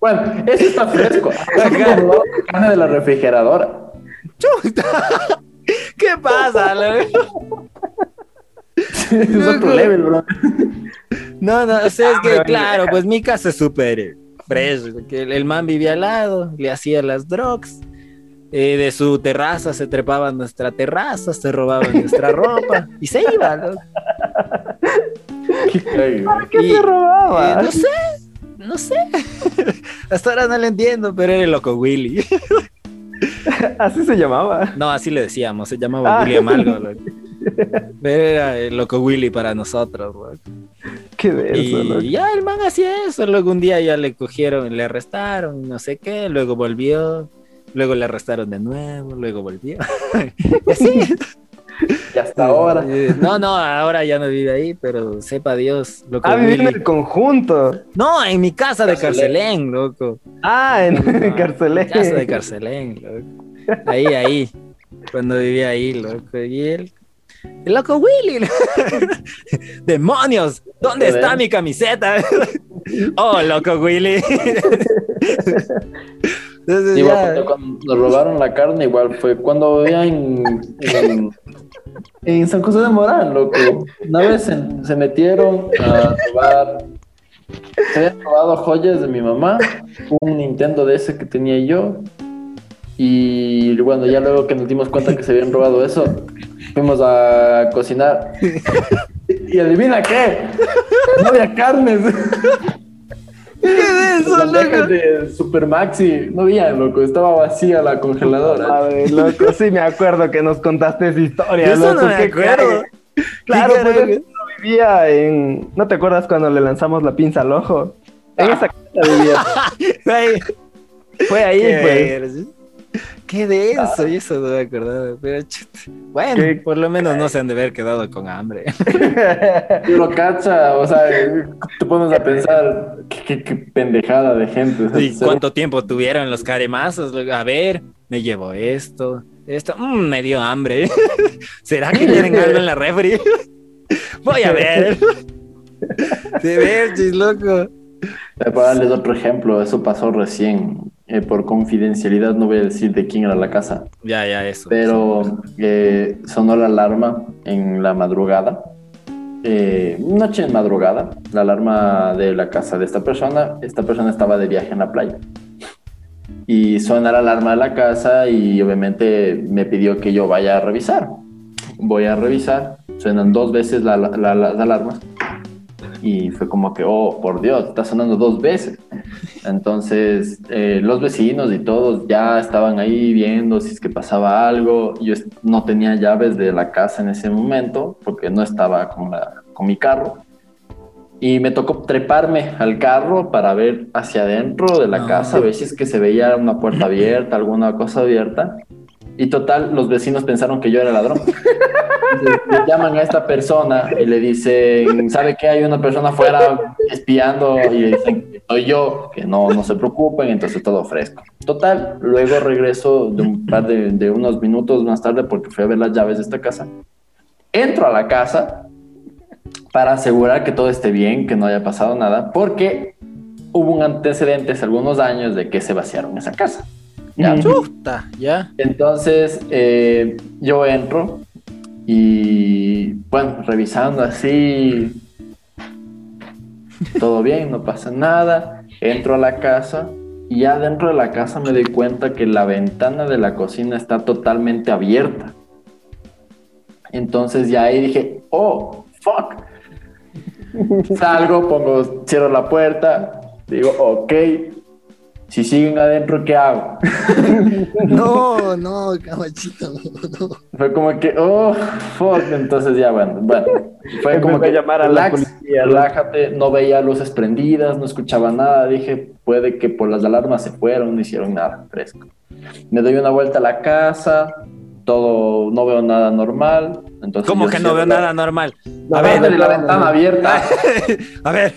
Bueno, eso está fresco. [LAUGHS] Mano de la refrigeradora. [LAUGHS] ¿Qué pasa, loco? es otro level, bro. No, no, o sea, es que pero- claro, pues mi casa es súper fresh, que el, el man vivía al lado, le hacía las drugs, eh, de su terraza se trepaba a nuestra terraza, se robaba nuestra [LAUGHS] ropa y se iba. Ay, güey. ¿Qué Y- se robaba? Eh, no sé, no sé. [LAUGHS] Hasta ahora no lo entiendo, pero era el loco Willy. [LAUGHS] Así se llamaba. No, así le decíamos, se llamaba Ah. William algo, loco. Pero era el loco Willy para nosotros, loco. Qué loco. Y ya el man hacía eso. Luego un día ya le cogieron, le arrestaron, no sé qué. Luego volvió. Luego le arrestaron de nuevo. Luego volvió. [LAUGHS] Y así. Y hasta ahora. No, no, ahora ya no vive ahí, pero sepa Dios. Loco, Ah, viví en el conjunto. No, en mi casa de Carcelén. Carcelén, loco. Ah, en No, [LAUGHS] Carcelén. en Casa de Carcelén, loco. Ahí, ahí. Cuando vivía ahí, loco. Y él. Loco Willy. [LAUGHS] ¡Demonios! ¿Dónde está mi camiseta? [LAUGHS] ¡Oh, loco Willy! [LAUGHS] Entonces Igual ya- cuando, cuando nos robaron la carne, igual fue cuando vivía en, en, en San José de Morán, loco. Una vez se, se metieron a robar, se habían robado joyas de mi mamá, un Nintendo de ese que tenía yo. Y bueno, ya luego que nos dimos cuenta que se habían robado eso, fuimos a cocinar. [LAUGHS] Y adivina qué, no había carnes. ¿Qué es eso, Las bandejas loco? de Super Maxi, no había, loco, estaba vacía la congeladora. Loco, sí me acuerdo que nos contaste esa historia. Eso loco, no me acuerdo. Claro, ¿Qué pues vivía en. ¿No te acuerdas cuando le lanzamos la pinza al ojo? En esa casa vivía. [LAUGHS] Fue ahí, pues. [LAUGHS] Qué denso, y eso no me acordaba. Pero chut. bueno, Qué- por lo menos no se han de haber quedado con hambre. [LAUGHS] Pero cacha, o sea, te pones a pensar qué, pendejada de gente. ¿Y cuánto tiempo tuvieron los caremazos? A ver, me llevo esto, esto, mm, me dio hambre. [LAUGHS] ¿Será que tienen algo en la refri? Voy a ver. De ver, chis, loco. Para darles otro ejemplo, eso pasó recién. Eh, por confidencialidad no voy a decir de quién era la casa, Ya, ya, eso. pero eh, sonó la alarma en la madrugada. Eh, noche en madrugada, la alarma de la casa de esta persona. Esta persona estaba de viaje en la playa. Y suena la alarma de la casa y obviamente me pidió que yo vaya a revisar. Voy a revisar, suenan dos veces la- la- la- las alarmas y fue como que, oh, por Dios, está sonando dos veces. Entonces, eh, los vecinos y todos ya estaban ahí viendo si es que pasaba algo. Yo no tenía llaves de la casa en ese momento porque no estaba con, la, con mi carro. Y me tocó treparme al carro para ver hacia adentro de la Ah. casa, a ver si es que se veía una puerta abierta, alguna cosa abierta. Y total, los vecinos pensaron que yo era ladrón. Le llaman a esta persona y le dicen, ¿sabe qué? Hay una persona afuera espiando y le dicen soy yo, que no, no se preocupen, entonces todo fresco. Total, luego regreso de un par de, de unos minutos más tarde porque fui a ver las llaves de esta casa. Entro a la casa para asegurar que todo esté bien, que no haya pasado nada, porque hubo un antecedente hace algunos años de que se vaciaron esa casa. ¿Ya? Chuta, ya. Entonces eh, yo entro y bueno, revisando así, todo bien, no pasa nada. Entro a la casa y ya dentro de la casa me doy cuenta que la ventana de la cocina está totalmente abierta. Entonces ya ahí dije, oh, fuck. [LAUGHS] Salgo, pongo, cierro la puerta, digo, ok, si siguen adentro, ¿qué hago? [LAUGHS] No, [LAUGHS] no, cabachito, no. Fue como que, oh, fuck. Entonces ya, bueno, bueno. Fue como que llamar a la relax, policía, ¿no? relájate, no veía luces prendidas, no escuchaba nada. Dije, puede que por las alarmas se fueron, no hicieron nada, fresco. Me doy una vuelta a la casa, todo, no veo nada normal. Entonces ¿Cómo que no veo la- nada normal? A A ver, ver, de la ventana abierta. [LAUGHS] a ver.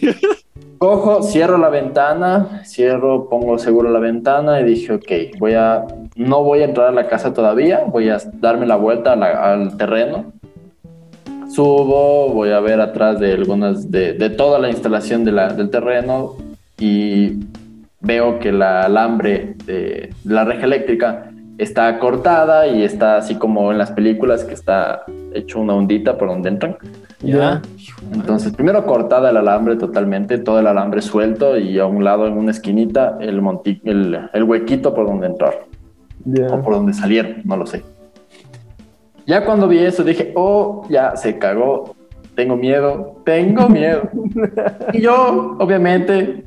Cojo, cierro la ventana, cierro, pongo seguro la ventana y dije, ok, voy a, no voy a entrar a la casa todavía, voy a darme la vuelta al terreno. Subo, voy a ver atrás de algunas, de, toda la instalación de la- del terreno y veo que la alambre de la reja eléctrica está cortada y está así como en las películas que está hecho una ondita por donde entran. Ya. Entonces, primero cortada el alambre totalmente, todo el alambre suelto y a un lado en una esquinita el, monti- el, el huequito por donde entrar Ya. o por donde salieron, no lo sé. Ya cuando vi eso dije, oh, ya se cagó, tengo miedo, tengo miedo. [LAUGHS] y yo, obviamente,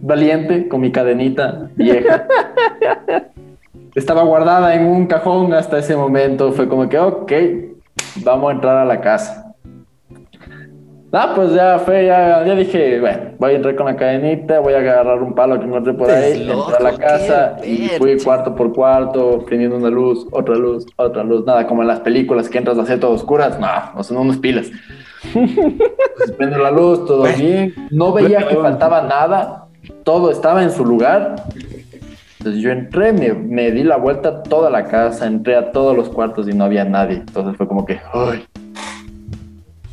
valiente, con mi cadenita vieja. [LAUGHS] Estaba guardada en un cajón hasta ese momento. Fue como que, ok, vamos a entrar a la casa. Ah, pues ya fue, ya, ya dije, bueno, voy a entrar con la cadenita, voy a agarrar un palo que encontré por ahí, loco, entré a la casa y fui cuarto por cuarto, prendiendo una luz, otra luz, otra luz, nada, como en las películas que entras a hacer todo oscuras, no, no son unas pilas. Pues prendo la luz, todo Bueno. bien, no veía que faltaba nada, todo estaba en su lugar. Entonces yo entré, me, me di la vuelta a toda la casa, entré a todos los cuartos y no había nadie. Entonces fue como que, ¡ay!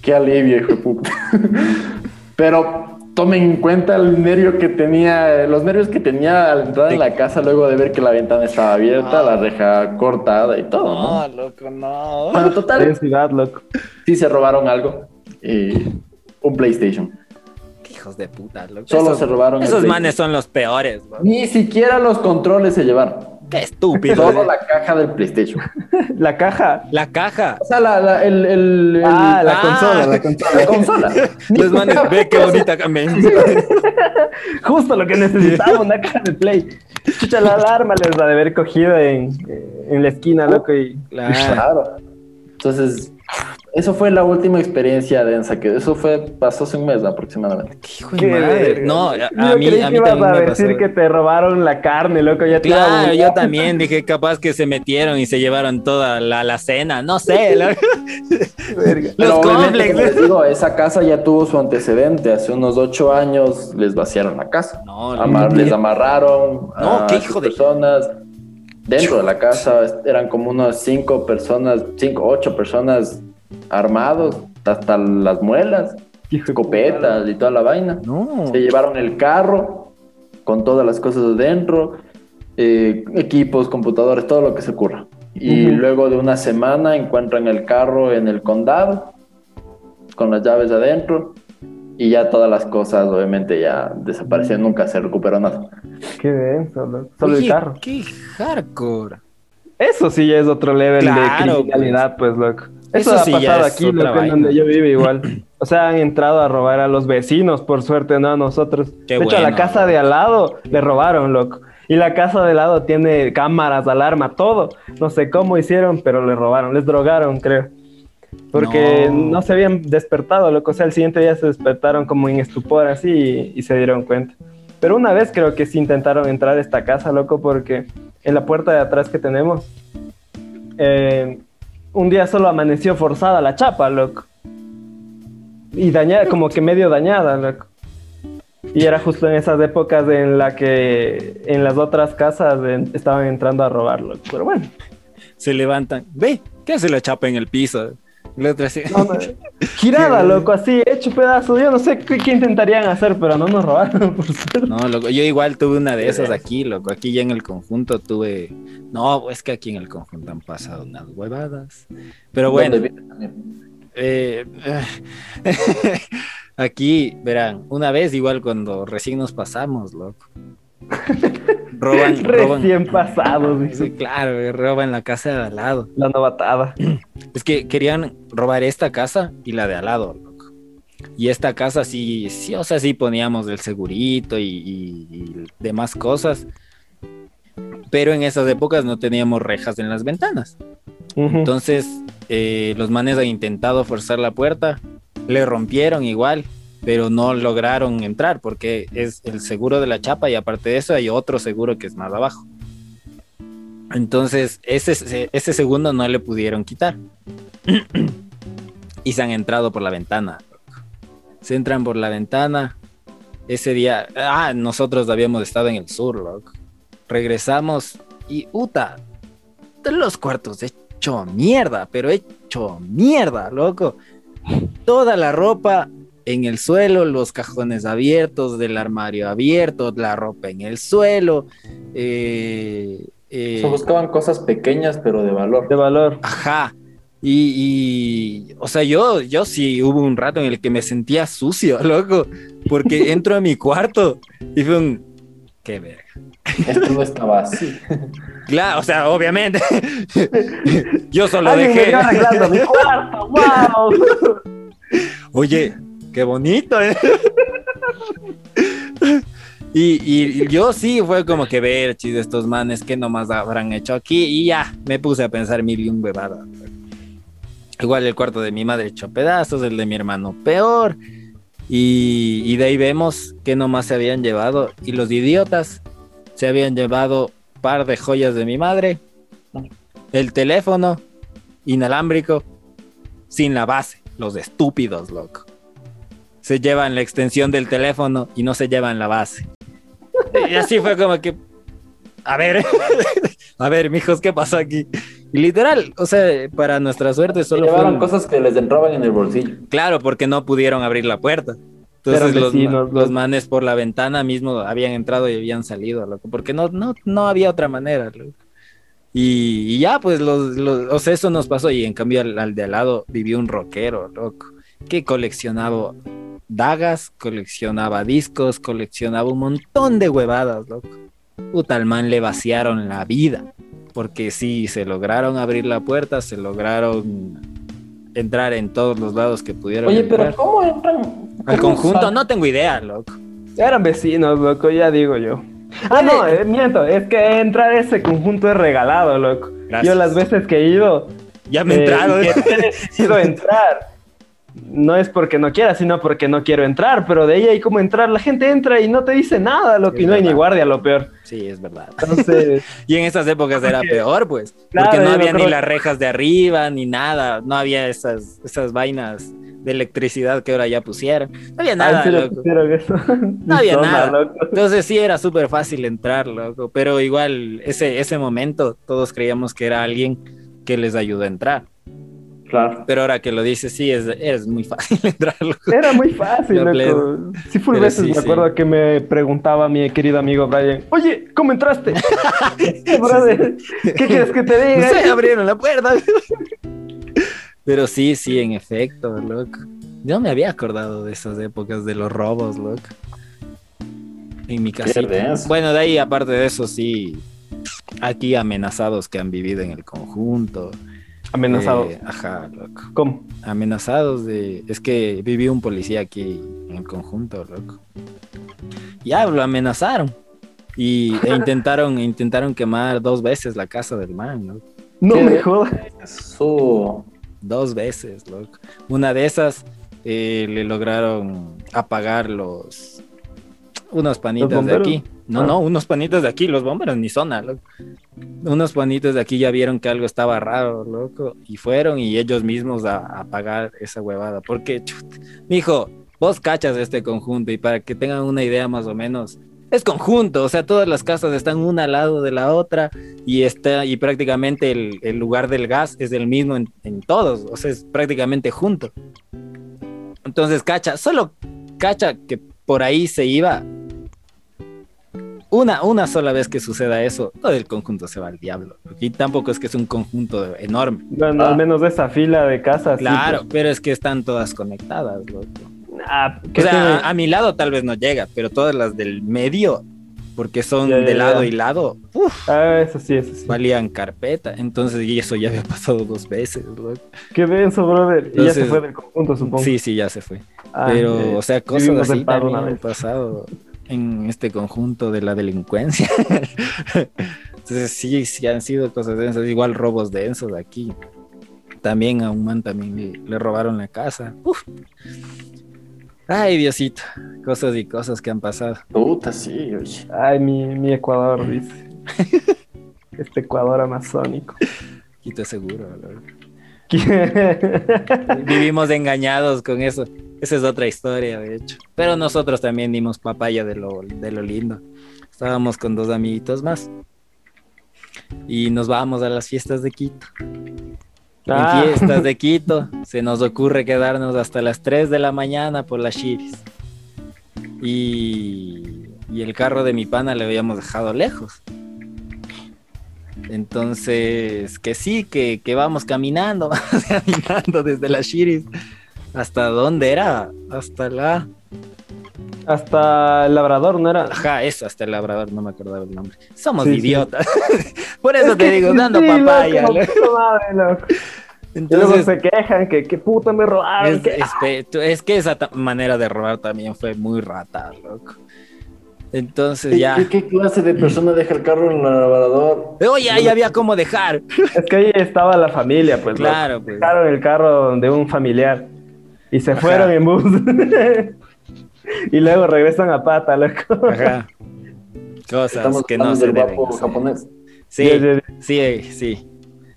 ¡Qué alivio, hijo de puta! [LAUGHS] Pero tomen en cuenta el nervio que tenía, los nervios que tenía al entrar en la casa luego de ver que la ventana estaba abierta, la reja cortada y todo, ¿no? No, loco, no. Bueno, total, loco. sí se robaron algo. y un PlayStation. Hijos de puta, loco. Solo Esos- se robaron Esos manes son los peores, loco. Ni siquiera los controles se llevaron. Qué estúpido. Solo la caja del PlayStation. [LAUGHS] La caja. La caja. O sea, la, la- el, el- el- Ah, la Ah. consola, la consola. [LAUGHS] la consola. [LAUGHS] Los manes, ve qué bonita. Justo lo que necesitaba, una caja de play. Chucha, la alarma les la de haber cogido en, en la esquina, loco. Y Claro. Claro. Entonces, eso fue la última experiencia densa, que eso fue, pasó hace un mes aproximadamente. Qué hijo de Qué madre. No, a, a mí, creí a que mí ibas también a me decir pasó. que te robaron la carne, loco. Ya Claro, yo también dije capaz que se metieron y se llevaron toda la, la cena, no sé. [LAUGHS] Verga. Los complexes. digo, esa casa ya tuvo su antecedente. Hace unos ocho años les vaciaron la casa. No, Amar- les amarraron No, a qué hijo de- personas. Dentro de la casa eran como unas cinco personas, cinco, ocho personas armados hasta las muelas, escopetas y toda la vaina. No. Se llevaron el carro con todas las cosas dentro, eh, equipos, computadores, todo lo que se ocurra. Y Ujú. luego de una semana encuentran el carro en el condado con las llaves adentro y ya todas las cosas obviamente ya desaparecieron, nunca se recuperó nada. Qué denso, loco. Solo Oye, el carro. Qué hardcore. Eso sí ya es otro level Claro, de criminalidad, pues, loco. Eso, Eso ha sí ya pasado aquí, en vaina. donde yo vivo igual. O sea, han entrado a robar a los vecinos, por suerte, no a nosotros. Qué de hecho, a la casa de al lado le robaron, loco. Y la casa de al lado tiene cámaras, alarma, todo. No sé cómo hicieron, pero le robaron, les drogaron, creo. Porque No. no, se habían despertado, loco. O sea, el siguiente día se despertaron como en estupor así y, y se dieron cuenta. Pero una vez creo que sí intentaron entrar a esta casa, loco, porque en la puerta de atrás que tenemos, eh, un día solo amaneció forzada la chapa, loco. Y dañada, como que medio dañada, loco. Y era justo en esas épocas en la que en las otras casas estaban entrando a robar, loco. Pero bueno, Se levantan. Ve, ¿qué hace la chapa en el piso? La otra así. no, no, [LAUGHS] girada, loco, así, hecho pedazo. Yo no sé qué, qué intentarían hacer, pero no nos robaron, [LAUGHS] por suerte. No, loco, yo igual tuve una de esas aquí, loco. Aquí ya en el conjunto tuve. No, es que aquí en el conjunto han pasado unas huevadas. Pero bueno, eh, [LAUGHS] aquí, verán, una vez igual cuando recién nos pasamos, loco. Roban, [LAUGHS] roban. Recién pasados, Sí, claro, roban la casa de al lado. La novatada. [CLEARS THROAT] Es que querían robar esta casa y la de al lado, loco. Y esta casa sí, sí, o sea, sí poníamos el segurito y, y- y demás cosas. Pero en esas épocas no teníamos rejas en las ventanas. Entonces, eh, los manes han intentado forzar la puerta, le rompieron igual, pero no lograron entrar porque es el seguro de la chapa y aparte de eso hay otro seguro que es más abajo. Entonces, ese, segundo no le pudieron quitar. [CLEARS THROAT] y se han entrado por la ventana. Se entran por la ventana. Ese día, ah, nosotros habíamos estado en el sur, loco. Regresamos y, uta, los cuartos hecho mierda, pero hecho mierda, loco. Toda la ropa en el suelo, los cajones abiertos, del armario abierto, la ropa en el suelo. eh, eh, Se buscaban cosas pequeñas pero de valor. De valor. Ajá. Y, y, o sea, yo, yo sí hubo un rato en el que me sentía sucio, [LAUGHS] loco, porque entro a mi cuarto y fue un... Qué verga. Esto no estaba así. Claro, o sea, obviamente. [LAUGHS] yo solo me dejé... arreglando mi cuarto, wow. [LAUGHS] Oye, qué bonito, ¿eh? Y, y- yo sí fue como que ver, chis, estos manes que nomás habrán hecho aquí y ya me puse a pensar mil y un. Igual el cuarto de mi madre hecho pedazos, el de mi hermano peor. Y, y de ahí vemos que nomás se habían llevado. Y los idiotas se habían llevado par de joyas de mi madre, el teléfono inalámbrico sin la base. Los estúpidos, loco. Se llevan la extensión del teléfono y no se llevan la base. Y así fue como que, a ver, [LAUGHS] a ver, mijos, ¿qué pasó aquí? Y literal, o sea, para nuestra suerte solo Llevaron fueron- cosas que les entraban en el bolsillo. Claro, porque no pudieron abrir la puerta. Entonces los, los los- manes por la ventana mismo habían entrado y habían salido, loco, porque no, no, no había otra manera. loco. Y, y ya, pues, los, los- o sea, eso nos pasó. Y en cambio, al, al de al lado vivió un rockero, loco, que coleccionaba dagas, coleccionaba discos, coleccionaba un montón de huevadas, loco. Puta, al man le vaciaron la vida. Porque sí, se lograron abrir la puerta, se lograron entrar en todos los lados que pudieron. Oye, entrar. pero ¿cómo entran? Al ¿Cómo conjunto sal- no tengo idea, loco. Eran vecinos, loco, ya digo yo. Ah, no, eh, miento, es que entrar a ese conjunto es regalado, loco. Gracias. Yo las veces que he ido, Ya me he eh, entrado. y que he decidido entrar. No es porque no quiera, sino porque no quiero entrar, pero de ahí hay como entrar, la gente entra y no te dice nada, Es y no hay ni guardia, lo peor. Sí, es verdad. Entonces, [LAUGHS] Y en esas épocas era peor, pues. Claro, porque no había ni las rejas de arriba, ni nada. No había esas, esas vainas de electricidad que ahora ya pusieron. No había nada, ¿en serio loco. eso? No [LAUGHS] había nada. loco. Entonces sí era súper fácil entrar, loco. Pero igual, ese, ese momento, todos creíamos que era alguien que les ayudó a entrar. Claro. Pero ahora que lo dices, sí, es, es muy fácil [LAUGHS] entrar, loco. Era muy fácil, [LAUGHS] loco. Sí, full Pero veces sí, me sí. acuerdo que me preguntaba mi querido amigo Brian, oye, ¿cómo entraste? [LAUGHS] Brother, ¿qué quieres que te diga? No sé, abrieron la puerta. Pero sí, sí, en efecto, loco. Yo me había acordado de esas épocas de los robos, loco. En mi casita. Bueno, de ahí, aparte de eso, sí. Aquí amenazados que han vivido en el conjunto. Amenazado. Eh, ajá, loco. ¿Cómo? Amenazados de. Es que vivió un policía aquí en el conjunto, loco. Ya lo amenazaron. Y e [LAUGHS] intentaron, intentaron quemar dos veces la casa del man, loco. No me jodas. Eso. Dos veces, loco. Una de esas eh, le lograron apagar los unos panitas de aquí. No, Ah. no, unos panitas de aquí, los bomberos ni zona, loco. Unos panitas de aquí ya vieron que algo estaba raro, loco, y fueron y ellos mismos a, a apagar esa huevada. Porque, chut, mijo, vos cachas este conjunto y para que tengan una idea más o menos, es conjunto, o sea, todas las casas están una al lado de la otra y está y prácticamente el, el lugar del gas es el mismo en, en todos, o sea, es prácticamente junto. Entonces, cacha, solo cacha que por ahí se iba. Una, una sola vez que suceda eso, todo el conjunto se va al diablo. Y tampoco es que es un conjunto enorme. Bueno, Ah. al menos de esa fila de casas. sí, Claro, pues. pero es que están todas conectadas, loco. Ah, O ¿qué sea, tiene? a, a mi lado tal vez no llega, pero todas las del medio, porque son Ya, ya, de lado ya. y lado, uf, Ah, eso sí, eso sí. valían carpeta. Entonces, y eso ya había pasado dos veces, loco. Qué denso, brother. Y ya se Entonces- fue del conjunto, supongo. Sí, sí, ya se fue. Ah, Pero, eh, o sea, cosas así también han pasado en este conjunto de la delincuencia. [LAUGHS] Entonces, sí, sí han sido cosas densas. Igual robos densos aquí. También a un man también le, le robaron la casa. Uf. Ay, Diosito. Cosas y cosas que han pasado. Puta, sí, oye. Ay, mi, mi Ecuador, dice. [LAUGHS] este Ecuador amazónico. Quito seguro. loco. ¿Qué? Vivimos engañados con eso. Esa es otra historia, de hecho. Pero nosotros también dimos papaya de lo, de lo lindo. Estábamos con dos amiguitos más. Y nos vamos a las fiestas de Quito. Ah. En fiestas de [LAUGHS] Quito se nos ocurre quedarnos hasta las 3 de la mañana por las chivis. Y, y el carro de mi pana le habíamos dejado lejos. Entonces, que sí, que, que vamos caminando, [LAUGHS] caminando desde las chiris. ¿Hasta dónde era? Hasta la... Hasta el labrador, ¿no era? Ajá, eso, hasta el labrador, no me acordaba el nombre. Somos Sí, sí. idiotas. [LAUGHS] Por eso Es te digo, sí, dando sí, papaya. loco, madre. Y luego Entonces, se quejan que, que puta me robaron. Es, que- es es que esa manera de robar también fue muy rata, loco. Entonces ya. ¿Y qué clase de persona deja el carro en el lavador? Oye, ahí había cómo dejar. Es que ahí estaba la familia, pues. Claro, loco. pues. Dejaron el carro de un familiar y se Ajá. fueron en bus. [LAUGHS] y luego regresan a pata, loco. Ajá. Cosas Estamos que no se deben. japonés. Sí, Sí, sí, sí.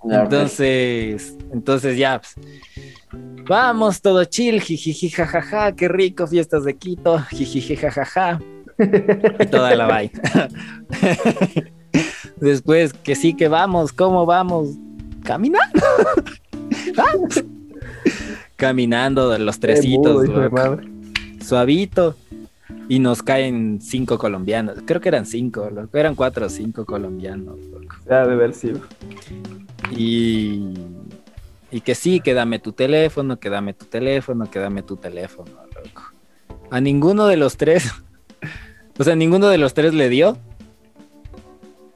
Entonces, entonces ya, pues, vamos, todo chill, jijiji, jajaja, qué rico, fiestas de Quito, jijiji, jajaja, y toda la vaina. [LAUGHS] Después, que sí que vamos, ¿cómo vamos? Caminando. [LAUGHS] Vamos. Caminando de los madre. suavito, y nos caen cinco colombianos. Creo que eran cinco, loco, eran cuatro o cinco colombianos, loco. Ya de haber sido. Y, y que sí, que dame tu teléfono, que dame tu teléfono, que dame tu teléfono, loco. A ninguno de los tres, [LAUGHS] o sea, ninguno de los tres le dio,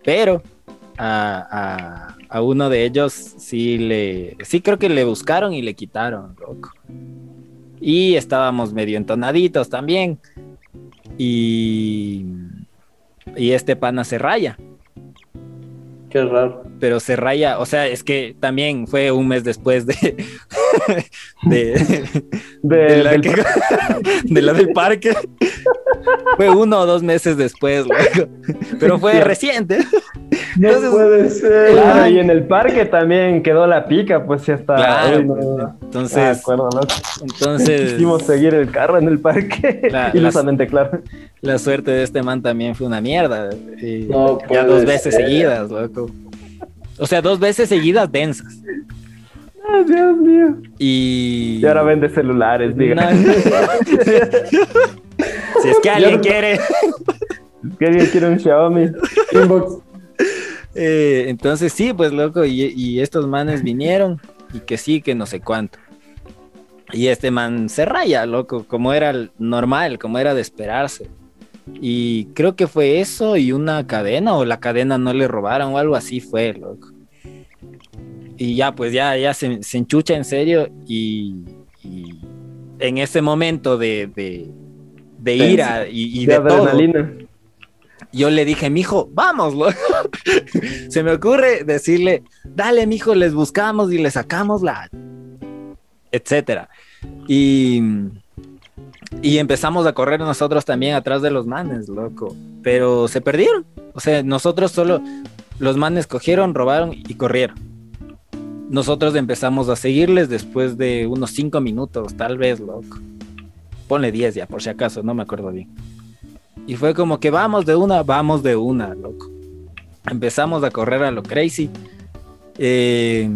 pero a, a- uno de ellos sí le, sí creo que le buscaron y le quitaron, loco. Y estábamos medio entonaditos también. Y, y este pana se raya Qué raro. pero se raya, o sea, es que también fue un mes después de [LAUGHS] de, [LAUGHS] De- de la, del- que- [LAUGHS] de la del parque. Fue uno o dos meses después, pero fue reciente. No Entonces- puede ser. Claro, y en el parque también quedó la pica, pues ya está. Claro, no, pues, no, no. Ah, entonces, acuerdo, loco. entonces Quisimos seguir el carro en el parque. La- Ilusamente, claro. la suerte de este man también fue una mierda. y No ya dos veces ser. seguidas, loco. O sea, dos veces seguidas densas. Ay, Dios mío. Y. Y ahora vende celulares, diga. No. [LAUGHS] si es que alguien quiere. ¿Qué alguien quiere un Xiaomi? Inbox. Eh, entonces sí, pues loco, y, y estos manes vinieron y que sí, que no sé cuánto. Y este man se raya, loco, como era normal, como era de esperarse. Y creo que fue eso y una cadena, o la cadena no le robaron o algo así fue, loco. Y ya, pues ya, ya se, se enchucha en serio y, y en ese momento de, de, de ira y, y De todo, adrenalina. yo le dije, mijo, vamos, loco. [LAUGHS] Se me ocurre decirle, dale, mijo, les buscamos y les sacamos la. etcétera. Y. Y empezamos a correr nosotros también atrás de los manes, loco. Pero se perdieron. O sea, nosotros solo. Los manes cogieron, robaron y corrieron. Nosotros empezamos a seguirles después de unos cinco minutos, tal vez, loco. Ponle 10 ya, por si acaso, no me acuerdo bien. Y fue como que vamos de una, vamos de una, loco. Empezamos a correr a lo crazy. Eh,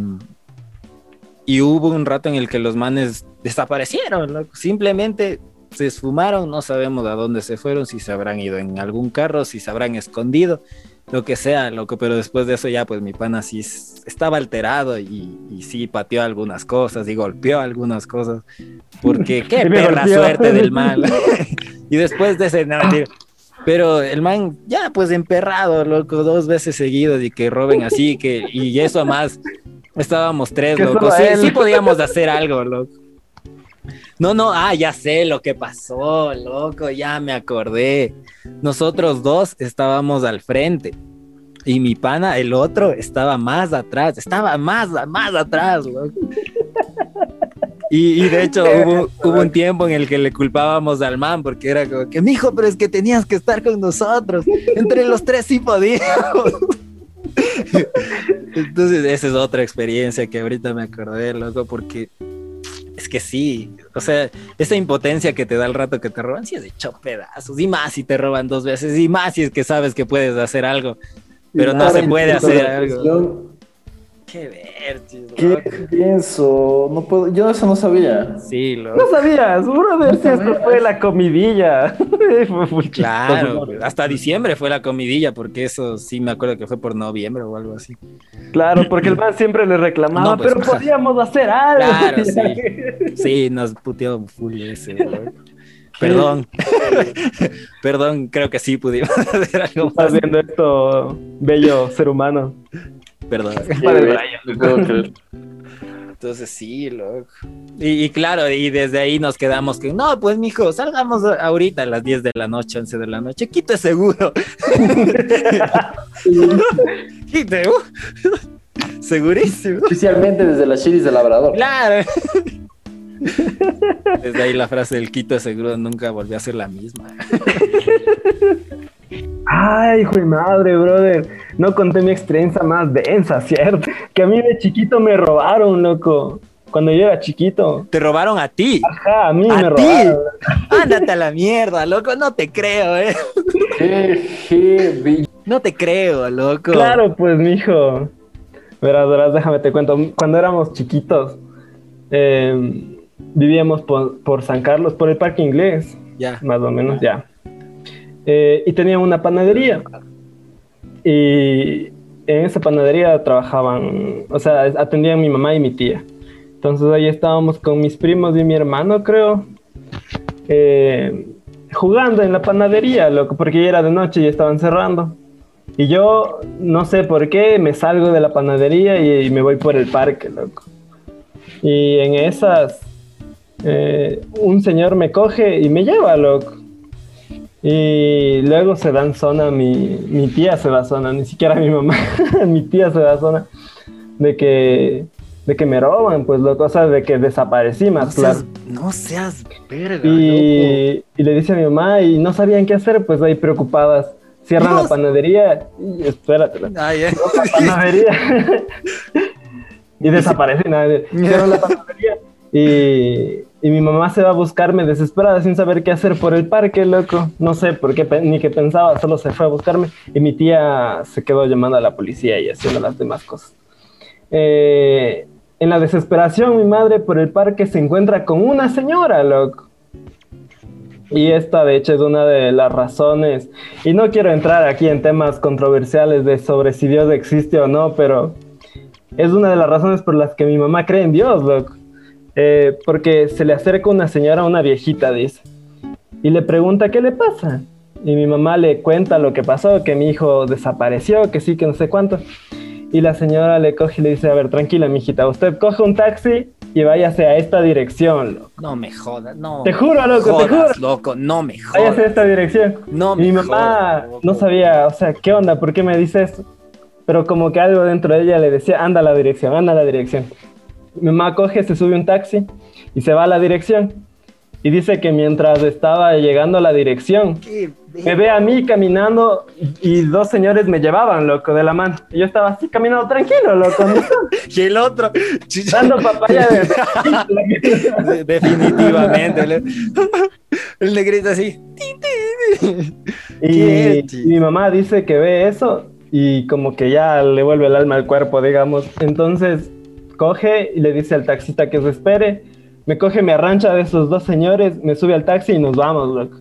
y hubo un rato en el que los manes desaparecieron, loco. Simplemente se esfumaron, no sabemos a dónde se fueron, si se habrán ido en algún carro, si se habrán escondido, lo que sea, loco. Pero después de eso ya, pues mi pana sí estaba alterado y, y sí pateó algunas cosas y golpeó algunas cosas. Porque [LAUGHS] qué perra golpeó. suerte del [LAUGHS] mal. [LAUGHS] y después de ese, no. Pero el man, ya pues emperrado, loco, dos veces seguidos y que roben así, que, y eso más, estábamos tres, loco. Sí, sí podíamos hacer algo, loco. No, no, ah, ya sé lo que pasó, loco, ya me acordé. Nosotros dos estábamos al frente y mi pana, el otro, estaba más atrás, estaba más, más atrás, loco. Y, y de hecho [LAUGHS] hubo, hubo un tiempo en el que le culpábamos al man porque era como que, mijo, pero es que tenías que estar con nosotros. Entre los tres sí podíamos. [LAUGHS] Entonces, esa es otra experiencia que ahorita me acordé, loco, porque es que sí, o sea, esa impotencia que te da el rato que te roban, sí es hecho pedazos, y más si te roban dos veces, y más si es que sabes que puedes hacer algo, pero no se puede hacer algo. Qué ver, ¿Qué pienso? No puedo. Yo eso no sabía. Sí, No loco. sabías, brother, si esto fue la comidilla. [LAUGHS] Fue muy Claro, chistoso. hasta diciembre fue la comidilla, porque eso sí me acuerdo que fue por noviembre o algo así. Claro, porque el man siempre le reclamaba, No, pues, pero podíamos hacer algo. Claro, sí. [LAUGHS] Sí, nos puteó full ese, loco. Perdón. [LAUGHS] Perdón, creo que sí pudimos hacer algo Estás más. viendo esto, bello ser humano. Perdón. De Brian. Entonces sí, loco. Y, y claro, y desde ahí nos quedamos que, no, pues mijo, salgamos ahorita a las 10 de la noche, 11 de la noche, quite seguro. [LAUGHS] quite, uh. segurísimo. Oficialmente desde las chiris del Labrador. Claro. Desde ahí la frase del quito seguro nunca volvió a ser la misma. [LAUGHS] Ay, hijo de madre, brother. No conté mi experiencia más densa, [LAUGHS] ¿cierto? Que a mí de chiquito me robaron, loco. Cuando yo era chiquito. Te robaron a ti. Ajá, a mí ¿A me ti? robaron. Ándate a la mierda, loco. No te creo, eh. Qué heavy. No te creo, loco. Claro, pues, mijo. Verás, verás, déjame te cuento. Cuando éramos chiquitos, eh, vivíamos por, por San Carlos, por el Parque Inglés, Ya. más o menos, ya. Eh, y tenía una panadería. Y en esa panadería trabajaban, o sea, atendían mi mamá y mi tía. Entonces ahí estábamos con mis primos y mi hermano, creo, eh, jugando en la panadería, loco, porque ya era de noche y estaban cerrando. Y yo, no sé por qué, me salgo de la panadería y, y me voy por el parque, loco. Y en esas, eh, un señor me coge y me lleva, loco. Y luego se dan zona, mi, mi tía se da zona, ni siquiera mi mamá, [LAUGHS] mi tía se da zona de que, de que me roban, pues loco, o sea, de que desaparecí No más claro. seas, no seas verga. Y, y le dice a mi mamá y no sabían qué hacer, pues ahí preocupadas. Cierran Dios. la panadería y espérate, la Ay, eh. [LAUGHS] panadería. [LAUGHS] y desaparecen. ¿no? Cierran la panadería y, y mi mamá se va a buscarme desesperada sin saber qué hacer por el parque, loco. No sé por qué ni qué pensaba, solo se fue a buscarme y mi tía se quedó llamando a la policía y haciendo las demás cosas. Eh, en la desesperación, mi madre por el parque se encuentra con una señora, loco. Y esta, de hecho, es una de las razones. Y no quiero entrar aquí en temas controversiales de sobre si Dios existe o no, pero es una de las razones por las que mi mamá cree en Dios, loco. Eh, porque se le acerca una señora, una viejita, dice, y le pregunta qué le pasa. Y mi mamá le cuenta lo que pasó, que mi hijo desapareció, que sí, que no sé cuánto. Y la señora le coge y le dice, a ver, tranquila, mijita, usted coge un taxi y váyase a esta dirección, loco. No me jodas, no. Te juro, loco, te jodas, juro. loco, no me Váyase a jodas. esta dirección. No Y mi me mamá jodas, no sabía, o sea, ¿qué onda? ¿Por qué me dice? Pero como que algo dentro de ella le decía, anda a la dirección, anda a la dirección. Mi mamá coge, se sube un taxi y se va a la dirección. Y dice que mientras estaba llegando a la dirección, me ve a mí caminando y dos señores me llevaban, loco, de la mano. Y yo estaba así caminando tranquilo, loco, [LAUGHS] Y el otro. dando papaya de... De- [LAUGHS] Definitivamente. le- [LAUGHS] El negrito así. Y mi mamá dice que ve eso y como que ya le vuelve el alma al cuerpo, digamos. Entonces coge y le dice al taxista que se espere. Me coge, me arrancha de esos dos señores, me sube al taxi y nos vamos, loco.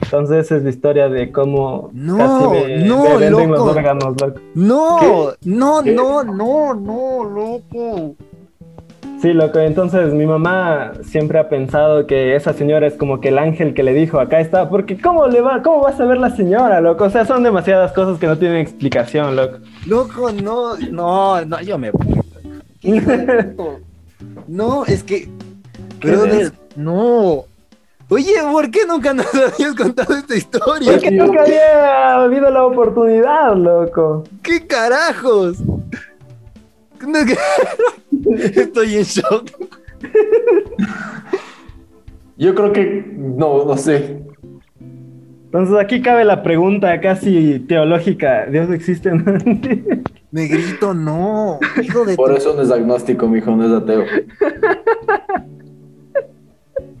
Entonces esa es la historia de cómo No, casi me, no, me venden loco. los órganos, loco. No, no, ¿Qué? no, no, no, loco. Sí, loco. Entonces mi mamá siempre ha pensado que esa señora es como que el ángel que le dijo, acá está, porque ¿cómo le va, cómo va a saber la señora, loco? O sea, son demasiadas cosas que no tienen explicación, loco. Loco, no, no, no, yo me [LAUGHS] No, es que. No. Oye, ¿por qué nunca nos [LAUGHS] habías contado esta historia? Porque nunca había habido la oportunidad, loco. ¿Qué carajos? [LAUGHS] Estoy en shock. Yo creo que, no, no sé. Entonces aquí cabe la pregunta casi teológica. ¿Dios existe? Negrito, no. Hijo de Por tu- eso no es agnóstico, mi hijo, no es ateo.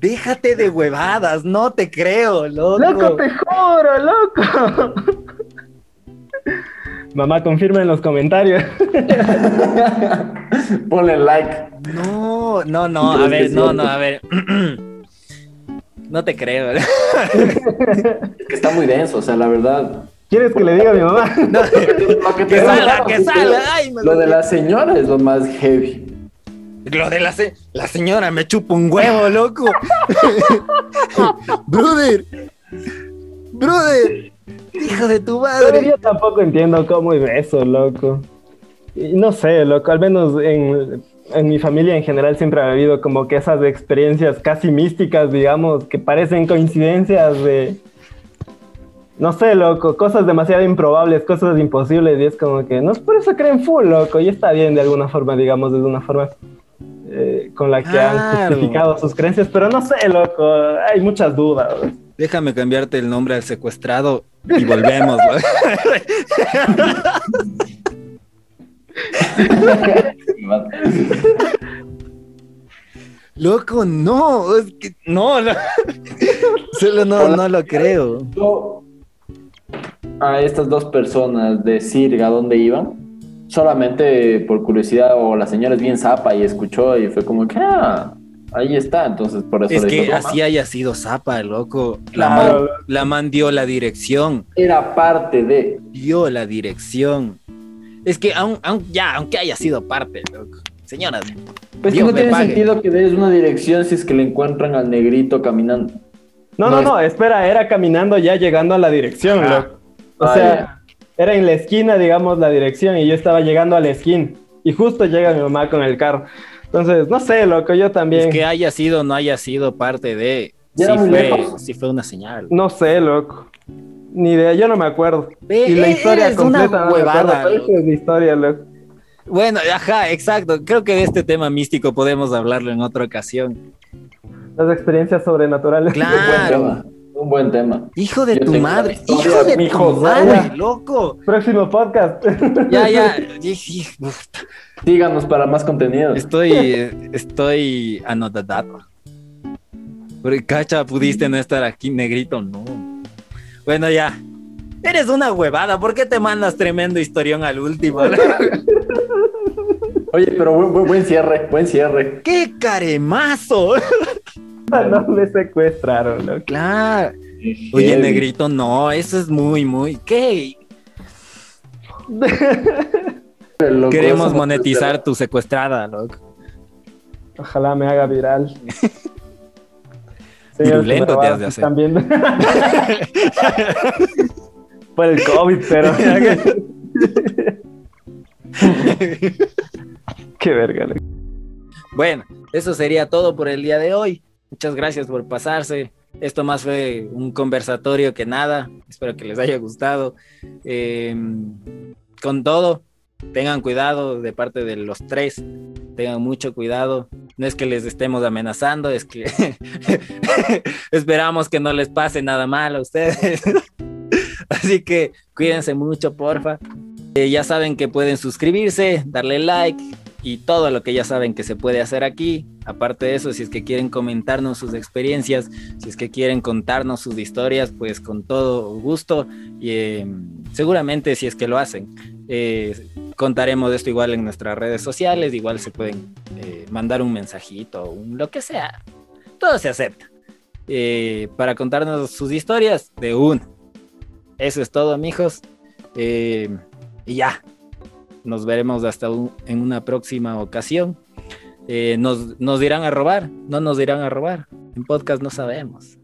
Déjate de huevadas, no te creo, loco. loco, te juro, loco. Mamá, confirma en los comentarios. [LAUGHS] Ponle like. No, no, no, a ¿Crees ver, no, no, a ver. [CLEARS THROAT] No te creo. Es que está muy denso, o sea, la verdad. ¿Quieres que le diga a mi mamá? [LAUGHS] No, Lo que que salga, que salga. Ay, me Lo de la señora es lo más heavy. Lo de la, se- la señora me chupa un huevo, loco. [LAUGHS] brother. Brother. Hijo de tu Pero madre. yo tampoco entiendo cómo es eso, loco. Y no sé, loco, al menos en, en mi familia en general siempre ha habido como que esas experiencias casi místicas, digamos, que parecen coincidencias de, no sé, loco, cosas demasiado improbables, cosas imposibles, y es como que, no es por eso creen full, loco, y está bien de alguna forma, digamos, de una forma eh, con la que han Claro. justificado sus creencias, pero no sé, loco, hay muchas dudas. Déjame cambiarte el nombre al secuestrado y volvemos. Loco, no, es que no, no. [LAUGHS] solo no, no lo creo. Yo, a estas dos personas decir a dónde iban, solamente por curiosidad, o la señora es bien zapa y escuchó y fue como que, ah, ahí está, entonces por eso Es le que así haya sido Zapa, loco. La man, la man dio la dirección, Era parte de. dio la dirección. Es que aun, aun- ya, aunque haya sido parte, loco. Señora, Pues Dios no me tiene pague. sentido que des una dirección si es que le encuentran al negrito caminando. No, No no, es- no, espera, era caminando ya llegando a la dirección, Ajá. loco. O Ah, sea, era en la esquina, digamos, la dirección, y yo estaba llegando a la esquina, y justo llega mi mamá con el carro. Entonces, no sé, loco, yo también, es que haya sido o no haya sido parte de. Ya Sí fue, sí fue una señal. no sé, loco. Ni idea, yo no me acuerdo. Ve, y la e- historia una completa no me acuerdo, huevada, esa es la historia, loco. Bueno, ajá, exacto. Creo que de este tema místico podemos hablarlo en otra ocasión. Las experiencias sobrenaturales. Un buen Claro. tema. Un buen tema. Hijo de Yo tu madre. Hijo de tu mijo, madre, loco. Próximo podcast. Ya, ya. [LAUGHS] Síganos para más contenido. Estoy, estoy anodadado. Porque, cacha, pudiste no estar aquí, negrito, no. Bueno, ya. Eres una huevada. ¿Por qué te mandas tremendo historión al último? [LAUGHS] Oye, pero buen, buen, buen cierre, buen cierre. ¡Qué caremazo! [LAUGHS] no le secuestraron, loco. Claro. Oye, negrito, no, eso es muy, muy. ¿Qué? Loco, Queremos no monetizar tu secuestrada, loco. Ojalá me haga viral. [LAUGHS] Señores Virulento te has de hacer. viendo. [LAUGHS] Por el COVID, pero. Qué verga, loco. Bueno, eso sería todo por el día de hoy. Muchas gracias por pasarse. Esto más fue un conversatorio que nada. Espero que les haya gustado. Eh, con todo, tengan cuidado de parte de los tres. Tengan mucho cuidado. No es que les estemos amenazando, es que [LAUGHS] esperamos que no les pase nada mal a ustedes. [LAUGHS] Así que cuídense mucho, porfa. Eh, ya saben que pueden suscribirse, darle like, y todo lo que ya saben que se puede hacer aquí. Aparte de eso, si es que quieren comentarnos sus experiencias, si es que quieren contarnos sus historias, pues con todo gusto. Y eh, seguramente si es que lo hacen, eh, contaremos esto igual en nuestras redes sociales. Igual se pueden eh, mandar un mensajito, lo que sea. Todo se acepta. Eh, para contarnos sus historias de un. Eso es todo, amigos. Eh, y ya, nos veremos hasta en una próxima ocasión. Eh, nos, nos dirán a robar, no nos dirán a robar. En podcast no sabemos.